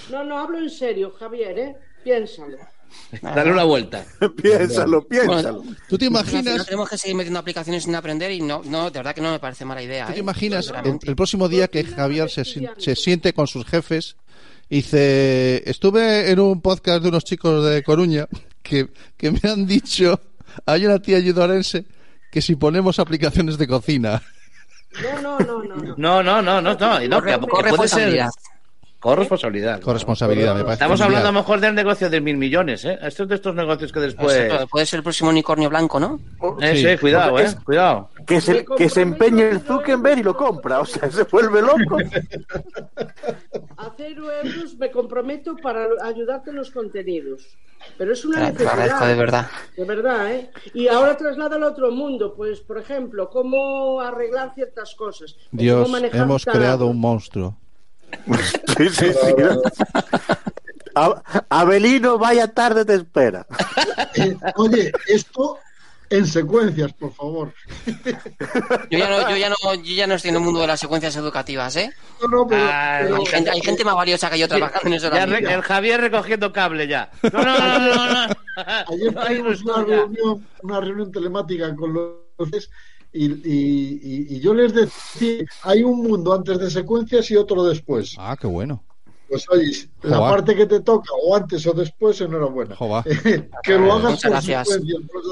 No, no, hablo en serio, Javier, ¿eh? Piénsalo. Dale una vuelta. piénsalo, piénsalo. ¿Tú te imaginas, tenemos que seguir metiendo aplicaciones sin aprender y no, no, de verdad que no me parece mala idea. tú te ¿eh? imaginas el, próximo día que Javier se, se siente con sus jefes y dice, estuve en un podcast de unos chicos de Coruña que, que me han dicho, hay una tía yudorense que si ponemos aplicaciones de cocina, No, no, no, no. no. No, no, no, no, no, no, Corre- que- que corre puede ser responsabilidad. Corresponsabilidad. corresponsabilidad, me parece. Estamos hablando a lo mejor del negocio de mil millones, ¿eh? Esto es de estos negocios que después... Eso, puede ser el próximo unicornio blanco, ¿no? Eh, Sí. sí, cuidado, ¿eh? Cuidado. Que se, que se empeñe el Zuckerberg y lo compra. O sea, se vuelve loco. A cero euros me comprometo para ayudarte en los contenidos. Pero es una necesidad. agradezco de verdad. De verdad, ¿eh? Y ahora trasládalo a otro mundo. Pues, por ejemplo, cómo arreglar ciertas cosas. Dios, manejar hemos creado un monstruo. Sí, sí, sí. A- Abelino, vaya tarde te espera. Eh, oye, esto, en secuencias, por favor. Yo ya, no, yo, ya no, yo ya no estoy en el mundo de las secuencias educativas, ¿eh? No, no, pero, Ah, pero- Hay gente, hay gente más valiosa que yo trabajando en eso. Ya re- el Javier recogiendo cable ya. No, no, no, no, no. no. ayer tuvimos una reunión, una reunión telemática con los y, y- y- yo les decía, hay un mundo antes de secuencias y otro después. Ah, qué bueno. Pues oye, la parte que te toca o antes o después, enhorabuena. Que lo hagas Muchas por gracias.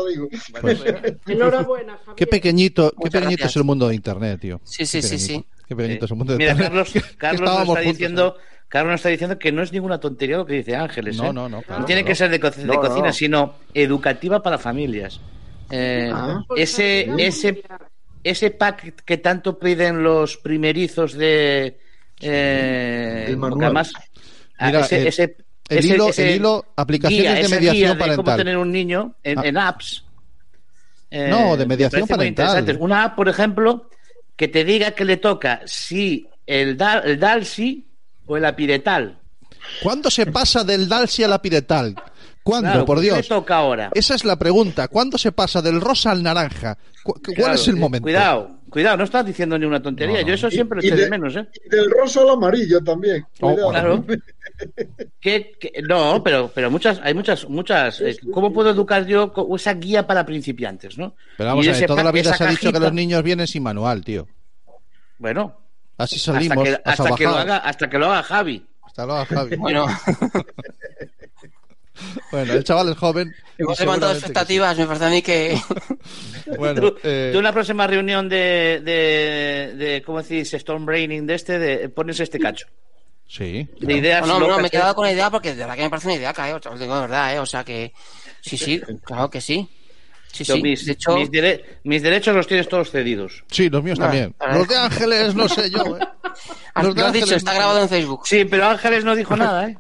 digo. Enhorabuena, Javier. Qué pequeñito, qué pequeñito gracias. es el mundo de Internet, tío. Sí, sí, sí, sí. Qué pequeñito es el mundo de Mira, Internet. Carlos, Que- que Carlos nos está juntos, diciendo, Carlos nos está diciendo que no es ninguna tontería lo que dice Ángeles. No, ¿eh? no, no, claro, No tiene claro. que ser de, co- de No, cocina, no. sino educativa para familias. Eh, Ah. ese, ese, ese pack que tanto piden los primerizos de. Eh, El manual. ah, Mira, ese, el- ese- el ese- hilo- ese el hilo, aplicaciones guía, de mediación guía de parental. cómo tener un niño en, Ah. en apps. eh, No, de me mediación parental. Una app, por ejemplo, que te diga que le toca si el, da, el Dalsi o el Apiretal. ¿Cuándo se pasa del Dalsi a la Piretal? ¿Cuándo, Claro, por ¿qué le Dios? toca ahora? Esa es la pregunta. ¿Cuándo se pasa del rosa al naranja? ¿Cu- ¿Cuál Claro, es el eh, momento? Cuidado, cuidado, no estás diciendo ni una tontería. No, no. Yo eso siempre lo Y eché de- de menos, ¿eh? Y del rosa al amarillo también. Oh. Claro. ¿Qué- qué- no, pero, pero muchas, hay muchas, muchas. eh, ¿Cómo puedo educar yo con esa guía para principiantes, no? Pero vamos Y a ver, toda la vida se ha dicho que los niños vienen sin manual, tío. Bueno, Así hasta salimos. que, a hasta, que lo haga, hasta que lo haga Javi. Hasta luego, Javi. Bueno, Bueno, el chaval es joven. hemos levantado expectativas, me parece a mí que... Bueno, Tú, eh, tú en la próxima reunión de, de, de ¿cómo decís? Storm Braining de este, de, pones este cacho. sí. De ideas No, no, no, me he ¿eh? quedado con la idea porque de verdad que me parece una idea, cae, os lo digo de verdad, ¿eh? O sea que... Sí, sí, claro que sí. Sí, Yo sí. mis, De hecho, mis, dere- mis derechos los tienes todos cedidos. Sí, los míos Ah, también. a ver. Los de Ángeles, no sé yo. ¿eh? ah, Los de lo has dicho, Ángeles está grabado en Facebook. Sí, pero Ángeles no dijo nada, ¿eh?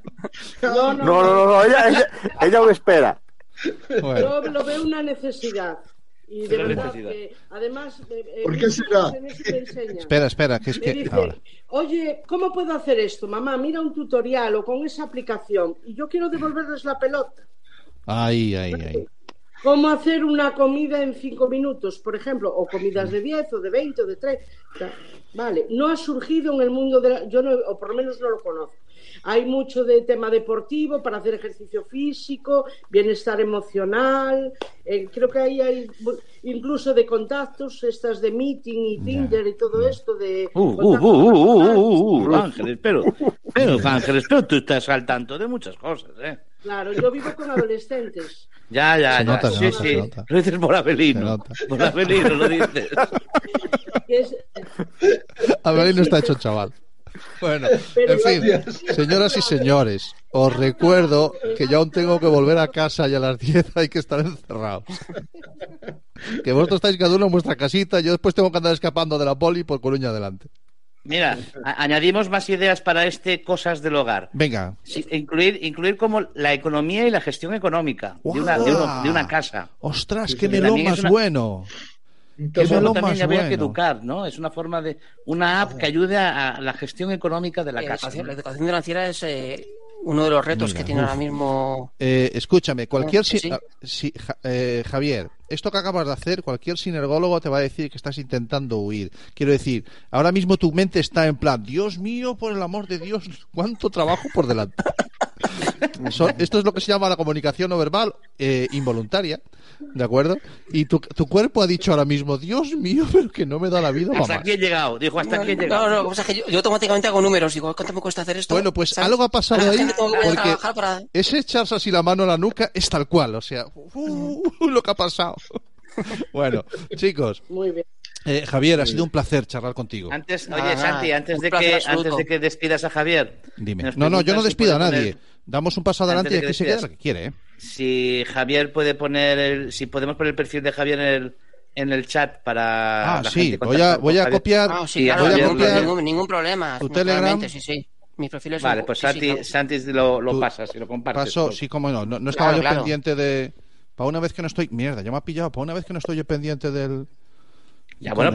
No, no, No, no, no, ella, ella, ella lo espera. Bueno, Yo lo veo una necesidad. Y de verdad necesidad. que, además, eh, eh, ¿Por qué será? espera, espera, que es Me que dice, ahora. oye, ¿cómo puedo hacer esto, mamá? Mira un tutorial o con esa aplicación. Y yo quiero devolverles la pelota. Ahí, ahí, ahí. ¿Cómo hacer una comida en cinco minutos, por ejemplo? O comidas de 10 o de 20 o de 30. Vale, no ha surgido en el mundo de la... Yo no, o por lo menos no lo conozco. Hay mucho de tema deportivo para hacer ejercicio físico, bienestar emocional. eh, creo que ahí hay incluso de contactos, estas de meeting y Tinder y todo esto de... Uh, uh, uh, uh, uh, uh, uh, Ángeles, pero, pero, Ángeles, pero tú estás al tanto de muchas cosas, ¿eh? Claro, yo vivo con adolescentes. Ya, ya, Se ya. nota, se sí, nota, sí. se nota. Lo dices por Abelino. Por Abelino lo dices. Abelino está hecho chaval. Bueno, en fin, señoras y señores, os recuerdo que yo aún tengo que volver a casa y a las 10 hay que estar encerrados. Que vosotros estáis cada uno en vuestra casita, yo después tengo que andar escapando de la poli por Coruña adelante. Mira, añadimos más ideas para este Cosas del Hogar. Venga, Sí, incluir, incluir como la economía y la gestión económica de una, de uno- de una casa. ostras, Sí, qué sí, melón más una- bueno. Que eso melón también más habría que bueno. educar, ¿no? Es una forma de una app que ayude a, a la gestión económica de la Eh, casa. la educación financiera es eh, uno de los retos Mira, que tiene uf. ahora mismo. Eh, escúchame, cualquier Sí. si- ah, si- Ja- eh, Javier, esto que acabas de hacer, cualquier sinergólogo te va a decir que estás intentando huir. Quiero decir, ahora mismo tu mente está en plan, Dios mío, por el amor de Dios, cuánto trabajo por delante. Eso- esto es lo que se llama la comunicación no verbal eh, involuntaria, ¿de acuerdo? Y tu, tu cuerpo ha dicho ahora mismo, Dios mío, pero que no me da la vida Hasta aquí he llegado, dijo, hasta aquí he No, llegado. no, que pasa es que yo, yo automáticamente hago números. Digo, ¿cuánto me cuesta hacer esto? Bueno, pues ¿Sabes? algo ha pasado ahí, porque para- ese echarse así la mano a la nuca es tal cual, o sea, uh, lo que ha pasado. Bueno, chicos, Muy bien. eh, Javier, ha sido un placer charlar contigo. Antes, Nada, oye, Santi, antes un de que antes de que despidas a Javier, Dime. No, no, yo no si despido a nadie. poner- Damos un paso adelante y Antes de aquí que se queda lo que quiere, ¿eh? si Javier puede poner el, si podemos poner el perfil de Javier en el en el chat para Ah, la sí, gente voy a, voy a copiar. Ah, sí, claro, voy a ningún, copiar ningún, ningún problema. tu Telegram. Sí, sí. Mis perfiles son- Vale, pues sí, sí, Santi. Santi lo, lo pasas y lo compartes. Paso, sí, como no. No, no estaba Claro, yo claro. pendiente de. Para una vez que no estoy. Mierda, ya me ha pillado. Para una vez que no estoy yo pendiente del. Ya, bueno,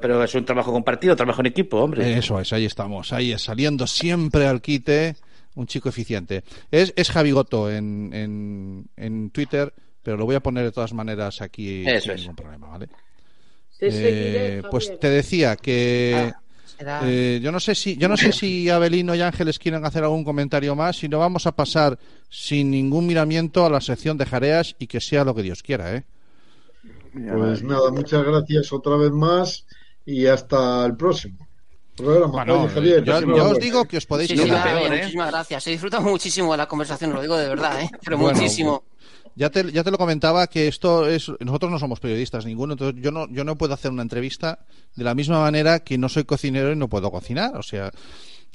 pero, es un trabajo compartido, trabajo en equipo, hombre. Eso es, ahí estamos. Ahí es, saliendo siempre al quite. Un chico eficiente. Es, es Javi Goto en, en, en Twitter. pero lo voy a poner de todas maneras aquí Eso sin es. ningún problema, ¿vale? Te seguiré, Eh, pues te decía que Será- eh, yo no sé si yo no sé si Abelino y Ángeles quieren hacer algún comentario más, si no vamos a pasar sin ningún miramiento a la sección de jareas y que sea lo que Dios quiera, ¿eh? Pues nada, muchas gracias otra vez más y hasta el próximo programa. Bueno, Oye, Javier, yo, os digo que os podéis Sí, sí, peor, ¿eh? muchísimas gracias. He disfrutado muchísimo de la conversación, lo digo de verdad, ¿eh? Pero Bueno, muchísimo. Ya te, ya te lo comentaba que esto es. Nosotros no somos periodistas ninguno, entonces yo no, yo no puedo hacer una entrevista de la misma manera que no soy cocinero y no puedo cocinar. O sea,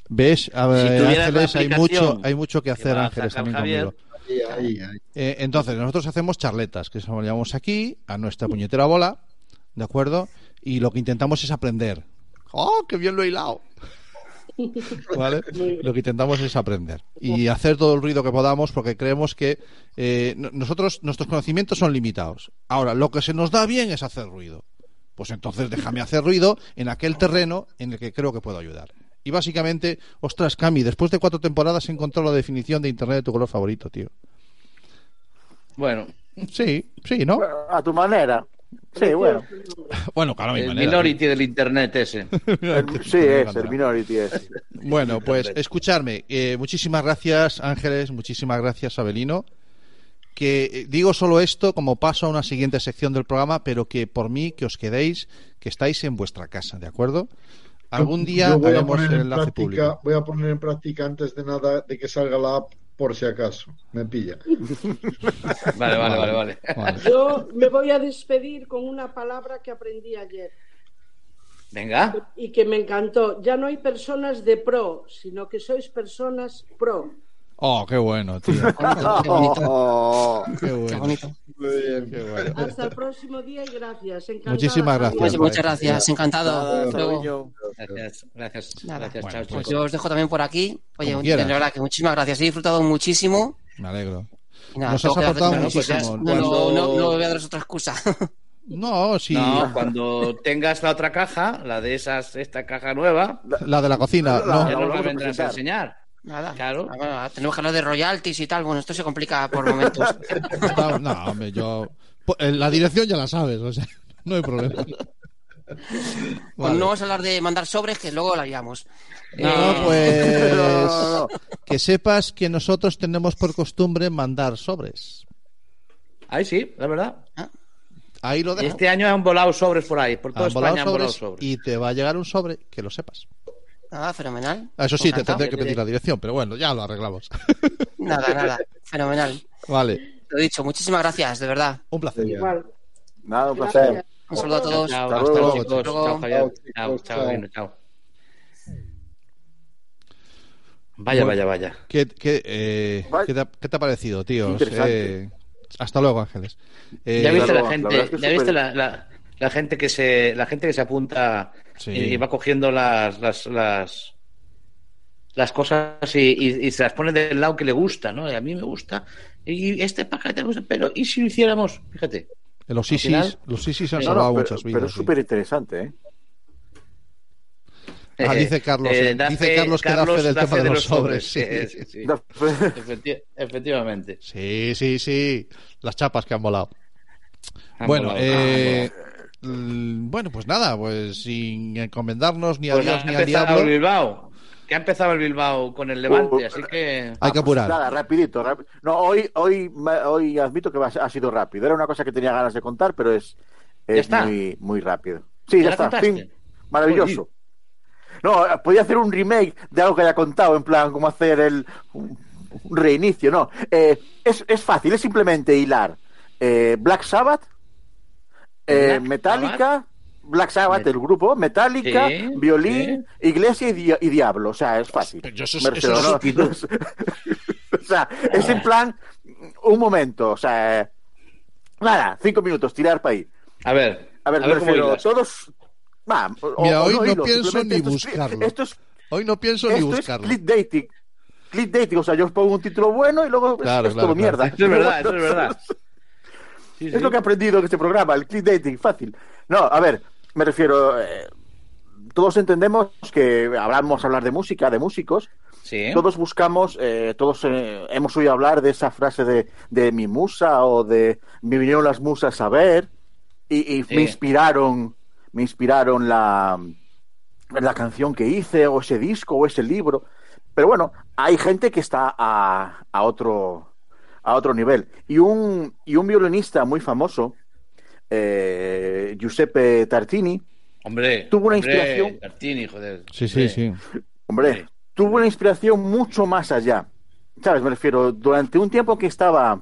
ves, a ver, Ángeles, hay mucho, hay mucho que hacer, Ángeles, también Javier, conmigo. Ahí, ahí, ahí. Eh, entonces, nosotros hacemos charletas, que se lo llamamos aquí, a nuestra puñetera bola, ¿de acuerdo? Y lo que intentamos es aprender. ¡Oh, qué bien lo he hilado! ¿Vale? Lo que intentamos es aprender y hacer todo el ruido que podamos porque creemos que eh, no- nosotros, nuestros conocimientos son limitados. Ahora, lo que se nos da bien es hacer ruido. Pues entonces déjame hacer ruido en aquel terreno en el que creo que puedo ayudar. Y básicamente, ostras, Cami, después de cuatro temporadas he encontrado la definición de Internet de tu color favorito, tío. Bueno, Sí, sí, ¿no? A tu manera. Sí, bueno. Bueno, claro, mi el manera. minority del internet ese. El- sí, es el minority. Es. Bueno, pues escucharme. eh, muchísimas gracias, Ángeles. Muchísimas gracias, Abelino. Que eh, digo solo esto como paso a una siguiente sección del programa, pero que por mí que os quedéis, que estáis en vuestra casa, ¿de acuerdo? Algún día voy a haremos poner el en enlace práctica, público. voy a poner en práctica antes de nada de que salga la app por si acaso. Me pilla. Vale, vale, vale, vale. Vale. Yo me voy a despedir con una palabra que aprendí ayer Venga. y que me encantó. Ya no hay personas de pro, sino que sois personas pro. Oh, qué bueno, tío. Qué bonito. Oh, Qué Qué bueno. bonito. Muy bien. Qué bueno. Hasta el próximo día y gracias. Encantada, Muchísimas gracias. Pues muchas gracias, encantado. luego. Gracias, gracias. Nada. gracias, Bueno, chao, pues yo os dejo también por aquí. Oye, de verdad que muchísimas gracias. He disfrutado muchísimo. Me alegro. Y nada, Nos has aportado pues ya- muchísimo. No, no, Cuando- no, no voy a daros otra excusa. No, sí. No, cuando tengas la otra caja, la de esas, esta caja nueva, La de la cocina, La- no. ya la nos la vendrás a enseñar. Nada. Claro. Ah, bueno, tenemos que hablar de royalties y tal. Bueno, esto se complica por momentos. No, no, hombre, yo. po- eh, La dirección ya la sabes, o sea, no hay problema. Bueno, no vamos a hablar de mandar sobres, que luego la liamos. No, Eh, pues. No, no, no. Que sepas que nosotros tenemos por costumbre mandar sobres. Ahí sí, la verdad. Ahí lo dejo. Este año han volado sobres por ahí, por toda Han volado España han volado sobres. y te va a llegar un sobre, que lo sepas. Nada, fenomenal. Ah, Eso sí, te tendré que pedir la dirección, pero bueno, ya lo arreglamos. Nada, nada. Fenomenal. Vale, Lo dicho, muchísimas gracias, de verdad. un placer. Igual. Nada, un Gracias. placer. Un saludo a todos. Chao, Hasta hasta luego, chicos. Chao, Javier. Chao, Chao, chao, chao. Gino, chao. Vaya, Bueno. vaya, vaya. ¿Qué, qué, eh. ¿qué te, ha- qué te ha parecido, tío? Eh, hasta luego, Ángeles. Eh, ¿Ya viste claro, la la gente, que ya viste la, la, la gente que se la gente que se apunta Sí. y va cogiendo las las las, las cosas y, y- y se las pone del lado que le gusta, ¿no? Y a mí me gusta y este paquete me gusta, pero ¿y si lo hiciéramos? Fíjate. los ISIS, final- los ISIS han No, salvado no, pero, muchas pero vidas. es sí. súper interesante, ¿eh? Ah, dice Carlos, eh, da dice fe- Carlos que da fe del da tema de de los sobres, Sí, sí. sí, sí. Da- Efecti- efectivamente. Sí, sí, sí. Las chapas que han volado. Han bueno, volado. eh, bueno, pues nada, pues sin encomendarnos ni a Pues Dios ha ni al empezado diablo. el Bilbao. Que ha empezado el Bilbao con el Levante, así que Hay que apurar. Nada, rapidito. rap- No, hoy, hoy, hoy admito que ha sido rápido. Era una cosa que tenía ganas de contar, pero es, es está? muy, muy rápido. Sí, ¿Ya está. fin. Maravilloso. No, podía hacer un remake de algo que haya contado, en plan, como hacer el un, un reinicio, no. Eh, es, es fácil, es simplemente hilar eh, Black Sabbath, eh, Black Metallica, Black Sabbath, Met- el grupo, Metallica, Sí, violín, iglesia y, di- y diablo. O sea, es fácil. Pero eso es- Me refiero, eso es o sea, es en plan, un momento, o sea, nada, cinco minutos, tirar para ahí. a ver, A ver, me cómo refiero, hilas. todos. va, o- Mira, o hoy no hilo, pienso ni esto es- buscarlo. Esto es, Hoy no pienso ni esto es buscarlo. clickbaiting. Clickbaiting, o sea, yo os pongo un título bueno y luego es- Claro, es, claro, todo claro. mierda. Eso es verdad, eso es verdad. Sí, Es sí. lo que he aprendido en este programa, el clickbaiting, fácil. No, a ver, me refiero. eh, todos entendemos que hablamos hablar de música, de músicos, Sí. todos buscamos, eh, todos eh, hemos oído hablar de esa frase de, de mi musa o de me vinieron las musas a ver y, y Sí. me inspiraron, me inspiraron la, la canción que hice o ese disco o ese libro. Pero bueno, hay gente que está a, a otro a otro nivel. Y un, y un violinista muy famoso, eh, Giuseppe Tartini, Hombre. Tuvo una hombre, inspiración. Tartini, joder. Sí, sí, sí. Hombre, Sí. tuvo una inspiración mucho más allá. ¿Sabes? Me refiero, durante un tiempo que estaba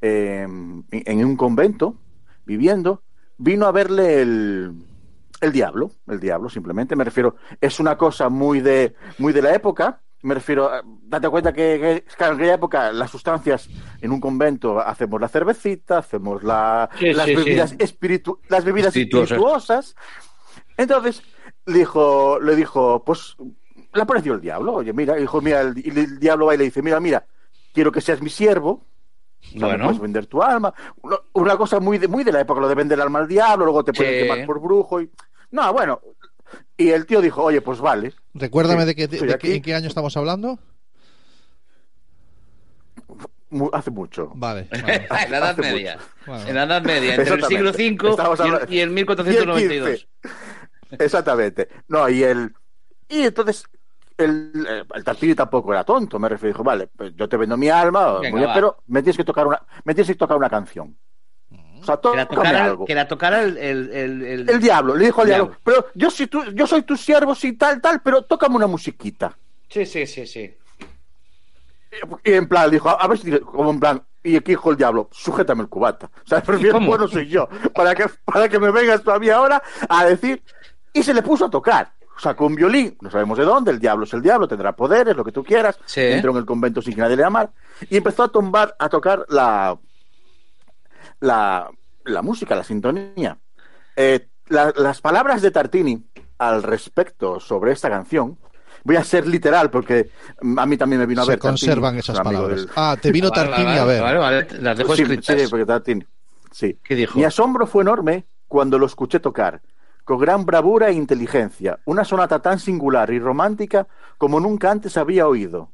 eh, en un convento, viviendo, vino a verle el, el diablo, el diablo, simplemente. Me refiero, es una cosa muy de, muy de la época. Me refiero, eh, date cuenta que, en aquella época las sustancias en un convento hacemos la cervecita, hacemos la, Sí, las, sí, bebidas sí. espiritu- las bebidas Espirituosas. espirituosas. Entonces le dijo, le dijo, pues le apareció el diablo. Oye, mira, dijo, mira, el, y el diablo va y le dice, mira, mira, quiero que seas mi siervo. O sea, me Bueno. puedes vender tu alma. Una, cosa muy de, muy de la época, lo de vender el alma al diablo, luego te pueden quemar por brujo. Y... No, bueno. Y el tío dijo, oye, pues vale. Recuérdame Sí, de, qué, estoy de qué- en qué año estamos hablando. Hace mucho. Vale. vale. En la Edad Media. Bueno. En la Edad Media, entre el siglo. V y el, y el 1492. Y el 15. Exactamente. No, y el. Y entonces. El, el Tartini tampoco era tonto, me refiero. Dijo, vale, pues yo te vendo mi alma, Venga, muy bien, pero me tienes que tocar una, me tienes que tocar una canción. Sea, Que la tocara, algo. que la tocara el, el, el, el- El diablo, le dijo al diablo, diablo. pero yo soy tu, yo soy tu siervo, sí, tal, tal, pero tócame una musiquita. Sí, sí, sí, sí. Y en plan, dijo, a ver si, como en plan, y aquí dijo el diablo, sujétame el cubata. O sea, prefiero bueno soy yo, para que, para que me vengas todavía ahora a decir, y se le puso a tocar. Sacó un violín, no sabemos de dónde, el diablo es el diablo, tendrá poderes, lo que tú quieras. Sí. Entró en el convento sin que nadie le amara. Y empezó a tombar, a tocar la, la, la música, la sintonía. Eh, la- las palabras de Tartini al respecto sobre esta canción, voy a ser literal porque a mí también me vino a Se ver. Tartini, conservan es esas palabras. del- Ah, te vino Vale, Tartini vale, a ver. Vale, vale, las dejo Sí, escritas. sí, porque Tartini. Sí. ¿Qué dijo? Mi asombro fue enorme cuando lo escuché tocar, con gran bravura e inteligencia, una sonata tan singular y romántica como nunca antes había oído.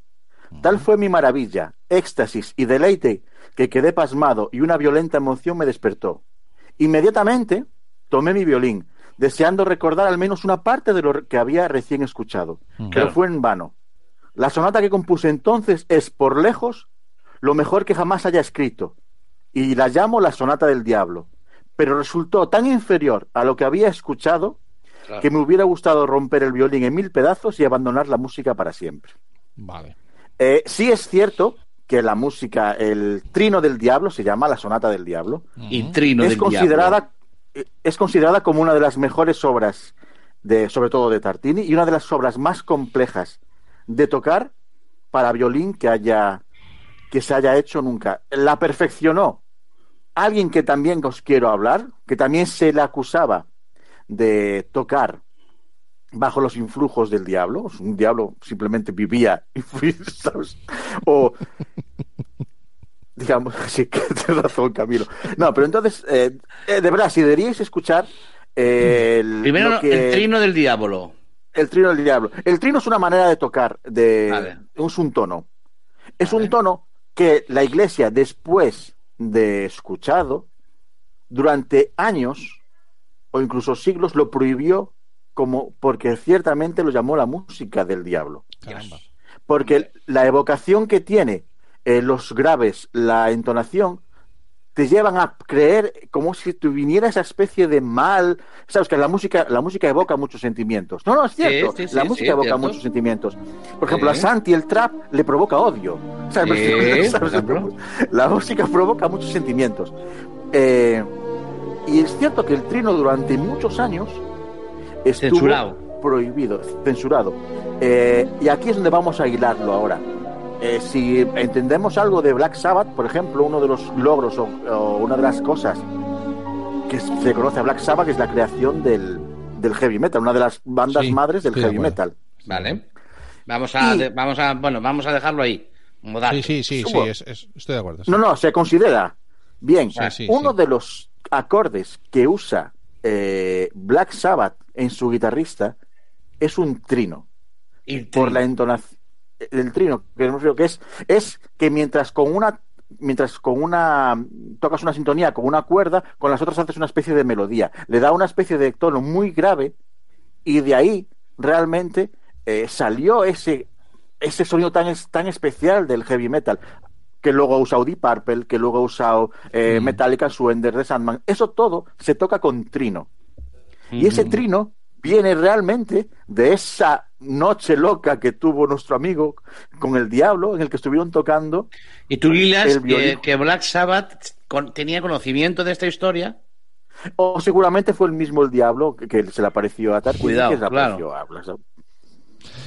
Tal fue mi maravilla, éxtasis y deleite que quedé pasmado y una violenta emoción me despertó. Inmediatamente tomé mi violín, deseando recordar al menos una parte de lo que había recién escuchado, pero Claro. fue en vano. La sonata que compuse entonces es, por lejos, lo mejor que jamás haya escrito, y la llamo la sonata del diablo, pero resultó tan inferior a lo que había escuchado Claro. que me hubiera gustado romper el violín en mil pedazos y abandonar la música para siempre. Vale. Eh, sí es cierto que la música, el trino del diablo, se llama la sonata del diablo, Y trino es del considerada eh, es considerada como una de las mejores obras de sobre todo de Tartini y una de las obras más complejas de tocar para violín que haya que se haya hecho nunca. La perfeccionó. Alguien que también os quiero hablar, que también se le acusaba de tocar bajo los influjos del diablo, un diablo simplemente vivía y fui, ¿sabes? o digamos, sí que tienes razón, Camilo. No, pero entonces, eh, eh, de verdad, si deberíais escuchar eh, el. Primero que- el trino del diablo. el trino del diablo. El trino es una manera de tocar, de es un tono. Es un tono que la iglesia, después de escuchado, durante años o incluso siglos, lo prohibió como porque ciertamente lo llamó la música del diablo. Caramba. Porque la evocación que tiene eh, los graves, la entonación, te llevan a creer como si te viniera esa especie de mal. Sabes que la música, la música evoca muchos sentimientos. No, no, es cierto. sí, sí, la sí, música evoca cierto. muchos sentimientos. Por ejemplo, a. Santi el trap le provoca odio. ¿Sabes? ¿Sabes? La música provoca muchos sentimientos. Eh, y es cierto que el trino durante muchos años estuvo Censurado. prohibido, censurado. Eh, y aquí es donde vamos a hilarlo ahora. Eh, si entendemos algo de Black Sabbath, por ejemplo, uno de los logros o, o una de las cosas que se conoce a Black Sabbath es la creación del, del heavy metal, una de las bandas Sí, madres del heavy metal. Vale. Vamos a, Y- de- vamos a, bueno, vamos a dejarlo ahí. Sí, sí, sí, sí, Subo. es- es- estoy de acuerdo. sí. No, no, se considera. Bien, Sí, sí, uno sí. de los acordes que usa eh, Black Sabbath en su guitarrista es un trino. Y por la entonación el trino, que es, es que mientras con una mientras con una tocas una sintonía con una cuerda, con las otras haces una especie de melodía. Le da una especie de tono muy grave y de ahí realmente eh, salió ese ese sonido tan, tan especial del heavy metal que luego ha usado Deep Purple, que luego ha usado eh, Mm. Metallica, Suender, de Sandman. Eso todo se toca con trino. Y ese trino viene realmente de esa noche loca que tuvo nuestro amigo con el diablo, en el que estuvieron tocando. ¿Y tú hilas El que, violín. que Black Sabbath con- tenía conocimiento de esta historia? O seguramente fue el mismo el diablo que, que se le apareció a Tarkin Cuidado, que se le claro. apareció a Black Sabbath.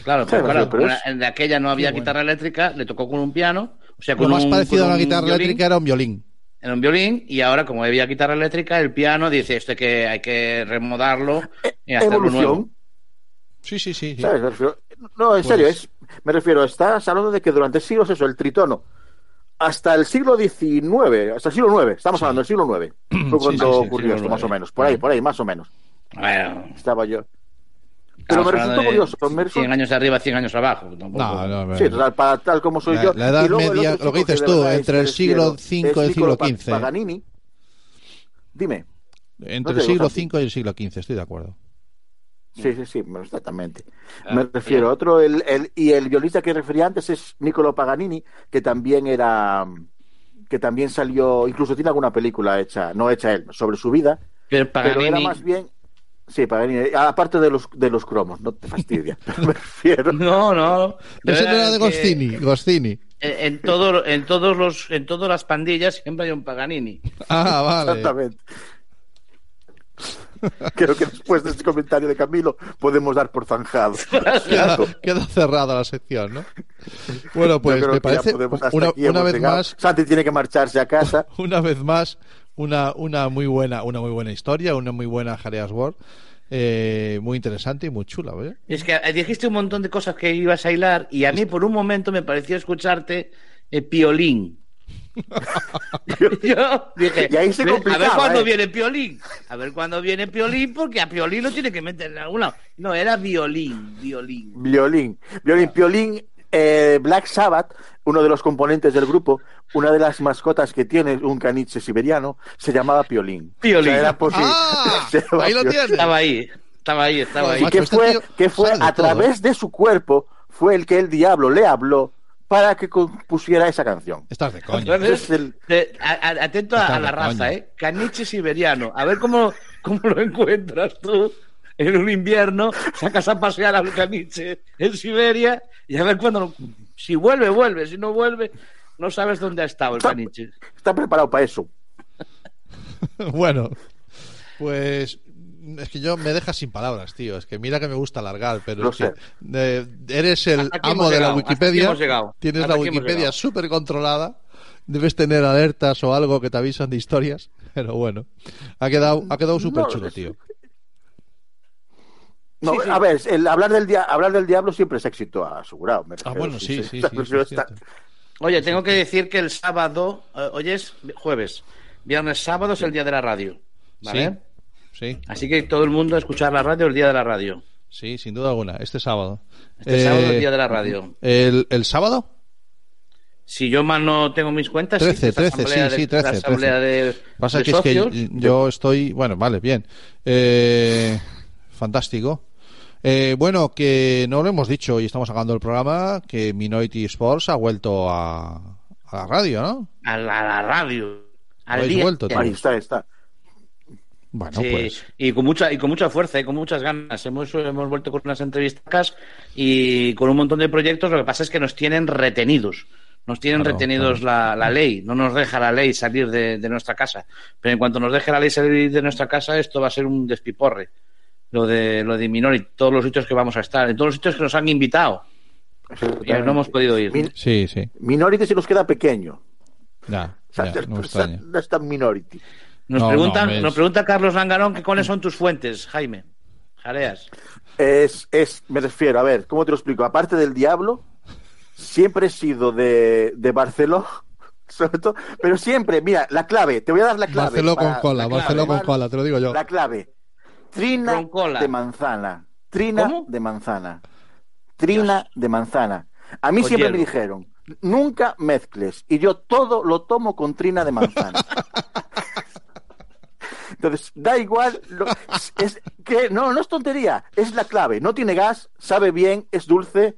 Claro, Sí, pero, claro, pero es- de aquella no había bueno. guitarra eléctrica, le tocó con un piano, o sea, Lo más un, parecido con a una un guitarra violín, eléctrica era un violín. Era un violín, y ahora, como había guitarra eléctrica, el piano dice esto hay que, hay que remodarlo y hacerlo nuevo. Evolución. Sí, sí, sí. sí. ¿sabes? Me refiero- no, en Pues- serio, es, me refiero, estás hablando de que durante siglos eso, el tritono, hasta el siglo XIX, hasta el siglo IX, estamos hablando del siglo IX, fue cuando sí, sí, ocurrió esto, más o menos, por ahí, por ahí, más o menos, Bueno, estaba yo. Pero me de curioso, me 100 resultó- años arriba, 100 años abajo. tampoco. No, no, no. Sí, total, para tal como soy La- yo. la edad Y media, lo que dices tú, entre el que siglo V y es el siglo XV. Paganini. Dime. Entre No el siglo. V y el siglo XV, estoy de acuerdo. Sí, sí, sí, exactamente. Ah, Me refiero a otro, el, el- y el violista que refería antes es Niccolo Paganini, que también era, que también salió, incluso tiene alguna película hecha, no hecha él, sobre su vida, Pero pero era Paganini- más bien, sí, Paganini, aparte de los, de los cromos, no te fastidia, me refiero. No, no. Ese no era de que Goscini, Goscini. En, en todo, en todos los, en todas las pandillas siempre hay un Paganini. Ah, vale. Exactamente. Creo que después de este comentario de Camilo podemos dar por zanjado. Queda, queda cerrada la sección, ¿no? Bueno, pues me parece una, una vez llegado. más, Santi tiene que marcharse a casa. una vez más, una, una muy buena, una muy buena historia, una muy buena Jareas World, eh, muy interesante y muy chula, ¿eh? Es que eh, dijiste un montón de cosas que ibas a hilar y a mí por un momento me pareció escucharte eh, piolín. Yo dije, Y ahí se "Ve, a ver cuándo ¿eh? viene piolín. A ver cuándo viene piolín, porque a piolín lo tiene que meter en algún lado. No, era violín, violín. Violín. Violín. Piolín, eh, Black Sabbath, uno de los componentes del grupo, una de las mascotas que tiene, un caniche siberiano, se llamaba Piolín. Piolín. O sea, era posible. ¡Ah! Se Ahí lo tienes. Estaba ahí, estaba ahí, estaba ahí. Y Macho, que este fue, que fue a través de su cuerpo, fue el que el diablo le habló para que compusiera esa canción. Estás de coña. Entonces, Es el- eh, a- a- atento a, Estás a la raza, coña. ¿eh? Caniche siberiano. A ver cómo, cómo lo encuentras tú en un invierno. Sacas a pasear al caniche en Siberia y a ver cuándo. Si vuelve, vuelve. Si no vuelve, no sabes dónde ha estado el Está- caniche. Está preparado para eso. Bueno, pues es que yo me dejas sin palabras, tío. Es que mira que me gusta alargar, pero Lo es que sé. eh, eres el amo de la llegado, Wikipedia. Tienes hasta la Wikipedia súper controlada. Debes tener alertas o algo que te avisan de historias. Pero bueno, ha quedado, ha quedado súper No, chulo, tío. No, Sí, sí. a ver, el hablar del, dia- hablar del diablo siempre es éxito asegurado. me Ah, refiero, bueno, sí, sí, está-. Oye, tengo que decir que el sábado. eh, hoy es jueves. Viernes, sábado es el día de la radio. ¿Vale? Sí, Así que todo el mundo a escuchar la radio el día de la radio. sí, sin duda alguna. Este sábado. Este Eh, sábado es el día de la radio. ¿El, el sábado? Si yo mal no tengo mis cuentas, 13, sí, esta 13, asamblea sí, de- sí, 13, la asamblea de, Pasa de que es que socios. yo estoy, bueno, vale, bien. Eh, fantástico. Eh, bueno, que no lo hemos dicho y estamos acabando el programa, que Minority Sports ha vuelto a, a la radio, ¿no? a la, a la radio. Al Habéis día. vuelto, tío. Ahí está, está. Bueno, Sí, pues. y con mucha y con mucha fuerza y con muchas ganas. Hemos, hemos vuelto con unas entrevistas y con un montón de proyectos. Lo que pasa es que nos tienen retenidos. Nos tienen Claro, retenidos La, la ley. No nos deja la ley salir de, de nuestra casa. Pero en cuanto nos deje la ley salir de nuestra casa, esto va a ser un despiporre. Lo de lo de Minority, todos los sitios que vamos a estar, en todos los sitios que nos han invitado. Y no hemos podido ir. Min- Sí, sí. Minority se nos queda pequeño. Ya, O sea, ya, no es tan Minority. Nos, No, preguntan, no, es- nos pregunta Carlos Langarón que cuáles son tus fuentes, Jaime. Jareas. Es, es, me refiero, a ver, ¿cómo te lo explico? Aparte del diablo, siempre he sido de, de Barcelona, sobre todo, pero siempre, mira, la clave, te voy a dar la clave. Barceló con para- cola, la clave, Barceló con cola, te lo digo yo. La clave. Trina de manzana. Trina ¿Cómo? de manzana. Trina de manzana. A mí siempre me dijeron, nunca mezcles. Y yo todo lo tomo con trina de manzana. Entonces, da igual. lo- es, que no, no es tontería. Es la clave. No tiene gas, sabe bien, es dulce,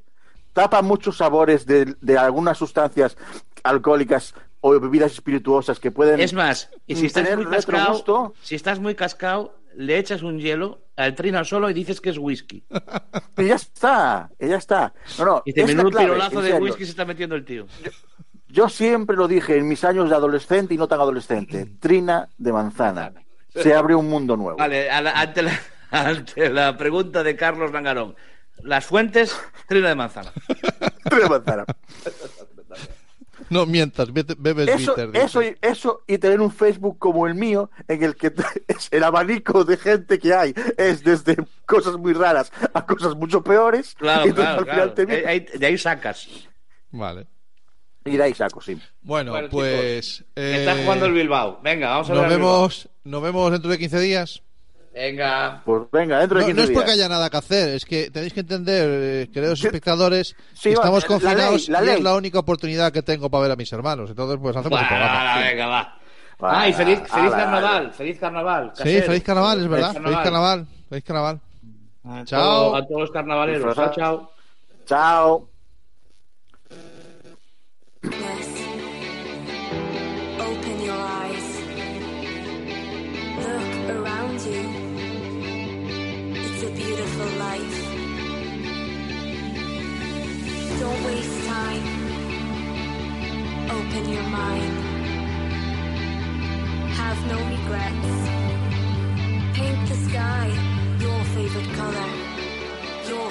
tapa muchos sabores de, de algunas sustancias alcohólicas o bebidas espirituosas que pueden. Es más, y si estás muy cascado, si estás muy cascado, le echas un hielo al trino solo y dices que es whisky. Y ya está, y ya está. No, no, Y te menudo clave, pirolazo de whisky se está metiendo el tío. Yo siempre lo dije en mis años de adolescente y no tan adolescente. Trina de manzana. Se abre un mundo nuevo. Vale, a la- ante, la, ante la pregunta de Carlos Langarón. Las fuentes, trino de manzana. Trina de manzana. No mientas, vete- bebes Eso, bitter. eso, y- eso y tener un Facebook como el mío, en el que es el abanico de gente que hay es desde cosas muy raras a cosas mucho peores. Claro, y claro, al final claro. te De ahí, de ahí sacas. Vale. Y de ahí saco, sí. Bueno, Bueno, pues. Eh, jugando el Bilbao. Venga, vamos a nos ver. vemos, nos vemos dentro de 15 días. Venga. Pues venga, dentro de No, 15 no es porque días. haya nada que hacer, es que tenéis que entender, eh, queridos Sí. espectadores, Sí, que estamos la confinados ley, la y es la única oportunidad que tengo para ver a mis hermanos. Entonces, pues hacemos el programa. va, venga, va. Va, Ay, feliz, feliz ala, carnaval, ala. feliz carnaval. Sí, feliz carnaval, es verdad. Feliz carnaval. Feliz carnaval. A Chao. A todos los carnavaleros. Chao, chao. Chao.